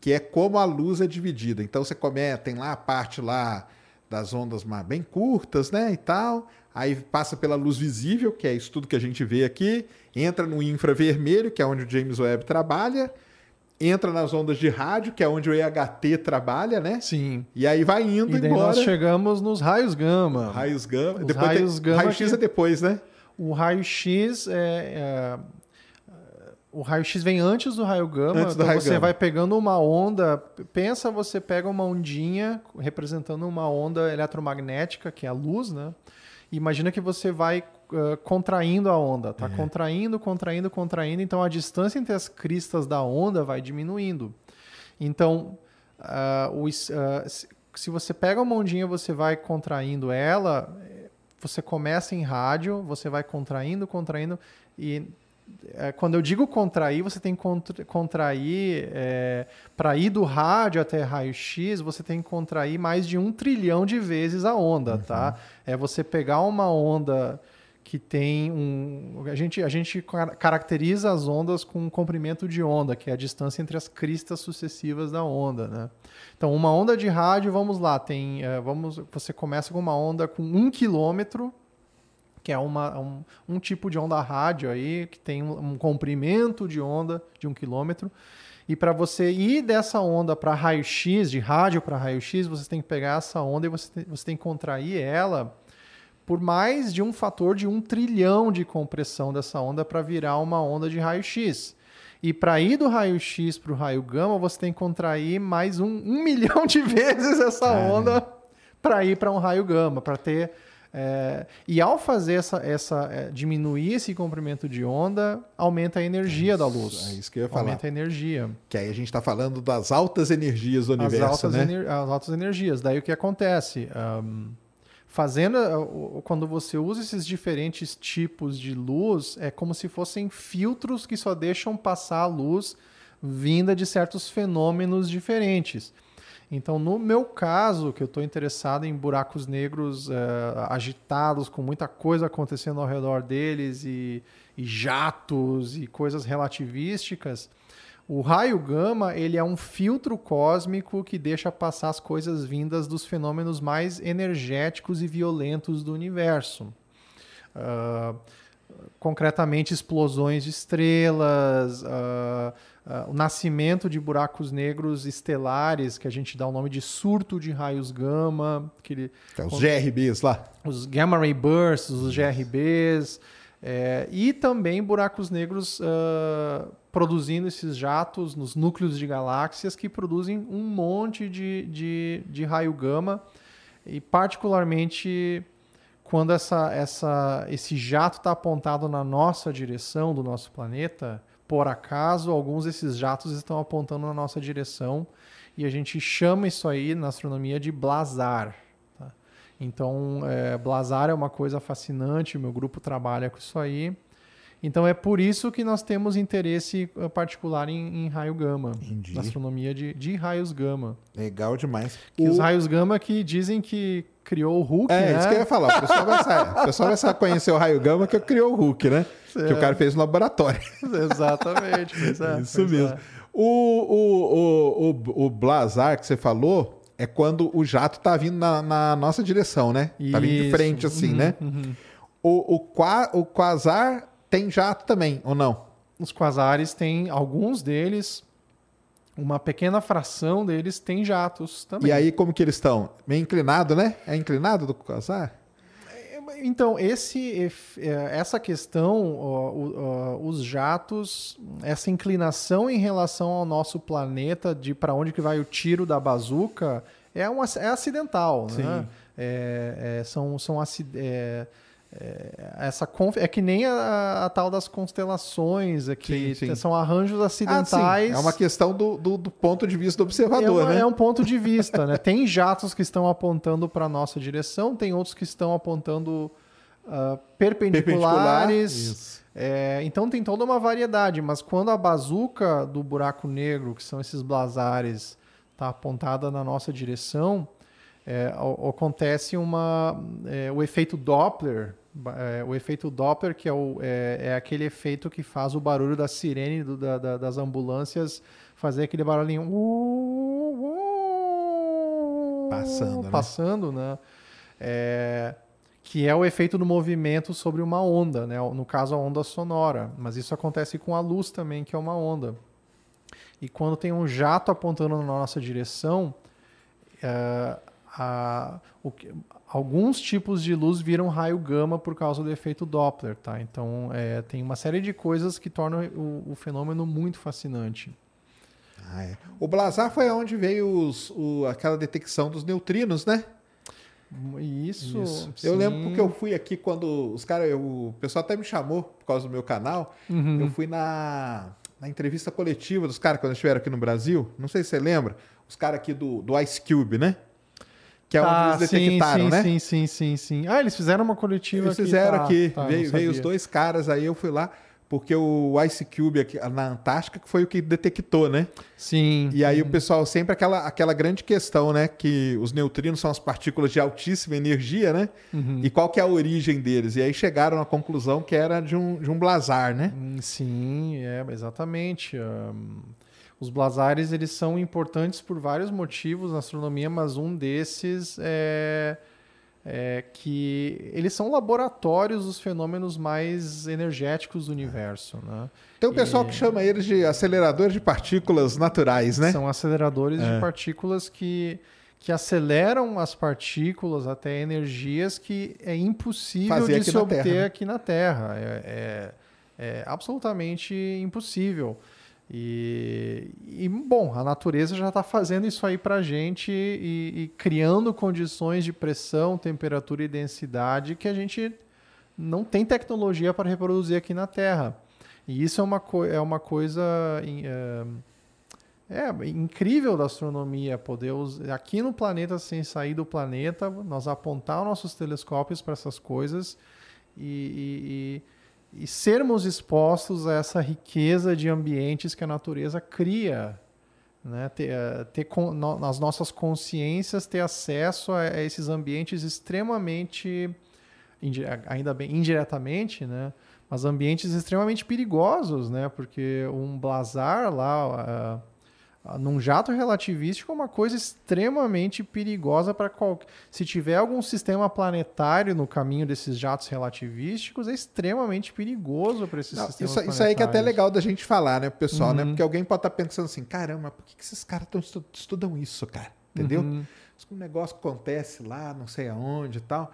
Que é como a luz é dividida. Então você come, tem lá a parte lá das ondas mais bem curtas, né, e tal. Aí passa pela luz visível, que é isso tudo que a gente vê aqui, entra no infravermelho, que é onde o James Webb trabalha, entra nas ondas de rádio, que é onde o EHT trabalha, né? Sim. E aí vai indo E daí embora. nós chegamos nos raios gama. Raios gama. Os depois raios tem... gama Raio-X que- é depois, né? O raio-x é, é, o raio-x vem antes do raio gama. Antes do então raio você gama. vai pegando uma onda. Pensa, você pega uma ondinha representando uma onda eletromagnética, que é a luz, né? Imagina que você vai ah, contraindo a onda, É. tá? Contraindo, contraindo, contraindo. Então a distância entre as cristas da onda vai diminuindo. Então, es- ah, se- você pega uma ondinha, você vai contraindo ela, eh, você começa em rádio, você vai contraindo, contraindo, e eh, quando eu digo contrair, você tem que contra- contrair, para ir do rádio até raio-x, você tem que contrair mais de um trilhão de vezes a onda, tá? É você pegar uma onda que tem um. A gente, a gente car- caracteriza as ondas com um comprimento de onda, que é a distância entre as cristas sucessivas da onda, né? Então, uma onda de rádio, vamos lá, tem. eh, vamos, você começa com uma onda com um quilômetro, que é uma, um, um tipo de onda rádio aí, que tem um, um comprimento de onda de um quilômetro. E para você ir dessa onda para raio-x, de rádio para raio-x, você tem que pegar essa onda e você tem, você tem que contrair ela por mais de um fator de um trilhão de compressão dessa onda para virar uma onda de raio-x. E para ir do raio-x para o raio gama, você tem que contrair mais um, um [laughs] milhão de vezes essa onda para ir para um raio gama, para ter. é, e ao fazer essa, essa é, diminuir esse comprimento de onda, aumenta a energia da luz. é isso que eu ia falar. Aumenta a energia. Que aí a gente está falando das altas energias do As universo, altas, né? ener- as altas energias. Daí o que acontece? Ahn, fazendo. Quando você usa esses diferentes tipos de luz, é como se fossem filtros que só deixam passar a luz vinda de certos fenômenos diferentes. Então, no meu caso, que eu estou interessado em buracos negros eh, agitados, com muita coisa acontecendo ao redor deles, e, e jatos e coisas relativísticas, o raio gama ele é um filtro cósmico que deixa passar as coisas vindas dos fenômenos mais energéticos e violentos do universo. Ah, concretamente, explosões de estrelas, ah, ah, o nascimento de buracos negros estelares, que a gente dá o nome de surto de raios gama, que ele, é os GRBs lá. os gamma ray bursts, os GRBs, é, e também buracos negros ah, produzindo esses jatos nos núcleos de galáxias que produzem um monte de, de, de raio gama, e particularmente quando essa, essa, esse jato está apontado na nossa direção do nosso planeta, por acaso, alguns desses jatos estão apontando na nossa direção e a gente chama isso aí na astronomia de blazar. Então, é, blazar é uma coisa fascinante, o meu grupo trabalha com isso aí. Então, é por isso que nós temos interesse eh, particular em, em raio gama, Entendi. na astronomia de, de raios gama. Legal demais. Que O- Os raios gama que dizem que criou o Hulk, É, né? isso que eu ia falar. O pessoal vai, saber, o pessoal vai saber conhecer o raio gama que criou o Hulk, né? Que o cara fez no laboratório. [laughs] Exatamente. pois é, Isso pois mesmo. é. O, o, o, o, o blazar que você falou é quando o jato tá vindo na, na nossa direção, né? Tá vindo de Isso. frente assim, Uhum, né? O, o, qua, o quasar tem jato também, ou não? Os quasares têm, alguns deles, uma pequena fração deles tem jatos também. E aí, como que eles estão? Meio inclinado, né? É inclinado do quasar? Então, esse, é, essa questão, ó, o- ó, os jatos, essa inclinação em relação ao nosso planeta, de para onde que vai o tiro da bazuca, é, um, é acidental, né? Sim. É, é, são, são acid- é, é, essa conf- é que nem a, a tal das constelações, é que Sim, sim. são arranjos Ah, acidentais. sim. É uma questão do, do, do ponto de vista do É, observador, uma- né? é um ponto de vista, né? Tem jatos que estão apontando para a nossa direção, tem outros que estão apontando ah, perpendiculares. Isso. É, então tem toda uma variedade, mas quando a bazuca do buraco negro, que são esses blazares, está apontada na nossa direção, é, acontece uma, é, o efeito Doppler. É, o efeito Doppler, que é, o- é- é aquele efeito que faz o barulho da sirene do- da- da- das ambulâncias fazer aquele barulhinho. Passando, né? Passando, né? É, que é o efeito do movimento sobre uma onda, né? No caso, a onda sonora. Mas isso acontece com a luz também, que é uma onda. E quando tem um jato apontando na nossa direção, é, a- o que- alguns tipos de luz viram raio gama por causa do efeito Doppler, tá? Então, é, tem uma série de coisas que tornam o, o fenômeno muito fascinante. Ah, é. O blazar foi onde veio os- o- aquela detecção dos neutrinos, né? Isso. Eu sim. lembro porque eu fui aqui quando os caras, o pessoal até me chamou por causa do meu canal. Uhum. Eu fui na, na entrevista coletiva dos caras quando estiveram aqui no Brasil. Não sei se você lembra. Os caras aqui do, do Ice Cube, né? Que é onde Tá, eles sim, detectaram, sim, né? Sim, sim, sim, sim. Ah, eles fizeram uma coletiva Eles aqui. fizeram tá, aqui. tá, veio, veio os dois caras aí, eu fui lá. Porque o Ice Cube aqui na Antártica foi o que detectou, né? Sim. E aí o pessoal sempre aquela, aquela grande questão, né? Que os neutrinos são as partículas de altíssima energia, né? Uhum. E qual que é a origem deles? E aí chegaram à conclusão que era de um, de um blazar, né? Hum, Sim, é, exatamente. Ahn, os blazares eles são importantes por vários motivos na astronomia, mas um desses é, é que eles são laboratórios dos fenômenos mais energéticos do universo. Né? Tem um pessoal que chama eles de aceleradores de partículas naturais, né? São aceleradores É. de partículas que, que aceleram as partículas até energias que é impossível Fazer de se obter Terra, né? aqui na Terra. É, é- é absolutamente impossível. E, e, bom, a natureza já está fazendo isso aí para a gente e, e, criando condições de pressão, temperatura e densidade que a gente não tem tecnologia para reproduzir aqui na Terra. E isso é uma, é uma coisa é, é, incrível da astronomia, poder aqui no planeta, sem sair do planeta, nós apontar nossos telescópios para essas coisas e, e e sermos expostos a essa riqueza de ambientes que a natureza cria. Né? Ter, eh, ter no, nas nossas consciências, ter acesso a, a esses ambientes extremamente, ainda bem, indiretamente, né? mas ambientes extremamente perigosos, né? porque um blazar lá. Num jato relativístico é uma coisa extremamente perigosa para qualquer. Se tiver algum sistema planetário no caminho desses jatos relativísticos, é extremamente perigoso para esses Não, sistemas isso, isso aí que é até legal da gente falar, né, pessoal, né? uhum. né? Porque alguém pode estar tá pensando assim, caramba, por que, que esses caras estu estudam isso, cara? Entendeu? Uhum. Um negócio acontece lá, não sei aonde e tal.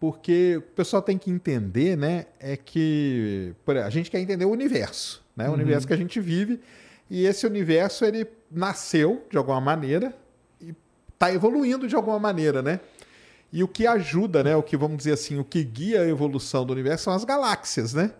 Porque o pessoal tem que entender, né? É que a gente quer entender o universo, né? O uhum. universo que a gente vive. E esse universo ele nasceu de alguma maneira e está evoluindo de alguma maneira, né? E o que ajuda, né? O que vamos dizer assim, o que guia a evolução do universo são as galáxias, né?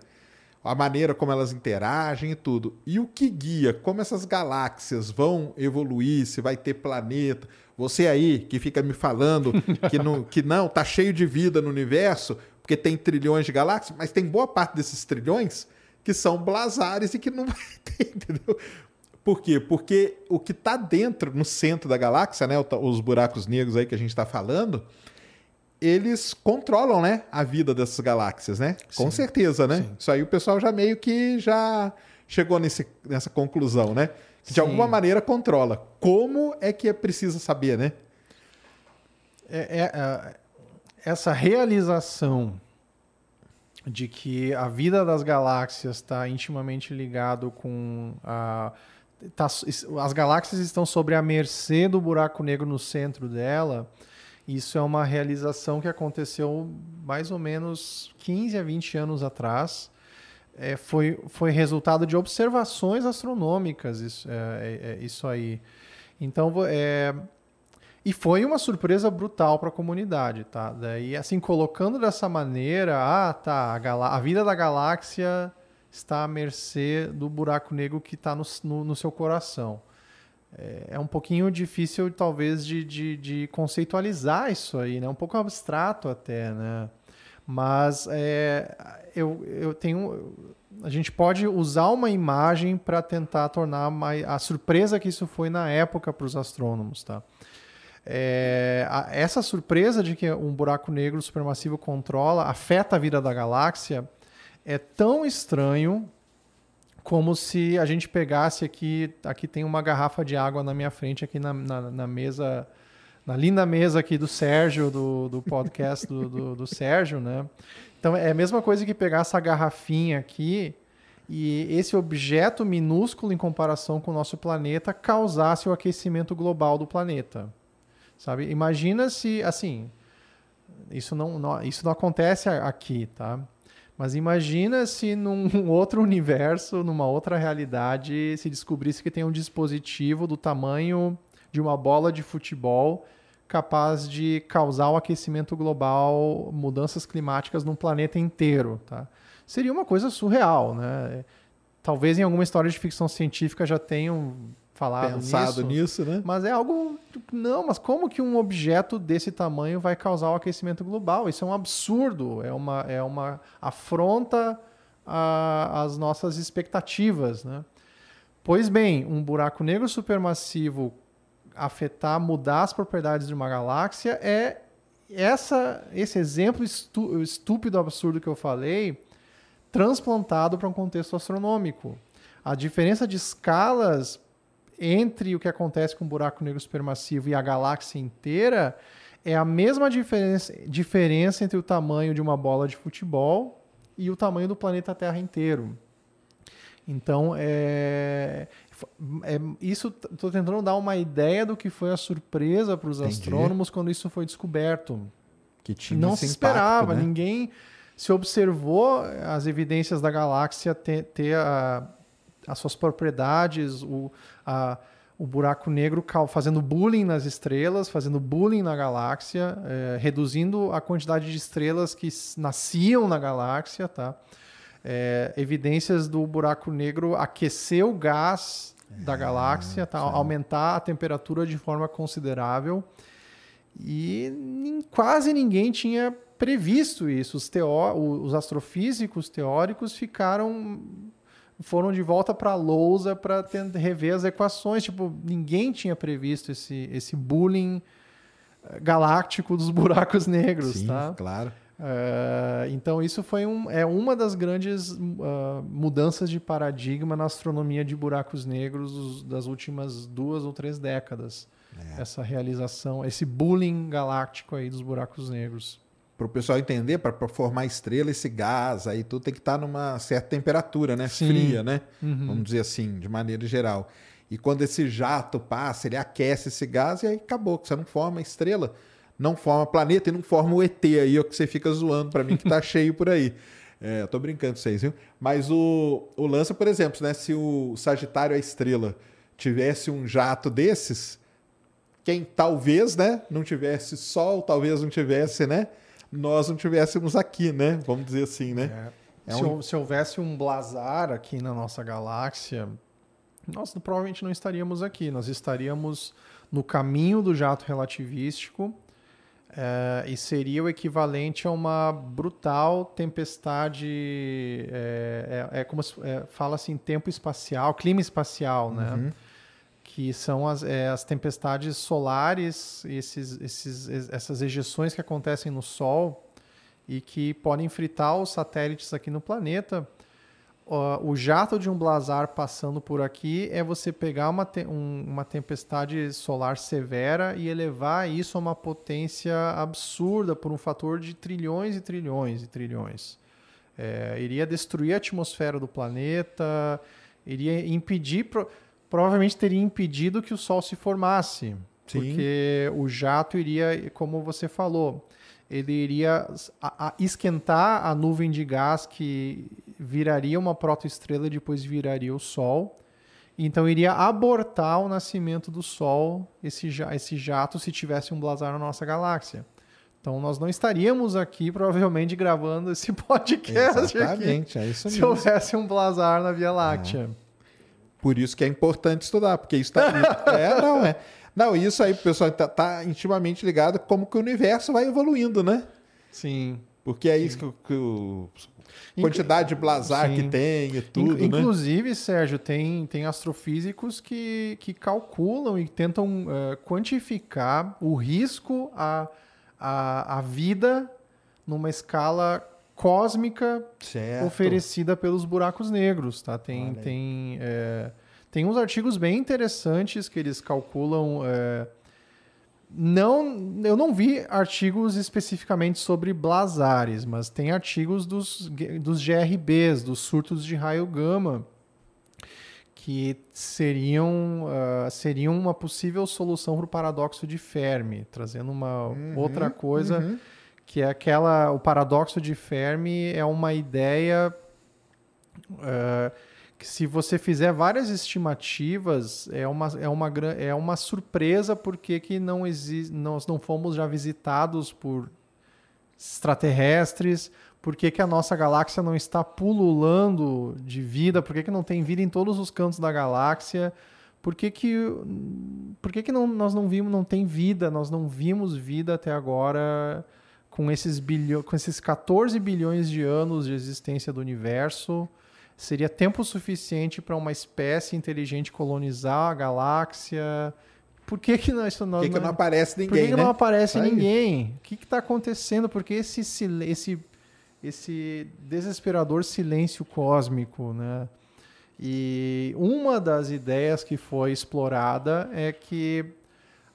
A maneira como elas interagem e tudo. E o que guia como essas galáxias vão evoluir, se vai ter planeta. Você aí que fica me falando [laughs] que não, que não tá cheio de vida no universo, porque tem trilhões de galáxias, mas tem boa parte desses trilhões que são blazares e que não [laughs] vai ter, entendeu? Por quê? Porque o que está dentro, no centro da galáxia, né, os buracos negros aí que a gente está falando, eles controlam, né, a vida dessas galáxias, né? Sim. Com certeza, né? Sim. Isso aí o pessoal já meio que já chegou nesse, nessa conclusão, né? Que de alguma maneira controla. Como é que é preciso saber, né? É, é, é, essa realização de que a vida das galáxias está intimamente ligado com a tá, as galáxias estão sobre a mercê do buraco negro no centro dela. Isso é uma realização que aconteceu mais ou menos 15 a 20 anos atrás. É, foi, foi resultado de observações astronômicas, isso, é, é, é isso aí. Então, é, e foi uma surpresa brutal para a comunidade, tá? Daí, assim, colocando dessa maneira, ah, tá, a, a, vida da galáxia está à mercê do buraco negro que está no, no, no, seu coração. É, é, um pouquinho difícil, talvez, de, de, de, conceitualizar isso aí, né? Um pouco abstrato até, né? Mas é, eu, eu tenho... A gente pode usar uma imagem para tentar tornar mais, a surpresa que isso foi na época para os astrônomos, tá? É, a, essa surpresa de que um buraco negro supermassivo controla, afeta a vida da galáxia, é tão estranho como se a gente pegasse aqui, aqui tem uma garrafa de água na minha frente, aqui na, na, na mesa, na linda mesa aqui do Sérgio, do, do podcast do, do, do Sérgio, né? Então é a mesma coisa que pegar essa garrafinha aqui e esse objeto minúsculo em comparação com o nosso planeta causasse o aquecimento global do planeta. Sabe? Imagina se, assim, isso não, não, isso não acontece aqui, tá? Mas imagina se num [laughs] outro universo, numa outra realidade, se descobrisse que tem um dispositivo do tamanho de uma bola de futebol capaz de causar o aquecimento global, mudanças climáticas no planeta inteiro, tá? Seria uma coisa surreal, né? Talvez em alguma história de ficção científica já tenham falado Pensado nisso, nisso, né? Mas é algo. Não, mas como que um objeto desse tamanho vai causar o aquecimento global? Isso é um absurdo, é uma, é uma afronta às nossas expectativas, né? Pois bem, um buraco negro supermassivo afetar, mudar as propriedades de uma galáxia é essa, esse exemplo estú estúpido, absurdo que eu falei, transplantado para um contexto astronômico. A diferença de escalas entre o que acontece com o buraco negro supermassivo e a galáxia inteira é a mesma diferença, diferença entre o tamanho de uma bola de futebol e o tamanho do planeta Terra inteiro. Então, é, é isso estou tentando dar uma ideia do que foi a surpresa para os astrônomos quando isso foi descoberto. Que tinha Não se impacto, esperava, né? ninguém se observou as evidências da galáxia ter, ter a, as suas propriedades, o, a, o buraco negro fazendo bullying nas estrelas, fazendo bullying na galáxia, é, reduzindo a quantidade de estrelas que nasciam na galáxia, tá? É, evidências do buraco negro aquecer o gás da galáxia, tá? aumentar a temperatura de forma considerável. E quase ninguém tinha previsto isso. Os, teó os astrofísicos teóricos ficaram foram de volta para a lousa para rever as equações. Tipo, ninguém tinha previsto esse, esse bullying eh, galáctico dos [laughs] buracos negros, Sim, tá? claro. Eh, então isso foi um, é uma das grandes ah, mudanças de paradigma na astronomia de buracos negros das últimas duas ou três décadas. Essa realização, esse bullying galáctico aí dos buracos negros. Para o pessoal entender, para formar estrela, esse gás aí tudo tem que estar numa certa temperatura, né? Sim. Fria, né? Vamos dizer assim, de maneira geral. E quando esse jato passa, ele aquece esse gás e aí acabou, que você não forma estrela, não forma planeta e não forma o ET aí, ó, que você fica zoando para mim que tá [laughs] cheio por aí. É, eu tô brincando com vocês, viu? Mas o, o lance, por exemplo, né? Se o Sagitário, a estrela, tivesse um jato desses, quem talvez, né, não tivesse sol, talvez não tivesse, né, nós não tivéssemos aqui, né, vamos dizer assim, né. É se, um- se houvesse um blazar aqui na nossa galáxia, nós provavelmente não estaríamos aqui. Nós estaríamos no caminho do jato relativístico eh, e seria o equivalente a uma brutal tempestade. É, é- é como se é, fala assim, tempo espacial, clima espacial, né? Que são as, é, as tempestades solares, esses, esses, essas ejeções que acontecem no Sol e que podem fritar os satélites aqui no planeta. Ó, o jato de um blazar passando por aqui é você pegar uma, te- um- uma tempestade solar severa e elevar isso a uma potência absurda por um fator de trilhões e trilhões e trilhões. É, iria destruir a atmosfera do planeta, iria impedir, pro- provavelmente teria impedido que o Sol se formasse, Sim. porque o jato iria, como você falou, ele iria a- a- esquentar a nuvem de gás que viraria uma protoestrela e depois viraria o Sol. Então iria abortar o nascimento do Sol, esse, esse jato, se tivesse um blazar na nossa galáxia. Então nós não estaríamos aqui, provavelmente, [laughs] gravando esse podcast aqui, Exatamente, é isso se mesmo. houvesse um blazar na Via Láctea. Por isso que é importante estudar, porque isso tá... [laughs] é, não, é. Não, isso aí, pessoal, tá, tá intimamente ligado como que o universo vai evoluindo, né? Sim. Porque é isso que, que o... Quantidade de blazar Sim. que tem e tudo, né? Inclusive, Sérgio, tem, tem astrofísicos que, que calculam e tentam eh, quantificar o risco à, à, à vida numa escala cósmica Certo. oferecida pelos buracos negros, tá? Tem, Olha tem, é, tem uns artigos bem interessantes que eles calculam. é, não, eu não vi artigos especificamente sobre blazares, mas tem artigos dos, dos GRBs, dos surtos de raio gama, que seriam, ah, seriam uma possível solução para o paradoxo de Fermi, trazendo uma outra coisa que é aquela o paradoxo de Fermi é uma ideia eh, que se você fizer várias estimativas é uma, é uma, é uma surpresa porque que não exi nós não fomos já visitados por extraterrestres por que, que a nossa galáxia não está pululando de vida por que, que não tem vida em todos os cantos da galáxia por que, que, por que, que não, nós não vimos não tem vida nós não vimos vida até agora com esses, bilho... com esses 14 bilhões de anos de existência do universo, seria tempo suficiente para uma espécie inteligente colonizar a galáxia? Por que, que nós, Por que, que não aparece ninguém, por que, que né? não aparece Aí. ninguém? O que está acontecendo? Por que esse, esse, esse desesperador silêncio cósmico, né? E uma das ideias que foi explorada é que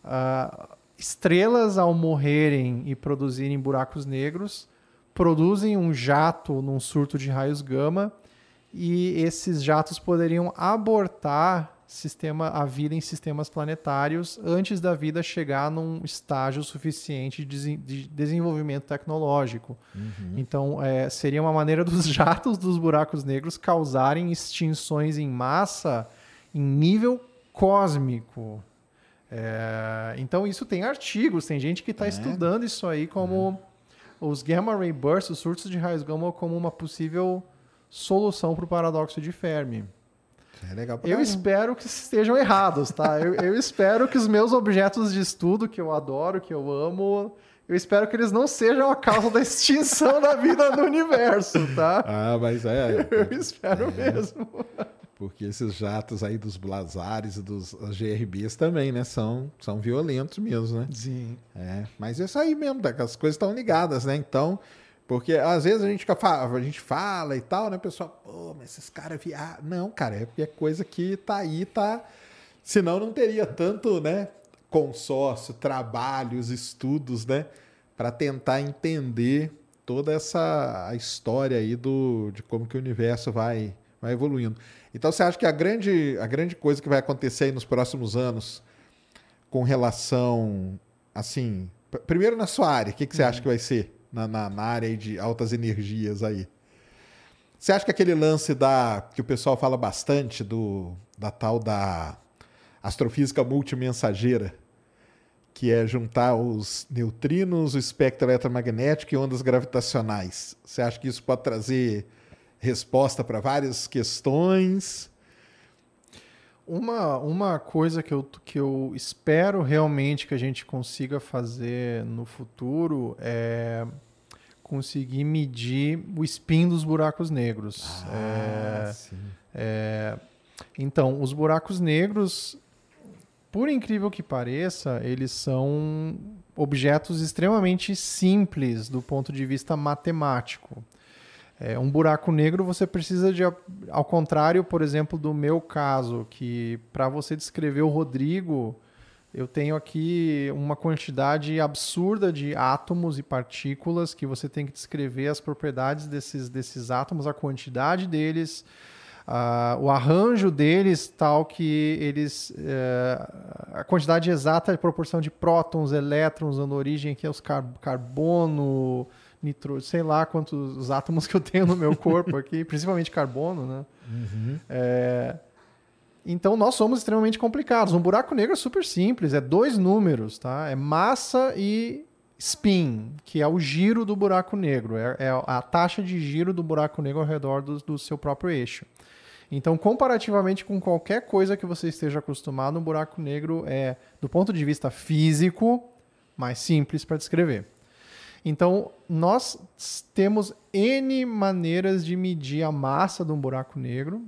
ah, estrelas, ao morrerem e produzirem buracos negros, produzem um jato num surto de raios gama e esses jatos poderiam abortar sistema, a vida em sistemas planetários antes da vida chegar num estágio suficiente de, de desenvolvimento tecnológico. Então, é, seria uma maneira dos [laughs] jatos dos buracos negros causarem extinções em massa em nível cósmico. É, então, isso tem artigos, tem gente que está estudando isso aí como os gamma ray bursts, os surtos de raios gama, como uma possível solução para o paradoxo de Fermi. É legal pra Eu espero que estejam errados, tá? Eu, eu espero que os meus objetos de estudo, que eu adoro, que eu amo, eu espero que eles não sejam a causa da extinção da vida no universo, tá? Ah, mas é. [laughs] Eu espero mesmo. Porque esses jatos aí dos Blazares e dos GRBs também, né? São, são violentos mesmo, né? Sim. É, mas é isso aí mesmo, tá? que as coisas estão ligadas, né? Então, porque às vezes a gente, a gente fala e tal, né? O pessoal, pô, mas esses caras viajam. Não, cara, é porque é coisa que tá aí, tá. Senão não teria tanto, né? Consórcio, trabalhos, estudos, né? Para tentar entender toda essa a história aí do, de como que o universo vai, vai evoluindo. Então você acha que a grande, a grande coisa que vai acontecer aí nos próximos anos com relação, assim, pr- primeiro na sua área, o que, que você acha que vai ser na, na, na área de altas energias aí? Você acha que aquele lance da que o pessoal fala bastante do da tal da astrofísica multimensageira, que é juntar os neutrinos, o espectro eletromagnético e ondas gravitacionais. Você acha que isso pode trazer resposta para várias questões? Uma, uma coisa que eu, que eu espero realmente que a gente consiga fazer no futuro é conseguir medir o spin dos buracos negros. É, sim. é, então, os buracos negros, por incrível que pareça, eles são objetos extremamente simples do ponto de vista matemático. É, um buraco negro você precisa de, ao contrário, por exemplo, do meu caso, que para você descrever o Rodrigo, eu tenho aqui uma quantidade absurda de átomos e partículas que você tem que descrever as propriedades desses, desses átomos, a quantidade deles, ah, o arranjo deles, tal que eles. eh, a quantidade exata de proporção de prótons, elétrons, dando origem aqui aos car carbono, nitro, sei lá quantos átomos que eu tenho no meu corpo aqui, [laughs] principalmente carbono, né? É, então nós somos extremamente complicados. Um buraco negro é super simples, é dois números, tá? É massa e spin, que é o giro do buraco negro, é, é a taxa de giro do buraco negro ao redor do, do seu próprio eixo. Então, comparativamente com qualquer coisa que você esteja acostumado, um buraco negro é, do ponto de vista físico, mais simples para descrever. Então, nós temos N maneiras de medir a massa de um buraco negro,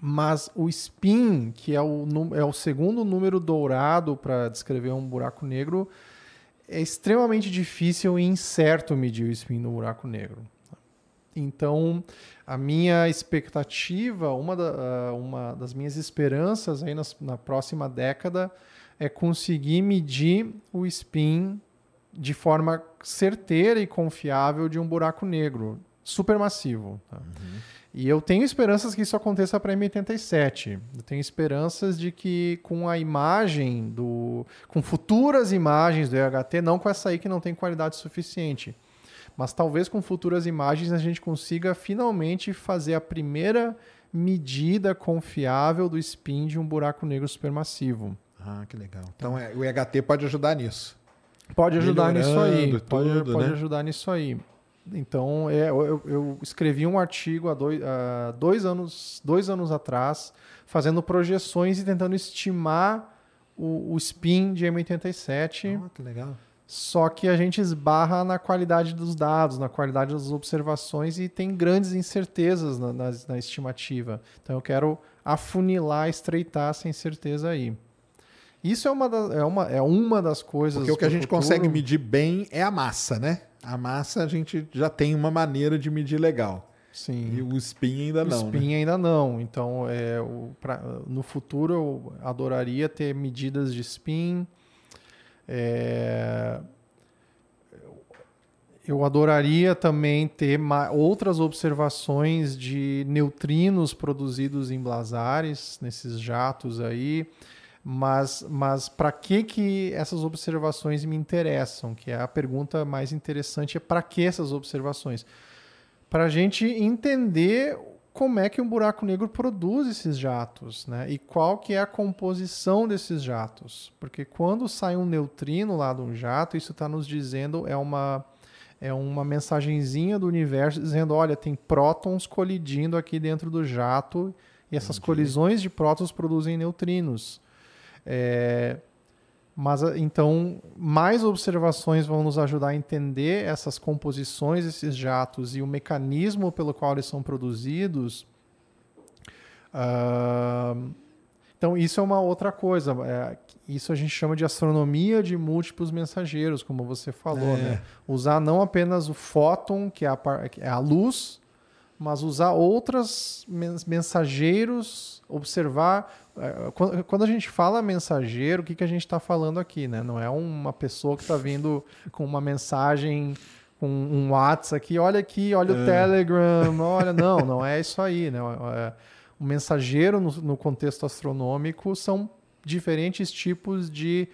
mas o spin, que é o, é o segundo número dourado para descrever um buraco negro, é extremamente difícil e incerto medir o spin do buraco negro. Então, a minha expectativa, uma, da- ah, uma das minhas esperanças aí nas- na próxima década é conseguir medir o spin de forma certeira e confiável de um buraco negro supermassivo. tá? E eu tenho esperanças que isso aconteça para M87. Eu tenho esperanças de que com a imagem do. com futuras imagens do EHT, não com essa aí que não tem qualidade suficiente, mas talvez com futuras imagens a gente consiga finalmente fazer a primeira medida confiável do spin de um buraco negro supermassivo. Ah, que legal. Então é, o EHT pode ajudar nisso. Pode ajudar nisso aí. Melhorando Pode, tudo, pode né? ajudar nisso aí. Então, é, eu, eu- eu escrevi um artigo há dois, há dois anos, dois anos atrás, fazendo projeções e tentando estimar o, o spin de M87. Ah, que legal. Só que a gente esbarra na qualidade dos dados, na qualidade das observações e tem grandes incertezas na, na- na estimativa. Então eu quero afunilar, estreitar essa incerteza aí. Isso é uma, da- é uma, é uma das coisas. Porque o que a gente futuro. consegue medir bem é a massa, né? A massa a gente já tem uma maneira de medir legal. Sim. E o spin ainda O não, né? spin ainda não. Então, é, o, pra- no futuro, eu adoraria ter medidas de spin. É, eu adoraria também ter outras observações de neutrinos produzidos em blazares, nesses jatos aí, mas, mas para que, que essas observações me interessam? Que é a pergunta mais interessante, é para que essas observações? Para a gente entender como é que um buraco negro produz esses jatos, né? E qual que é a composição desses jatos? Porque quando sai um neutrino lá de um jato, isso está nos dizendo é uma é uma mensagenzinha do universo dizendo, olha, tem prótons colidindo aqui dentro do jato e essas colisões de prótons produzem neutrinos. É, mas então, mais observações vão nos ajudar a entender essas composições desses jatos e o mecanismo pelo qual eles são produzidos. Ah, então, isso é uma outra coisa. É, isso a gente chama de astronomia de múltiplos mensageiros, como você falou. É. Né? Usar não apenas o fóton, que é a, que é a luz, mas usar outros mensageiros, observar. Eh, Quando a gente fala mensageiro, o que, que a gente está falando aqui? Né? Não é uma pessoa que está vindo com uma mensagem, com um WhatsApp aqui, olha aqui, olha o Telegram, [laughs] olha. Não, não é isso aí. Né? É, O mensageiro, no, no contexto astronômico, são diferentes tipos de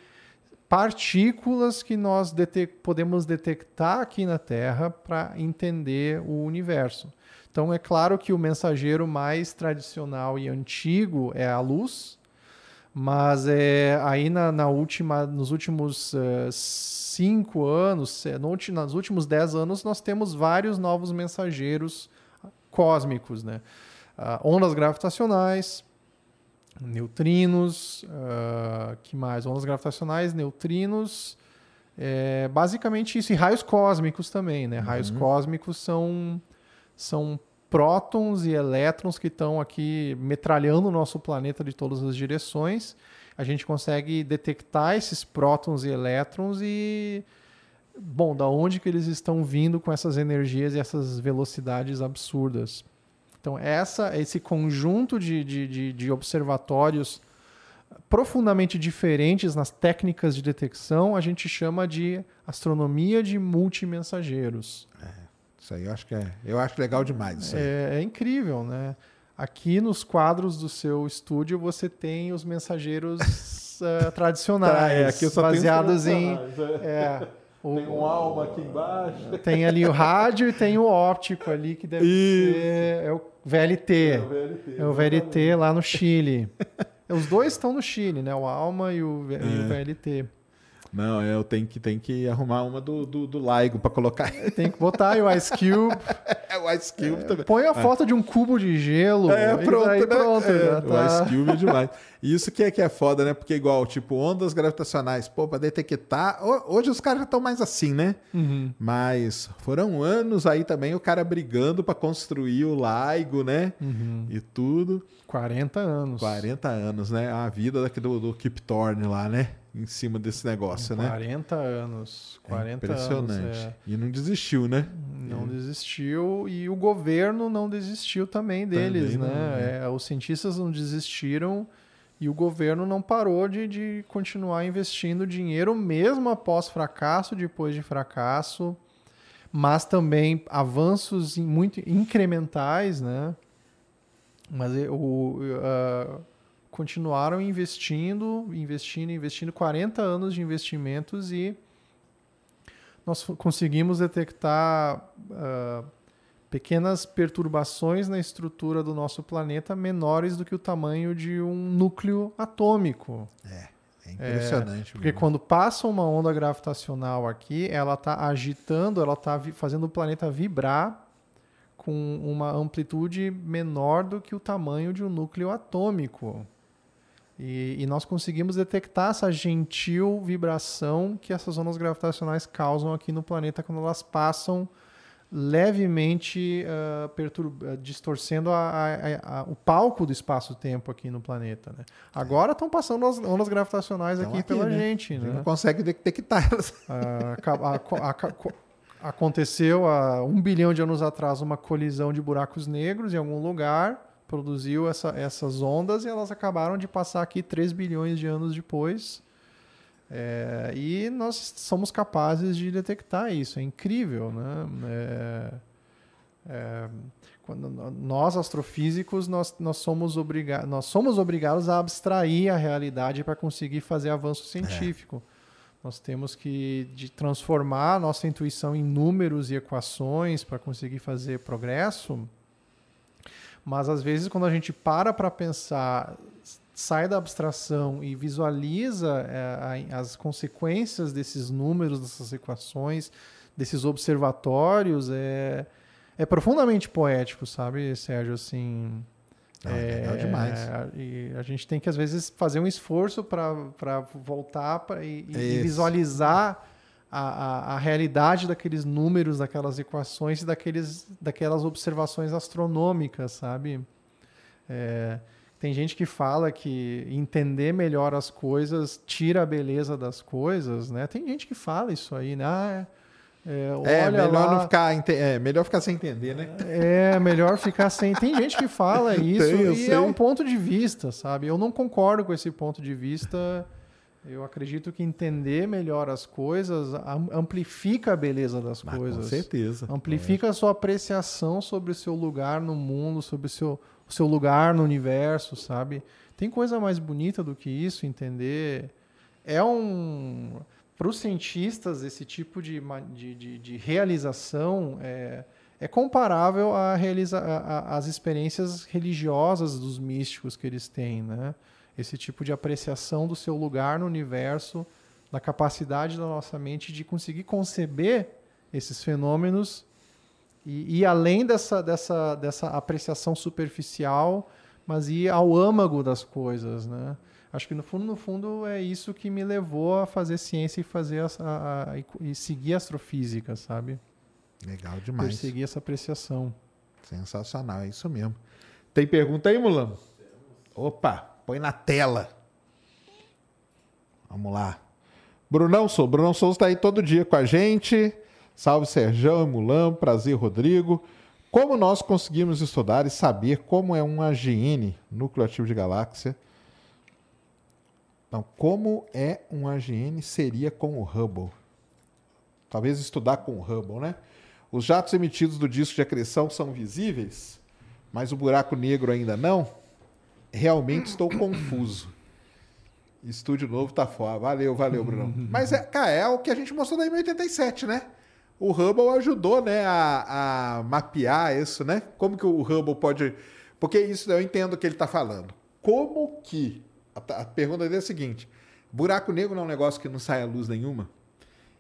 partículas que nós dete- podemos detectar aqui na Terra para entender o universo. Então é claro que o mensageiro mais tradicional e antigo é a luz, mas é, aí na, na última, nos últimos eh, cinco anos, se- no nos últimos dez anos, nós temos vários novos mensageiros cósmicos, né? Ah, ondas gravitacionais, neutrinos, ah, que mais? Ondas gravitacionais, neutrinos, é, basicamente isso, e raios cósmicos também, né? Raios cósmicos são, são prótons e elétrons que estão aqui metralhando o nosso planeta de todas as direções. A gente consegue detectar esses prótons e elétrons e bom, da onde que eles estão vindo com essas energias e essas velocidades absurdas. Então, essa, esse conjunto de, de, de, de observatórios profundamente diferentes nas técnicas de detecção, a gente chama de astronomia de multimensageiros. Isso aí eu acho que é. Eu acho legal demais isso. É, é incrível, né? Aqui nos quadros do seu estúdio você tem os mensageiros [laughs] eh, tradicionais, Tá, é, baseados em é, o- [laughs] Tem um alma aqui embaixo. [laughs] tem ali o rádio e tem o óptico ali que deve Isso. ser é o VLT. É o VLT lá no Chile. Os dois estão no Chile, né? O Alma e o, É. e o VLT. Não, eu tenho que, tenho que arrumar uma do, do, do Laigo pra colocar. Tem que botar aí o Ice Cube. [laughs] É o Ice Cube também. Põe a foto de um cubo de gelo. É, pronto, daí né? pronto, É, já tá. O Ice Cube é demais. E Isso que é, que é foda, né? Porque igual, tipo, ondas gravitacionais, pô, pra detectar... ho- Hoje os caras já estão mais assim, né? Uhum. Mas foram anos aí também o cara brigando pra construir o Laigo, né? Uhum. E tudo. 40 anos. 40 anos, né? A vida daqui do, do Kip Thorne lá, né? Em cima desse negócio, né? 40 anos. 40 É impressionante. anos. é. E não desistiu, né? Não desistiu e o governo não desistiu também deles, Também não, né? É, os cientistas não desistiram e o governo não parou de, de continuar investindo dinheiro mesmo após fracasso, depois de fracasso, mas também avanços muito incrementais, né? Mas o, ah, continuaram investindo, investindo, investindo, 40 anos de investimentos e nós conseguimos detectar ah, pequenas perturbações na estrutura do nosso planeta menores do que o tamanho de um núcleo atômico. É impressionante. Porque mesmo. quando passa uma onda gravitacional aqui, ela está agitando, ela está fazendo o planeta vibrar com uma amplitude menor do que o tamanho de um núcleo atômico. E, e nós conseguimos detectar essa gentil vibração que essas ondas gravitacionais causam aqui no planeta quando elas passam levemente ah, pertur- ah, distorcendo a- a- a- o palco do espaço-tempo aqui no planeta. Né? Agora estão passando as ondas gravitacionais Então aqui, pela né? gente. A gente Né? não consegue detectar elas. Co- aconteceu há um bilhão de anos atrás uma colisão de buracos negros em algum lugar, produziu essa- essas ondas e elas acabaram de passar aqui 3 bilhões de anos depois. É, e nós somos capazes de detectar isso. É incrível, né? É, é, quando nós astrofísicos nós, nós somos obrigados nós somos obrigados a abstrair a realidade para conseguir fazer avanço científico. Nós temos que de transformar a nossa intuição em números e equações para conseguir fazer progresso. Mas às vezes quando a gente para para pensar, sai da abstração e visualiza é, as consequências desses números, dessas equações, desses observatórios, é, é profundamente poético, sabe, Sérgio? Assim, Ah, é legal demais. E a gente tem que, às vezes, fazer um esforço para voltar pra, e, e visualizar a, a, a realidade daqueles números, daquelas equações e daqueles, daquelas observações astronômicas, sabe? É, tem gente que fala que entender melhor as coisas tira a beleza das coisas, né? Tem gente que fala isso aí, né? Ah, é, É, olha melhor lá, não ficar. ente- É, melhor ficar sem entender, né? é, melhor ficar sem. Tem gente que fala [laughs] isso Tem, e sei. é um ponto de vista, sabe? Eu não concordo com esse ponto de vista. Eu acredito que entender melhor as coisas am- amplifica a beleza das Ah, coisas. Com certeza. Amplifica a sua apreciação sobre o seu lugar no mundo, sobre o seu, o seu lugar no universo, sabe? Tem coisa mais bonita do que isso, entender. É um. Para os cientistas, esse tipo de, de, de, de realização é, é comparável às experiências religiosas dos místicos que eles têm, né? Esse tipo de apreciação do seu lugar no universo, da capacidade da nossa mente de conseguir conceber esses fenômenos e ir além dessa, dessa, dessa apreciação superficial, mas ir ao âmago das coisas, né? Acho que no fundo, no fundo, é isso que me levou a fazer ciência e fazer a, a- a- e seguir a astrofísica, sabe? Legal demais. Perseguir essa apreciação. Sensacional, é isso mesmo. Tem pergunta aí, Mulano? Opa, põe na tela. Vamos lá. Brunão Souza. Brunão Souza está aí todo dia com a gente. Salve Serjão e Mulan. Prazer, Rodrigo. Como nós conseguimos estudar e saber como é um AGN, núcleo ativo de galáxia? Então, como é um AGN seria com o Hubble? Talvez estudar com o Hubble, né? Os jatos emitidos do disco de acreção são visíveis, mas o buraco negro ainda não? Realmente estou confuso. Estúdio novo tá fora. Valeu, valeu, Bruno. [laughs] Mas, é, cara, é o que a gente mostrou daí em 87, né? O Hubble ajudou, né, a, a mapear isso, né? Como que o Hubble pode... Porque isso eu entendo o que ele está falando. Como que... A, a pergunta dele é a seguinte. Buraco negro não é um negócio que não sai a luz nenhuma?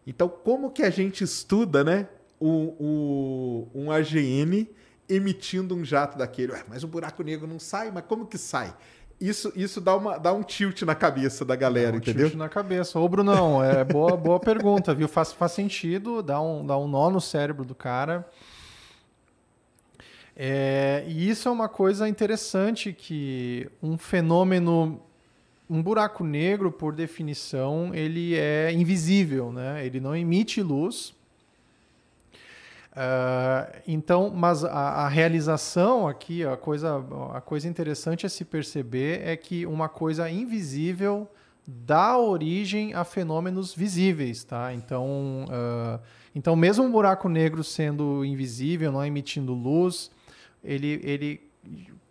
Então, como que a gente estuda, né, o, o- um AGN emitindo um jato daquele? Ué, mas o buraco negro não sai, mas como que sai? Isso, isso dá, uma, dá um tilt na cabeça da galera, Um entendeu? tilt na cabeça. Ô, Brunão, é boa, boa pergunta, viu? Faz, faz sentido, dá um, dá um nó no cérebro do cara. É, e isso é uma coisa interessante que um fenômeno, um buraco negro, por definição, ele é invisível, né? Ele não emite luz. Ah, então, mas a, a realização aqui, a coisa, a coisa interessante a se perceber é que uma coisa invisível dá origem a fenômenos visíveis, tá? Então, ah, então mesmo um buraco negro sendo invisível, não emitindo luz, ele, ele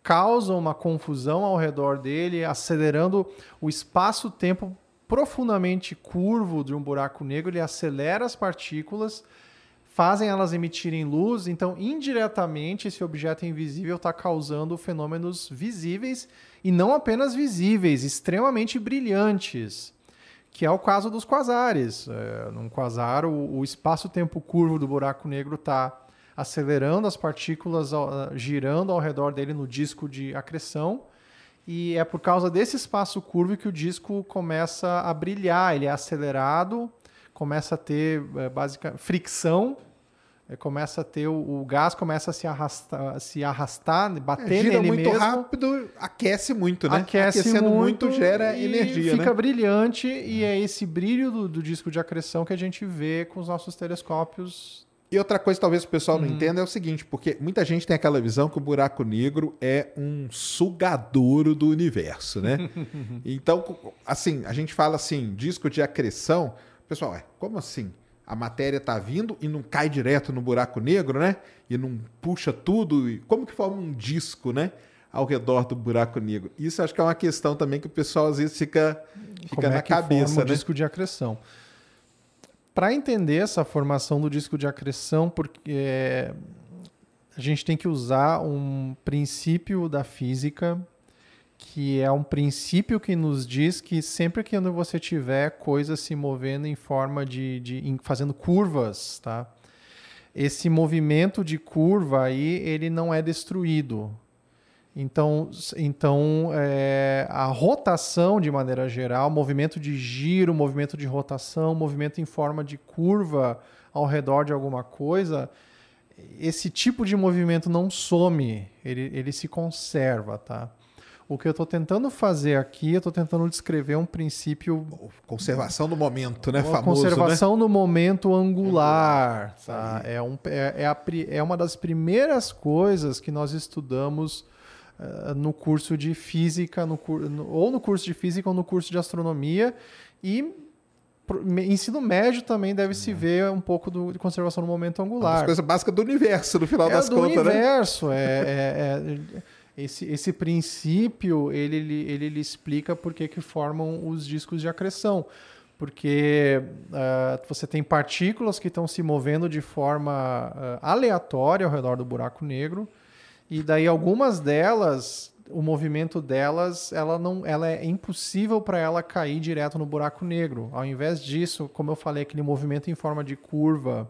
causa uma confusão ao redor dele, acelerando o espaço-tempo profundamente curvo de um buraco negro, ele acelera as partículas, fazem elas emitirem luz, então indiretamente esse objeto invisível está causando fenômenos visíveis e não apenas visíveis, extremamente brilhantes, que é o caso dos quasares. É, num quasar, o, o espaço-tempo curvo do buraco negro está acelerando as partículas, ao- girando ao redor dele no disco de acreção. E é por causa desse espaço curvo que o disco começa a brilhar. Ele é acelerado, começa a ter é, básica fricção, começa a ter o, o gás começa a se arrastar, se arrastar bater É, gira nele muito mesmo rápido, aquece muito, né? aquece Aquecendo muito, gera e energia, fica né? brilhante e é esse brilho do, do disco de acreção que a gente vê com os nossos telescópios E outra coisa, talvez o pessoal Uhum. não entenda, é o seguinte, porque muita gente tem aquela visão que o buraco negro é um sugadouro do universo, né? [laughs] então, assim, a gente fala assim, disco de acreção, pessoal, ué, como assim? A matéria tá vindo e não cai direto no buraco negro, né? E não puxa tudo. e Como que forma um disco, né? Ao redor do buraco negro. Isso acho que é uma questão também que o pessoal às vezes fica, fica Como na é que forma cabeça, o né? disco de acreção. Para entender essa formação do disco de acreção, porque é, a gente tem que usar um princípio da física, que é um princípio que nos diz que sempre que você tiver coisas se movendo em forma de, de fazendo curvas, tá? Esse movimento de curva aí ele não é destruído. Então, então é, a rotação, de maneira geral, movimento de giro, movimento de rotação, movimento em forma de curva ao redor de alguma coisa, esse tipo de movimento não some, ele, ele se conserva, tá? O que eu estou tentando fazer aqui, eu estou tentando descrever um princípio Conservação do momento, né? uma Famoso, né? conservação do momento angular. tá? É, um, é, é, a é uma das primeiras coisas que nós estudamos eh, no curso de física, no, no- ou no curso de física ou no curso de astronomia. E ensino médio também deve se ver um pouco do, de conservação do momento Uma das angular. coisas básicas do universo, no final É das do contas, né? universo. É, é- é- [laughs] esse, esse princípio ele, ele, ele explica por que, que formam os discos de acreção. Porque ah, você tem partículas que estão se movendo de forma ah, aleatória ao redor do buraco negro, e daí algumas delas, o movimento delas, ela não, ela é impossível para ela cair direto no buraco negro. Ao invés disso, como eu falei, aquele movimento em forma de curva,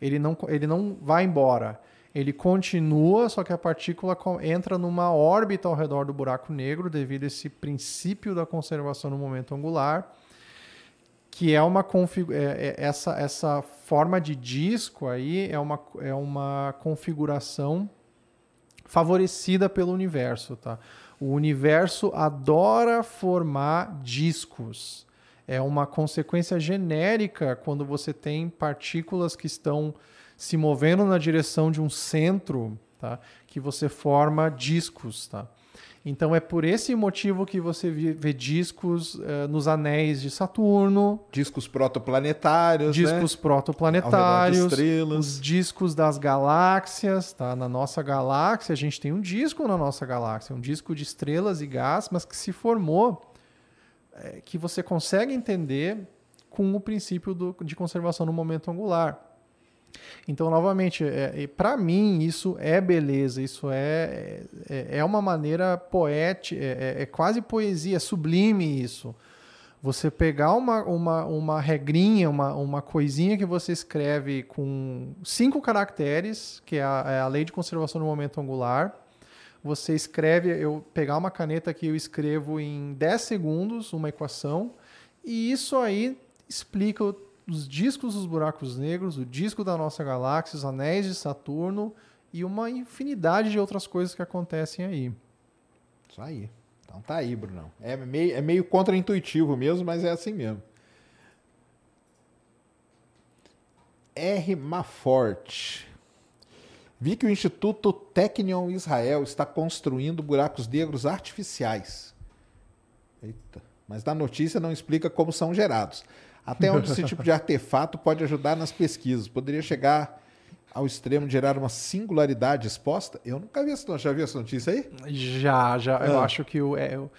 ele não, ele não vai embora. Ele continua, só que a partícula entra numa órbita ao redor do buraco negro devido a esse princípio da conservação no momento angular, que é uma configu- é- é- essa, essa forma de disco aí é uma, é uma configuração favorecida pelo universo, tá? O universo adora formar discos. É uma consequência genérica quando você tem partículas que estão se movendo na direção de um centro, tá? Que você forma discos, tá? Então é por esse motivo que você vê discos eh, nos anéis de Saturno, Discos protoplanetários, discos né? protoplanetários, estrelas. os discos das galáxias, tá? Na nossa galáxia, a gente tem um disco na nossa galáxia, um disco de estrelas e gás, mas que se formou, é, que você consegue entender com o princípio do- de conservação no momento angular. Então, novamente, para mim, isso é beleza, isso é, é, é uma maneira poética, é, é- é quase poesia, é sublime isso. Você pegar uma, uma, uma regrinha, uma, uma coisinha que você escreve com cinco caracteres, que é a, é a lei de conservação do momento angular. Você escreve, eu pegar uma caneta que eu escrevo em 10 segundos uma equação, e isso aí explica os discos dos buracos negros, o disco da nossa galáxia, os anéis de Saturno e uma infinidade de outras coisas que acontecem aí. Isso aí. Então tá aí, Brunão. É meio, é meio contraintuitivo mesmo, mas é assim mesmo. R. Mafort. Vi que o Instituto Technion Israel está construindo buracos negros artificiais. Eita. Mas na notícia não explica como são gerados. Até onde esse tipo de artefato pode ajudar nas pesquisas? Poderia chegar ao extremo de gerar uma singularidade exposta? Eu nunca vi essa notícia. Já viu essa notícia aí? Já, já. Eu Ah. acho que o. É, o-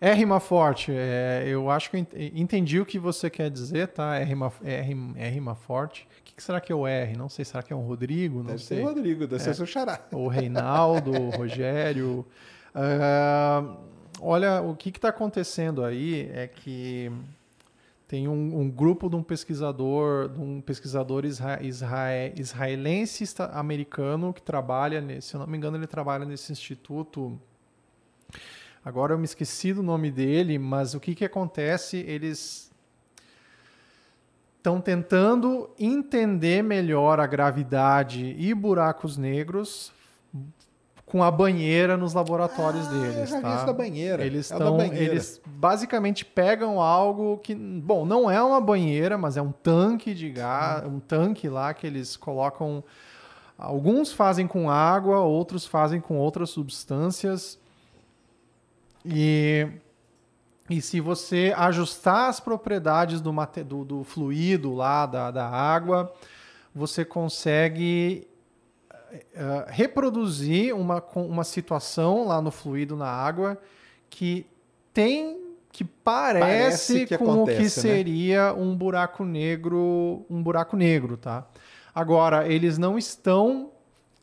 é rima forte. É, eu acho que eu ent- entendi o que você quer dizer, tá? É rima, é rima, é rima forte. O que, que será que é o R? Não sei. Será que é um Rodrigo? Não Deve sei. ser o Rodrigo, deve ser seu xará. o Reinaldo, o Rogério. [laughs] Ah, olha, o que está acontecendo aí é que tem um, um grupo de um pesquisador, de um pesquisador isra isra israelense americano que trabalha, nesse, se eu não me engano, ele trabalha nesse instituto. Agora eu me esqueci do nome dele, mas o que, que acontece? Eles estão tentando entender melhor a gravidade e buracos negros com a banheira nos laboratórios Ah, deles. eu já tá? da banheira. Eles, É o da tão, banheira. eles basicamente pegam algo que, bom, não é uma banheira, mas é um tanque de gás, um tanque lá que eles colocam. Alguns fazem com água, outros fazem com outras substâncias. E, e se você ajustar as propriedades do, mate- do, do fluido lá, da, da água, você consegue eh, reproduzir uma, uma situação lá no fluido, na água, que tem que parece, Parece que com o acontece, que né? seria um buraco negro, um buraco negro, tá? Agora, eles não estão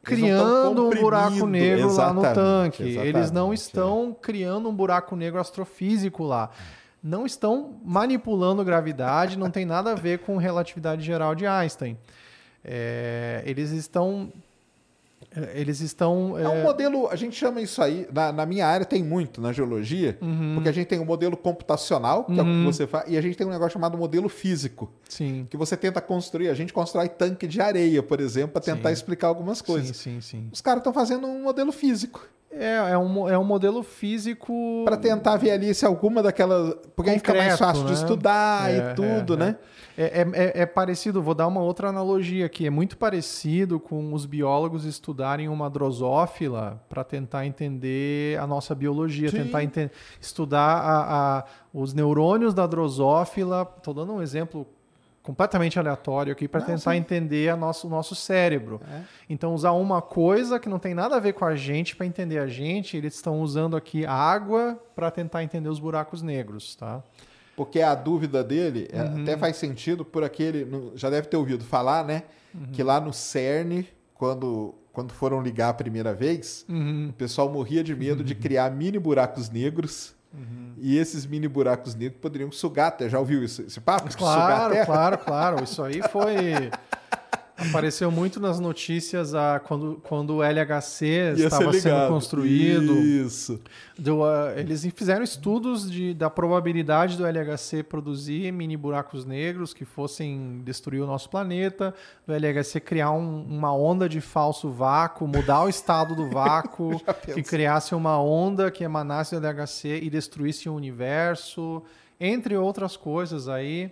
Eles não criando um buraco negro lá no tanque. Eles não é. estão criando um buraco negro astrofísico lá. Não estão manipulando gravidade, não tem nada a ver com relatividade geral de Einstein. É, eles estão. Eles estão. É um é, modelo, a gente chama isso aí, na, na minha área tem muito, na geologia, Uhum. porque a gente tem um modelo computacional, que é o que você faz, e a gente tem um negócio chamado modelo físico, Sim. que você tenta construir. A gente constrói tanque de areia, por exemplo, para tentar Sim. explicar algumas coisas. Sim, sim, sim. Os caras estão fazendo um modelo físico, É, é, um, é um modelo físico. para tentar ver ali se alguma daquelas. Porque aí fica mais fácil de né? estudar É, e tudo, é, né? É, é- é- é parecido, vou dar uma outra analogia aqui. É muito parecido com os biólogos estudarem uma drosófila para tentar entender a nossa biologia, Sim. tentar estudar a- a- os neurônios da drosófila. Estou dando um exemplo completamente aleatório aqui para tentar sim. entender a nosso, o nosso cérebro. É. Então, usar uma coisa que não tem nada a ver com a gente para entender a gente, eles estão usando aqui água para tentar entender os buracos negros, tá? Porque a dúvida dele é, Uhum. até faz sentido por aquele. já deve ter ouvido falar, né? Uhum. Que lá no CERN, quando, quando foram ligar a primeira vez, Uhum. o pessoal morria de medo de [laughs] criar mini buracos negros. Uhum. E esses mini buracos negros poderiam sugar a Terra. Já ouviu isso, esse papo? Claro, claro, claro. Isso aí foi. [laughs] Apareceu muito nas notícias ah, quando, quando o LHC Ia estava sendo construído. Isso. Ah, eles fizeram estudos de, da probabilidade do LHC produzir mini buracos negros que fossem destruir o nosso planeta, do LHC criar um- uma onda de falso vácuo, mudar o estado do [laughs] vácuo, que criasse uma onda que emanasse do LHC e destruísse o universo, entre outras coisas aí.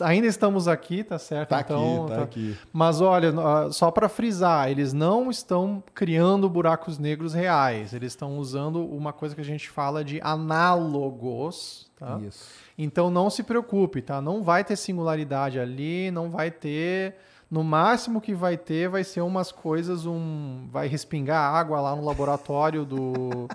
Ainda estamos aqui, tá certo? Tá então, aqui, tá aqui. mas olha, ah, só para frisar, eles não estão criando buracos negros reais. Eles estão usando uma coisa que a gente fala de análogos, tá? Isso. Então não se preocupe, tá? Não vai ter singularidade ali, não vai ter. No máximo que vai ter vai ser umas coisas, um. Vai respingar água lá no laboratório do.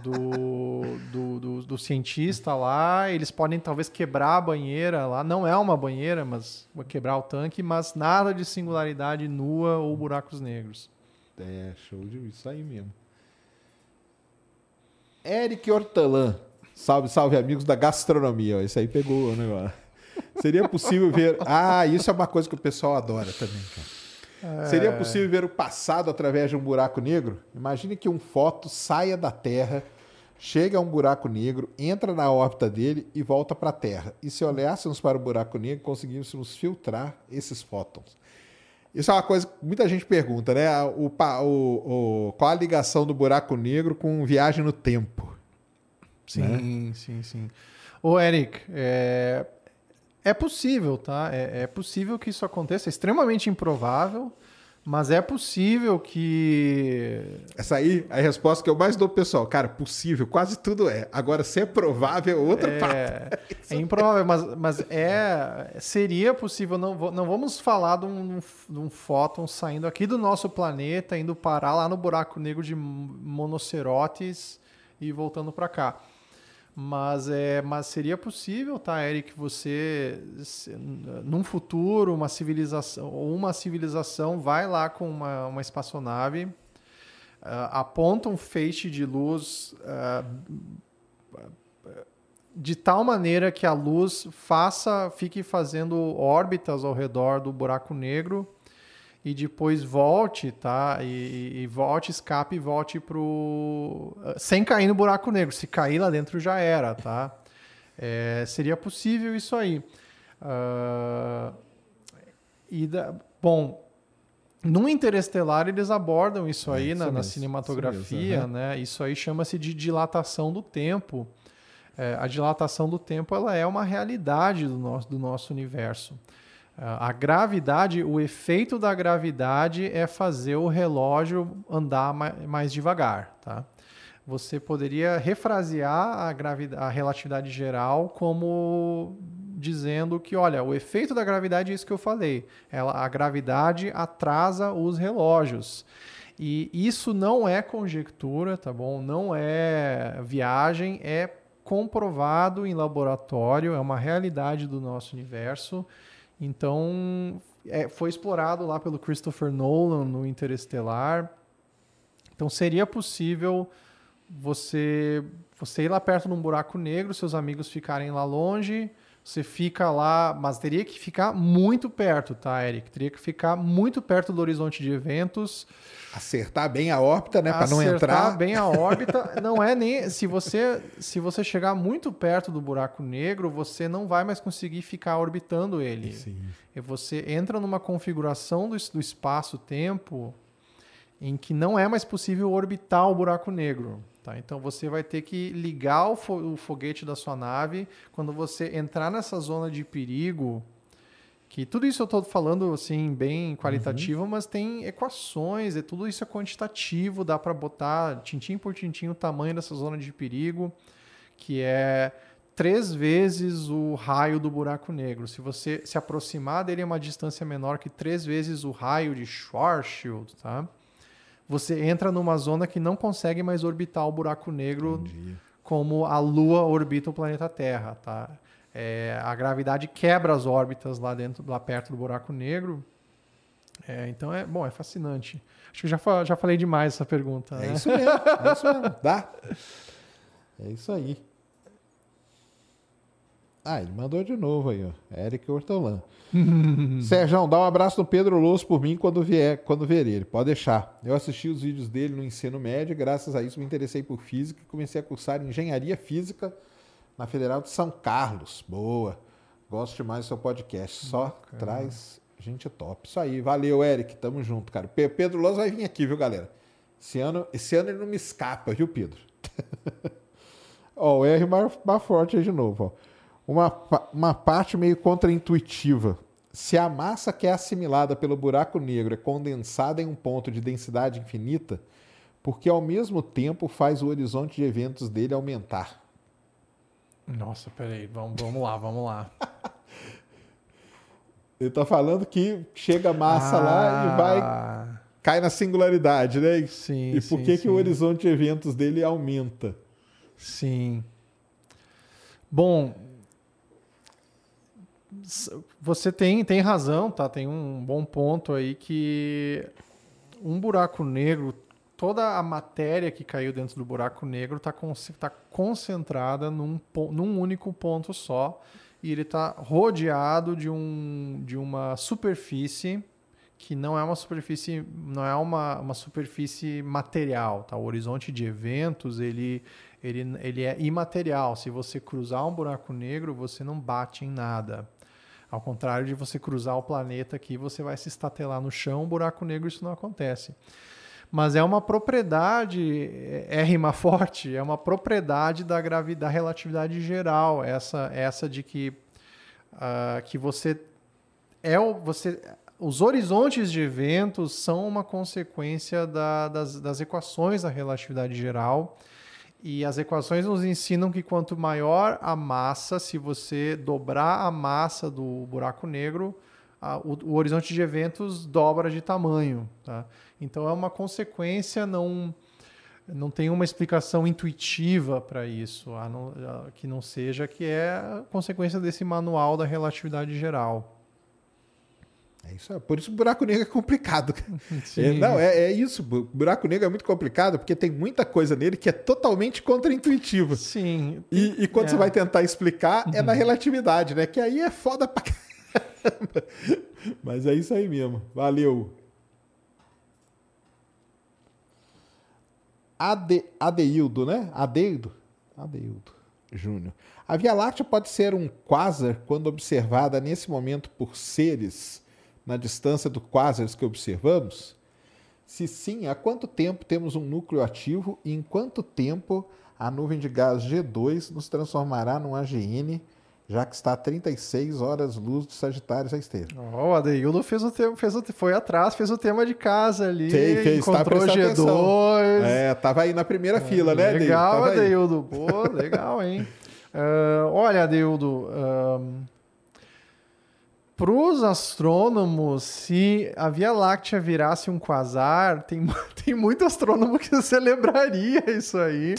Do, do, do, do cientista lá. Eles podem talvez quebrar a banheira lá. Não é uma banheira, mas vai quebrar o tanque, mas nada de singularidade nua ou buracos negros. É, show de isso aí mesmo. Eric Hortelã. Salve, salve, amigos da gastronomia. Esse aí pegou o negócio. Seria possível ver. Ah, isso é uma coisa que o pessoal adora também, cara. Seria possível ver o passado através de um buraco negro? Imagine que um foto saia da Terra, chega a um buraco negro, entra na órbita dele e volta para a Terra. E se olhássemos para o buraco negro, conseguíssemos filtrar esses fótons. Isso é uma coisa que muita gente pergunta, né? O, pa- o- o- qual a ligação do buraco negro com viagem no tempo? Sim, sim, sim. Ô, Eric, é, é possível, tá? É, é possível que isso aconteça. É extremamente improvável, mas é possível que. Essa aí é a resposta que eu mais dou pro pessoal. Cara, possível, quase tudo é. Agora, se é provável, é outra papo. É, é improvável, mas, mas é, seria possível. Não, não vamos falar de um, de um fóton saindo aqui do nosso planeta, indo parar lá no buraco negro de monocerotes e voltando para cá. Mas, é, mas seria possível, tá, Eric, você, num futuro, uma civilização, uma civilização vai lá com uma, uma espaçonave, ah, aponta um feixe de luz ah, de tal maneira que a luz faça, fique fazendo órbitas ao redor do buraco negro e depois volte, tá? E, e- volte, escape e volte pro. Sem cair no buraco negro. Se cair lá dentro já era, tá? É, seria possível isso aí. Ah, e da- bom, No Interestelar eles abordam isso aí isso na, na cinematografia, isso mesmo, aham. né? Isso aí chama-se de dilatação do tempo. É, a dilatação do tempo ela é uma realidade do nosso, do nosso universo. A gravidade, o efeito da gravidade é fazer o relógio andar ma- mais devagar, tá? Você poderia refrasear a, gravida- a relatividade geral como dizendo que, olha, o efeito da gravidade é isso que eu falei. Ela, a gravidade atrasa os relógios. E isso não é conjectura, tá bom? Não é viagem, é comprovado em laboratório, é uma realidade do nosso universo. Então, é, foi explorado lá pelo Christopher Nolan no Interestelar. Então, seria possível você você ir lá perto de um buraco negro, seus amigos ficarem lá longe, você fica lá, mas teria que ficar muito perto, tá, Eric? Teria que ficar muito perto do horizonte de eventos. Acertar bem a órbita, né? Para não acertar entrar. bem a órbita. não é nem se você se você chegar muito perto do buraco negro, você não vai mais conseguir ficar orbitando ele. Sim. E você entra numa configuração do, do espaço-tempo em que não é mais possível orbitar o buraco negro. Tá? Então você vai ter que ligar o, fo- o foguete da sua nave quando você entrar nessa zona de perigo. Que tudo isso eu estou falando assim bem qualitativo, mas tem equações, e tudo isso é quantitativo, dá para botar tintim por tintim o tamanho dessa zona de perigo, que é três vezes o raio do buraco negro. Se você se aproximar dele a uma distância menor que três vezes o raio de Schwarzschild, tá? Você entra numa zona que não consegue mais orbitar o buraco negro como a Lua orbita o planeta Terra, tá? É, a gravidade quebra as órbitas lá dentro, lá perto do buraco negro. É, então é bom, é fascinante. Acho que eu já, já falei demais essa pergunta. É né? isso mesmo, é isso mesmo. [laughs] Dá. É isso aí. Ah, ele mandou de novo aí, ó. Eric Hortolã. [laughs] Sérgio, dá um abraço no Pedro Louço por mim quando vier, quando ver ele. Pode deixar. Eu assisti os vídeos dele no ensino médio, e graças a isso me interessei por física e comecei a cursar engenharia física na Federal de São Carlos. Boa. Gosto demais do seu podcast. Só traz gente top. Isso aí. Valeu, Eric. Tamo junto, cara. Pe- Pedro Louço vai vir aqui, viu, galera? Esse ano, esse ano ele não me escapa, viu, Pedro? [laughs] Ó, o R mais, mais forte aí de novo. Ó. Uma, uma parte meio contraintuitiva. Se a massa que é assimilada pelo buraco negro é condensada em um ponto de densidade infinita, porque ao mesmo tempo faz o horizonte de eventos dele aumentar. Nossa, peraí, vamos, vamos lá, vamos lá. [laughs] Ele tá falando que chega a massa lá e vai Ah, cai na singularidade, né? E, Sim, e por sim, que, que o sim. horizonte de eventos dele aumenta? Sim. Bom, você tem, tem razão, tá? Tem um bom ponto aí que um buraco negro, toda a matéria que caiu dentro do buraco negro está tá concentrada num, num único ponto só e ele está rodeado de, um, de uma superfície que não é uma superfície não é uma, uma superfície material tá? O horizonte de eventos ele ele, ele é imaterial. Se você cruzar um buraco negro você não bate em nada ao contrário de você cruzar o planeta aqui você vai se estatelar no chão buraco negro isso não acontece. Mas é uma propriedade, é rima [laughs] forte, é uma propriedade da, gravi, da relatividade geral, essa, essa de que, ah, que você é o, você os horizontes de eventos são uma consequência da- das, das equações da relatividade geral e as equações nos ensinam que quanto maior a massa, se você dobrar a massa do buraco negro, a- o, o horizonte de eventos dobra de tamanho. Tá? Então é uma consequência, não, não tem uma explicação intuitiva para isso, a não- a- que não seja que é consequência desse manual da relatividade geral. É isso, por isso o buraco negro é complicado. [laughs] É, não, é, é isso. O buraco negro é muito complicado porque tem muita coisa nele que é totalmente contraintuitiva. Sim. E, e quando É. você vai tentar explicar, é na relatividade, né? Que aí é foda pra caramba. [laughs] Mas é isso aí mesmo. Valeu. Ade, Adeildo, né? Adeildo? Adeildo Júnior. A Via Láctea pode ser um quasar quando observada nesse momento por seres na distância do quasares que observamos? Se sim, há quanto tempo temos um núcleo ativo e em quanto tempo a nuvem de gás G2 nos transformará num AGN, já que está a 36 horas luz de Sagitário à esteira? Ó, o Adeildo fez o tema, fez o, foi atrás, fez o tema de casa ali, Fez, fez, tá encontrou prestando G2. atenção. É, tava aí na primeira fila, né, Adeildo? Legal. Adeildo. Pô, legal, hein? [laughs] Ah, olha, Adeildo, para os astrônomos, se a Via Láctea virasse um quasar, tem, [laughs] tem muito astrônomo que [laughs] celebraria isso aí,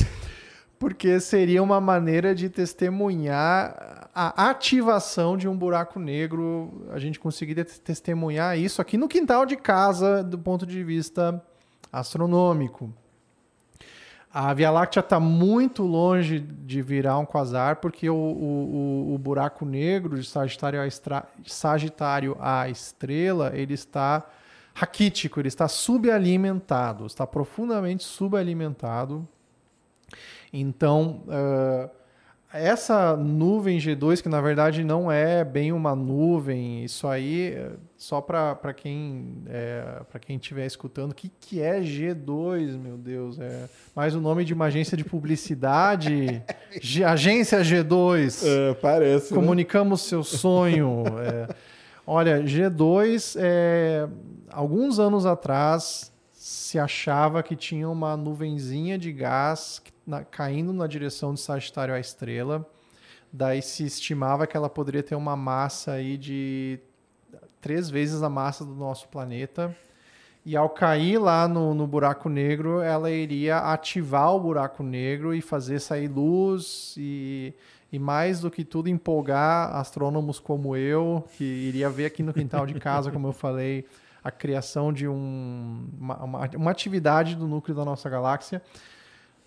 porque seria uma maneira de testemunhar a ativação de um buraco negro, a gente conseguiria te- testemunhar isso aqui no quintal de casa, do ponto de vista astronômico. A Via Láctea está muito longe de virar um quasar, porque o, o, o- buraco negro de Sagitário a, estra- Sagitário a estrela, ele está raquítico, ele está subalimentado, está profundamente subalimentado. Então, eh, essa nuvem G2, que na verdade não é bem uma nuvem, isso aí, eh, só para quem é, para quem estiver escutando, o que, que é G2, meu Deus? É mais o nome de uma agência de publicidade? [laughs] G- agência G2. É, parece. né? Comunicamos seu sonho. É, olha, G2, é, alguns anos atrás, se achava que tinha uma nuvenzinha de gás na- caindo na direção de Sagitário à estrela. Daí se estimava que ela poderia ter uma massa aí de três vezes a massa do nosso planeta. E ao cair lá no, no buraco negro, ela iria ativar o buraco negro e fazer sair luz e, e mais do que tudo empolgar astrônomos como eu, que iria ver aqui no quintal de casa, como eu falei, a criação de um, uma, uma, uma atividade do núcleo da nossa galáxia.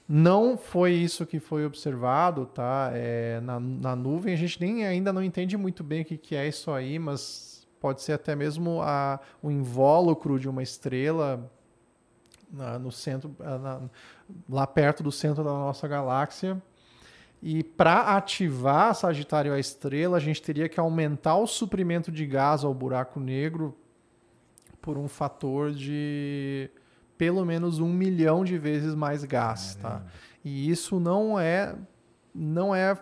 Não foi isso que foi observado, tá? É, na, na nuvem a gente nem ainda não entende muito bem o que, que é isso aí, mas pode ser até mesmo a, o invólucro de uma estrela na- no centro, ah, na- lá perto do centro da nossa galáxia. E para ativar Sagitário a estrela, a gente teria que aumentar o suprimento de gás ao buraco negro por um fator de pelo menos um milhão de vezes mais gás, tá? E isso não é não é,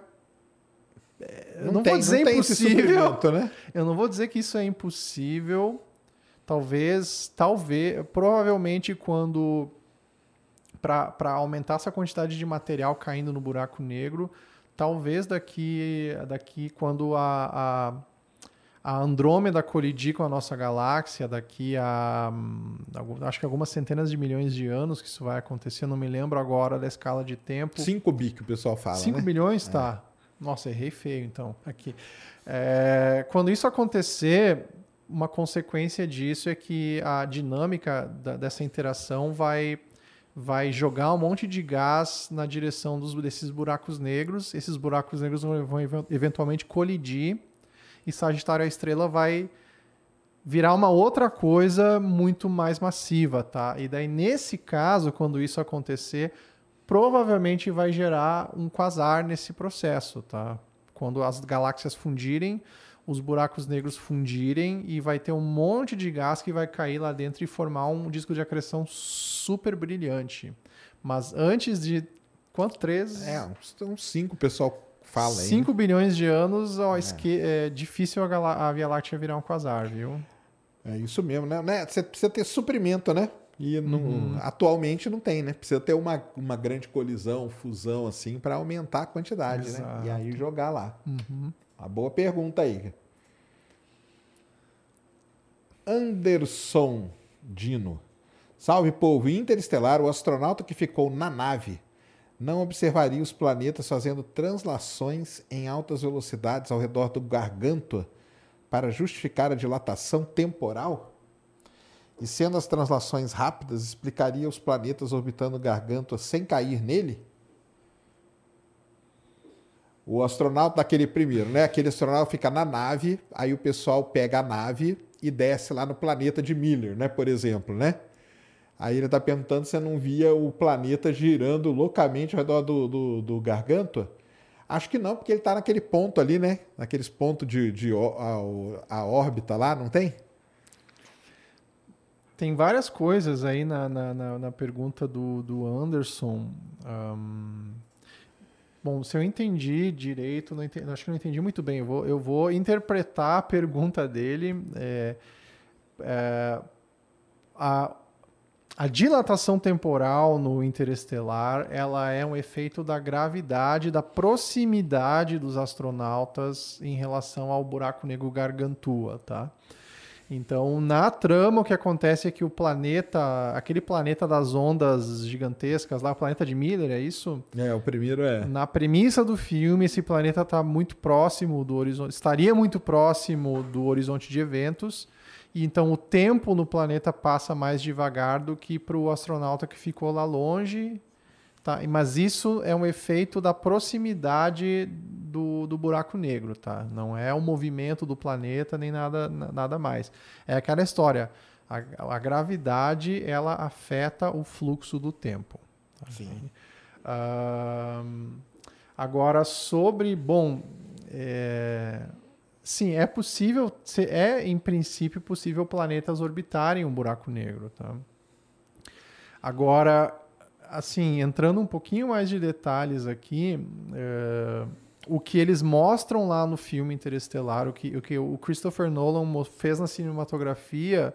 eu não, tem, vou dizer não impossível. né? Eu não vou dizer que isso é impossível. Talvez, talvez, provavelmente quando para aumentar essa quantidade de material caindo no buraco negro, talvez daqui daqui quando a, a, a Andrômeda colidir com a nossa galáxia, daqui a hum, acho que algumas centenas de milhões de anos que isso vai acontecer, não me lembro agora da escala de tempo. 5 bi que o pessoal fala, 5 né? bilhões, tá. Nossa, errei feio, então. Aqui. É, quando isso acontecer, uma consequência disso é que a dinâmica da- dessa interação vai, vai jogar um monte de gás na direção dos, desses buracos negros. Esses buracos negros vão, vão even- eventualmente colidir e Sagitário a estrela vai virar uma outra coisa muito mais massiva, tá? E daí, nesse caso, quando isso acontecer, provavelmente vai gerar um quasar nesse processo, tá? Quando as galáxias fundirem, os buracos negros fundirem e vai ter um monte de gás que vai cair lá dentro e formar um disco de acreção super brilhante. Mas antes de quanto? Três? É, uns- uns 5 o pessoal fala aí. 5 bilhões de anos, ó, esque- é difícil a, galá- a Via Láctea virar um quasar, viu? É isso mesmo, né? né? Você precisa ter suprimento, né? E Uhum. atualmente não tem, né? Precisa ter uma, uma grande colisão, fusão, assim, para aumentar a quantidade, né? Exato. E aí jogar lá. Uhum. Uma boa pergunta aí. Anderson Dino. Salve, povo. Interestelar, o astronauta que ficou na nave não observaria os planetas fazendo translações em altas velocidades ao redor do Gargantua para justificar a dilatação temporal? E sendo as translações rápidas, explicaria os planetas orbitando Gargantua sem cair nele? O astronauta daquele primeiro, né? Aquele astronauta fica na nave, aí o pessoal pega a nave e desce lá no planeta de Miller, né? Por exemplo, né? Aí ele tá perguntando se não via o planeta girando loucamente ao redor do, do, do Gargantua. Acho que não, porque ele tá naquele ponto ali, né? Naqueles pontos de, de a, a órbita lá, não tem? Tem várias coisas aí na, na, na, na pergunta do, do Anderson. Ahn, bom, se eu entendi direito, não entendi- acho que não entendi muito bem. Eu vou, eu vou interpretar a pergunta dele. é, é, a, a dilatação temporal no interestelar, ela é um efeito da gravidade, da proximidade dos astronautas em relação ao buraco negro Gargantua, tá? Então, na trama, o que acontece é que o planeta, aquele planeta das ondas gigantescas lá, o planeta de Miller, é isso? É, o primeiro é. Na premissa do filme, esse planeta está muito próximo do horizonte, estaria muito próximo do horizonte de eventos, e então o tempo no planeta passa mais devagar do que para o astronauta que ficou lá longe. Tá? Mas isso é um efeito da proximidade do, do buraco negro, tá? Não é o movimento do planeta nem nada, na- nada mais. É aquela história. A, a gravidade ela afeta o fluxo do tempo. tá? Ahn, agora, sobre. Bom. é, sim, é possível. É, em princípio, possível planetas orbitarem um buraco negro. Tá? Agora, assim, entrando um pouquinho mais de detalhes aqui. é, o que eles mostram lá no filme Interestelar, o que o, que o Christopher Nolan fez na cinematografia,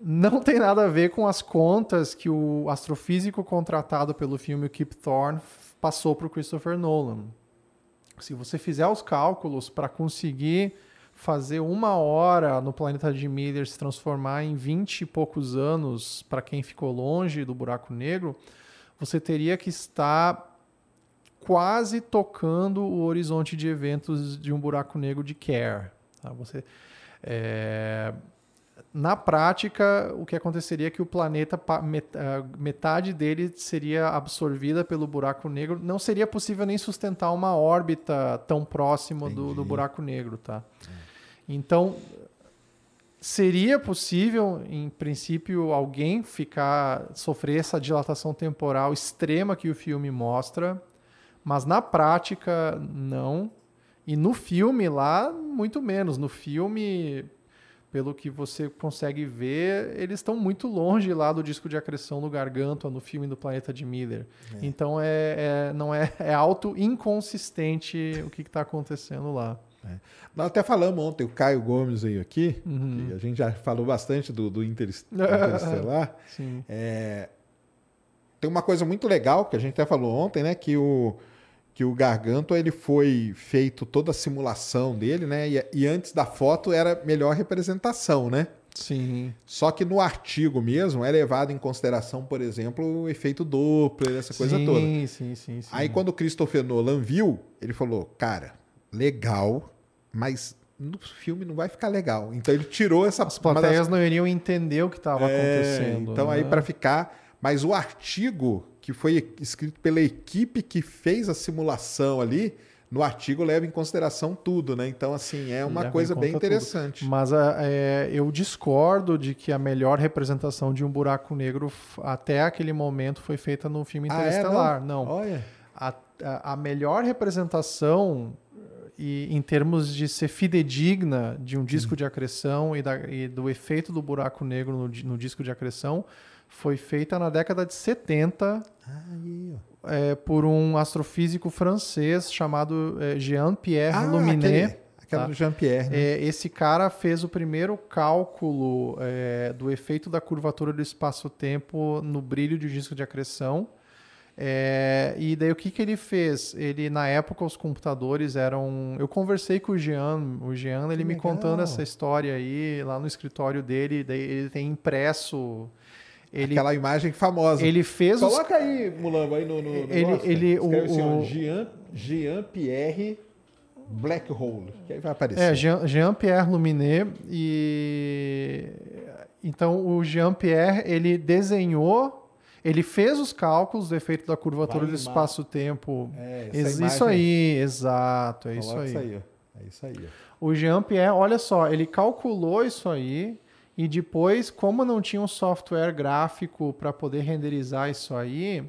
não tem nada a ver com as contas que o astrofísico contratado pelo filme, Kip Thorne, passou para o Christopher Nolan. Se você fizer os cálculos para conseguir fazer uma hora no planeta de Miller se transformar em 20 e poucos anos para quem ficou longe do buraco negro, você teria que estar quase tocando o horizonte de eventos de um buraco negro de Care. tá? Você, é, na prática, o que aconteceria é que o planeta, ah, metade dele seria absorvida pelo buraco negro. Não seria possível nem sustentar uma órbita tão próxima do, do buraco negro, tá? Então, seria possível, em princípio, alguém ficar sofrer essa dilatação temporal extrema que o filme mostra, mas na prática não. E no filme lá, muito menos. No filme, pelo que você consegue ver, eles estão muito longe lá do disco de acreção do Gargantua no filme do Planeta de Miller. Então é, é- não é, é auto inconsistente o que está acontecendo lá. Nós até falamos ontem, o Caio Gomes veio aqui, Uhum. que a gente já falou bastante do, do Interes- [laughs] Interestelar. É, tem uma coisa muito legal que a gente até falou ontem, né? Que o, que o Garganto ele foi feito toda a simulação dele, né? E, e antes da foto era melhor representação, né? Sim. Só que no artigo mesmo é levado em consideração, por exemplo, o efeito Doppler, essa coisa sim, toda. Sim, sim, sim. Aí quando o Christopher Nolan viu, ele falou, cara, legal, mas no filme não vai ficar legal. Então ele tirou essa As uma das- plateias não iriam entender o que estava É, acontecendo. Então aí né? para ficar, mas o artigo que foi escrito pela equipe que fez a simulação ali, no artigo leva em consideração tudo, né? Então assim é uma Leva coisa bem conta tudo. interessante. Mas a- é, eu discordo de que a melhor representação de um buraco negro até aquele momento foi feita no filme Ah, é? Interestelar. não. Olha. A, a- a melhor representação e, em termos de ser fidedigna de um disco de acreção e, da- e do efeito do buraco negro no, no disco de acreção foi feita na década de 70 Aí, ó. é, por um astrofísico francês chamado é, Jean-Pierre Ah, Luminet. aquele, aquela tá? do Jean-Pierre. né? É, esse cara fez o primeiro cálculo é, do efeito da curvatura do espaço-tempo no brilho de disco de acreção. É, e daí o que, que ele fez? Ele, na época, os computadores eram. Eu conversei com o Jean, o Jean, ele me legal. contando essa história aí, lá no escritório dele, daí ele tem impresso. Ele, Aquela imagem famosa. ele fez os Coloca aí, Mulambo, aí no, no Ele- negócio, o- assim, o- Jean, Jean-Pierre Black Hole. Que aí vai aparecer. É, Jean- Jean-Pierre Luminet e então o Jean-Pierre ele desenhou, ele fez os cálculos do efeito da curvatura do espaço-tempo. É, essa isso aí, exato, é isso Coloca aí. isso aí. É isso aí. O Jean-Pierre, olha só, ele calculou isso aí e depois, como não tinha um software gráfico para poder renderizar isso aí,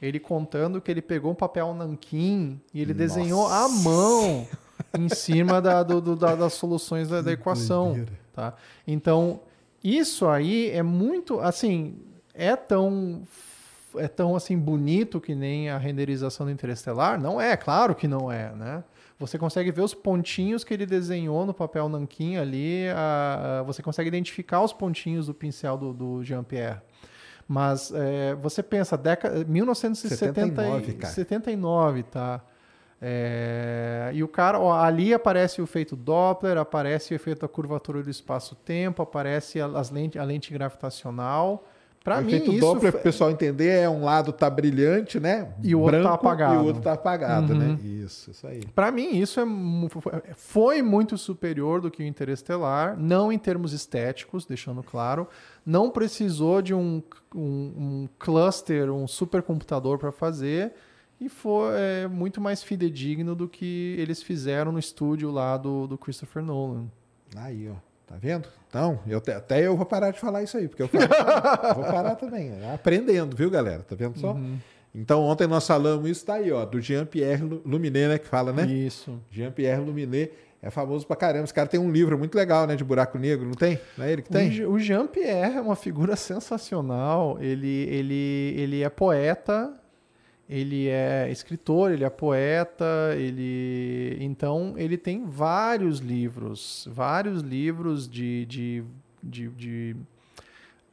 ele contando que ele pegou um papel nanquim e ele desenhou à mão [laughs] em cima da- do- do- da- das soluções da, da equação. Tá? Então, Isso aí é muito, assim, é tão é tão assim bonito que nem a renderização do Interestelar? Não é, claro que não é, né? Você consegue ver os pontinhos que ele desenhou no papel nanquim ali, a, a, você consegue identificar os pontinhos do pincel do, do Jean-Pierre. Mas é, você pensa, década, 1979, cara. 79, tá? É, e o cara, ó, ali aparece o efeito Doppler, aparece o efeito da curvatura do espaço-tempo, aparece as lente, a lente gravitacional. Para o mim, efeito isso Doppler, o pessoal entender, é um lado tá brilhante, né? E o outro tá Branco, apagado. E o outro tá apagado, Uhum. né? Isso, isso aí. Para mim, isso é, mu- foi muito superior do que o Interestelar, não em termos estéticos, deixando claro. Não precisou de um, um, um cluster, um supercomputador para fazer. E foi é, muito mais fidedigno do que eles fizeram no estúdio lá do, do Christopher Nolan. Aí, ó. Tá vendo? Então, eu te- até eu vou parar de falar isso aí, porque eu falo, eu [laughs] vou parar também. é, Aprendendo, viu, galera? Tá vendo só? Uhum. Então, ontem nós falamos isso, tá aí, ó, do Jean-Pierre Lu- Luminet, né? Que fala, né? Isso. Jean-Pierre Luminet é famoso pra caramba. Esse cara tem um livro muito legal, né? De buraco negro, não tem? Não é ele que tem? O Jean-Pierre é uma figura sensacional. Ele, ele, ele é poeta, ele é escritor, ele é poeta, ele. Então, ele tem vários livros, vários livros de. de, de, de-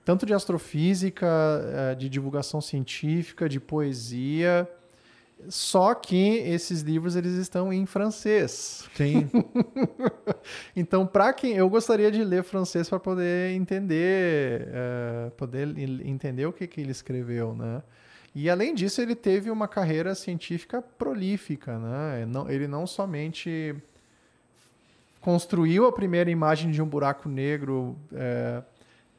tanto de astrofísica, eh, de divulgação científica, de poesia. Só que esses livros eles estão em francês. Sim. [laughs] Então, para quem eu gostaria de ler francês para poder entender, eh, poder en- entender o que, que ele escreveu, né? E além disso, ele teve uma carreira científica prolífica, né? Ele não somente construiu a primeira imagem de um buraco negro eh,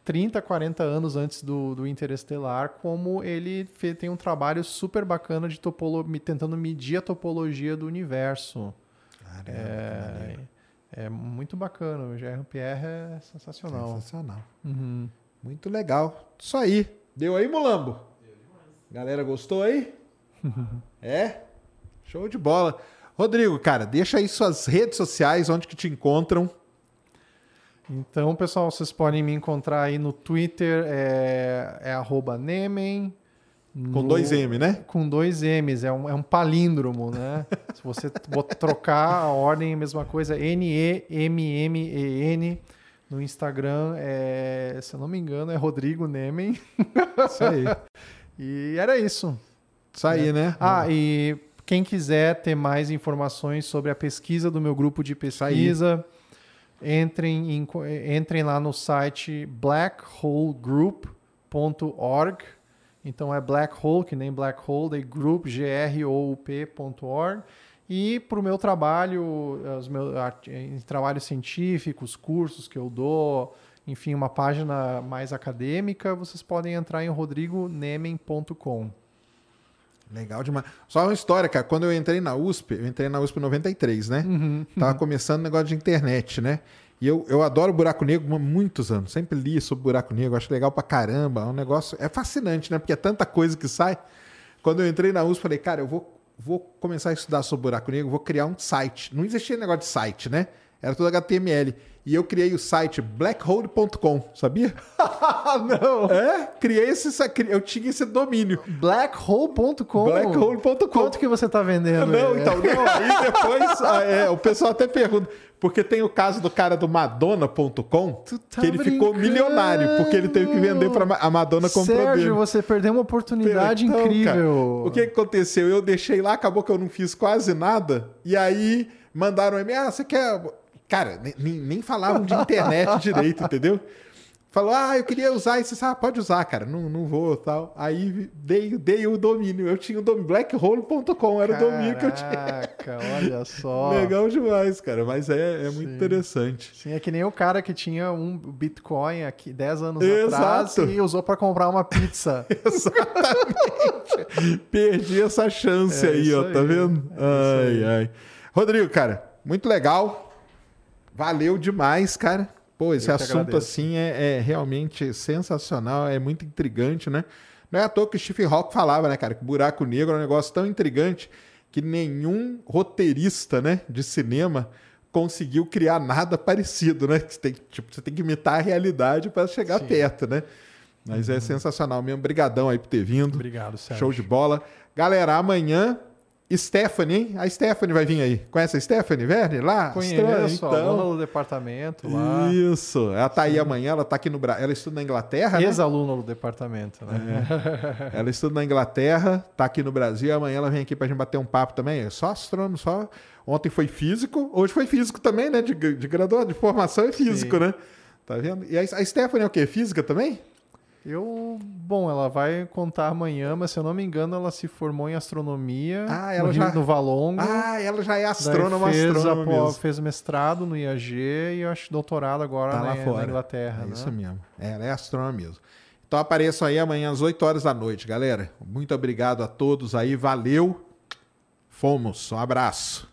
30, 40 anos antes do, do Interestelar, como ele fe- tem um trabalho super bacana de topolo tentando medir a topologia do universo. Caramba, É, é muito bacana. O Jean-Pierre é sensacional. Sensacional. Uhum. Muito legal. Isso aí. Deu aí, Mulambo? Galera, gostou aí? [laughs] é? Show de bola. Rodrigo, cara, deixa aí suas redes sociais, onde que te encontram. Então, pessoal, vocês podem me encontrar aí no Twitter, é, é arroba Nemen. Com no- dois M, né? Com dois M's, é um, é um palíndromo, né? [laughs] Se você trocar a ordem, é a mesma coisa, N-E-M-M-E-N. No Instagram, é, se eu não me engano, é Rodrigo Nemen. Isso aí. [laughs] E era isso. Isso aí, né? Ah, e quem quiser ter mais informações sobre a pesquisa do meu grupo de pesquisa, entrem, em- entrem lá no site blackholegroup.org. Então é black hole, que nem black hole, daí group, G-R-O-U-P.org. E para o meu trabalho, os meus em trabalhos científicos, cursos que eu dou, enfim, uma página mais acadêmica, vocês podem entrar em rodrigonemen.com. Legal demais. Só uma história, cara. Quando eu entrei na USP, eu entrei na USP em 93, né? Tava começando o negócio de internet, né? E eu, eu adoro buraco negro há muitos anos. Sempre li sobre buraco negro, acho legal pra caramba. É um negócio. É fascinante, né? Porque é tanta coisa que sai. Quando eu entrei na USP, falei, cara, eu vou, vou começar a estudar sobre buraco negro, vou criar um site. Não existia negócio de site, né? Era tudo HTML. E eu criei o site blackhole.com, sabia? [laughs] não! É, criei esse. Eu tinha esse domínio. Blackhole.com. Blackhole.com. Quanto que você tá vendendo? Não, então, não, aí depois [laughs] ah, é, o pessoal até pergunta, porque tem o caso do cara do Madonna.com, tá que ele ficou brincando? milionário, porque ele teve que vender para a Madonna comprou dele. Sérgio, você perdeu uma oportunidade Então, incrível. cara, o que que aconteceu? Eu deixei lá, acabou que eu não fiz quase nada, e aí mandaram um e-mail, ah, você quer... Cara, nem, nem- falavam de internet [laughs] direito, entendeu? Falou, ah, eu queria usar isso. Ah, pode usar, cara. Não, não vou tal. Aí dei, dei o domínio. Eu tinha o domínio. Blackhole.com era o domínio que eu tinha. Caraca, olha só. [laughs] Legal demais, cara. Mas é, é muito Sim. interessante. Sim, é que nem o cara que tinha um Bitcoin aqui 10 anos Exato. atrás e usou para comprar uma pizza. [laughs] Exatamente. Perdi essa chance É aí, ó. Tá aí. vendo? É ai, ai. Rodrigo, cara, muito legal. Valeu demais, cara. Pô, esse Eu assunto assim é, é realmente sensacional, é muito intrigante, né? Não é à toa que o Stephen Hawking falava, né, cara, que buraco negro é um negócio tão intrigante que nenhum roteirista, né, de cinema conseguiu criar nada [laughs] parecido, né? Você tem, tipo, você tem que imitar a realidade para chegar perto, né? Mas é sensacional mesmo. Obrigadão aí por ter vindo. Obrigado, Sérgio. Show de bola. Galera, amanhã, Stephanie, hein? A Stephanie vai vir aí. Conhece a Stephanie Werner lá? Conheço, a aluna do departamento lá. Isso. Ela tá aí amanhã, ela tá aqui no Brasil. Ela estuda na Inglaterra, né? Ex-aluna do departamento, né? Ela estuda na Inglaterra, tá aqui no Brasil. Amanhã ela vem aqui pra gente bater um papo também. É só astrônomo, só. Ontem foi físico, hoje foi físico também, né? De, de graduado, de formação é físico, Sim. né? Tá vendo? E a, a Stephanie é o quê? Física também? Eu, bom, ela vai contar amanhã, mas se eu não me engano, ela se formou em astronomia Ah, ela no, já- no Valongo. Ah, ela já é astrônoma, fez, astrônoma fez mestrado no IAG e acho doutorado agora Tá na, lá na. Inglaterra. É né? isso mesmo. É, ela é astrônoma mesmo. Então apareçam aí amanhã às 8 horas da noite, galera. Muito obrigado a todos aí. Valeu. Fomos. Um abraço.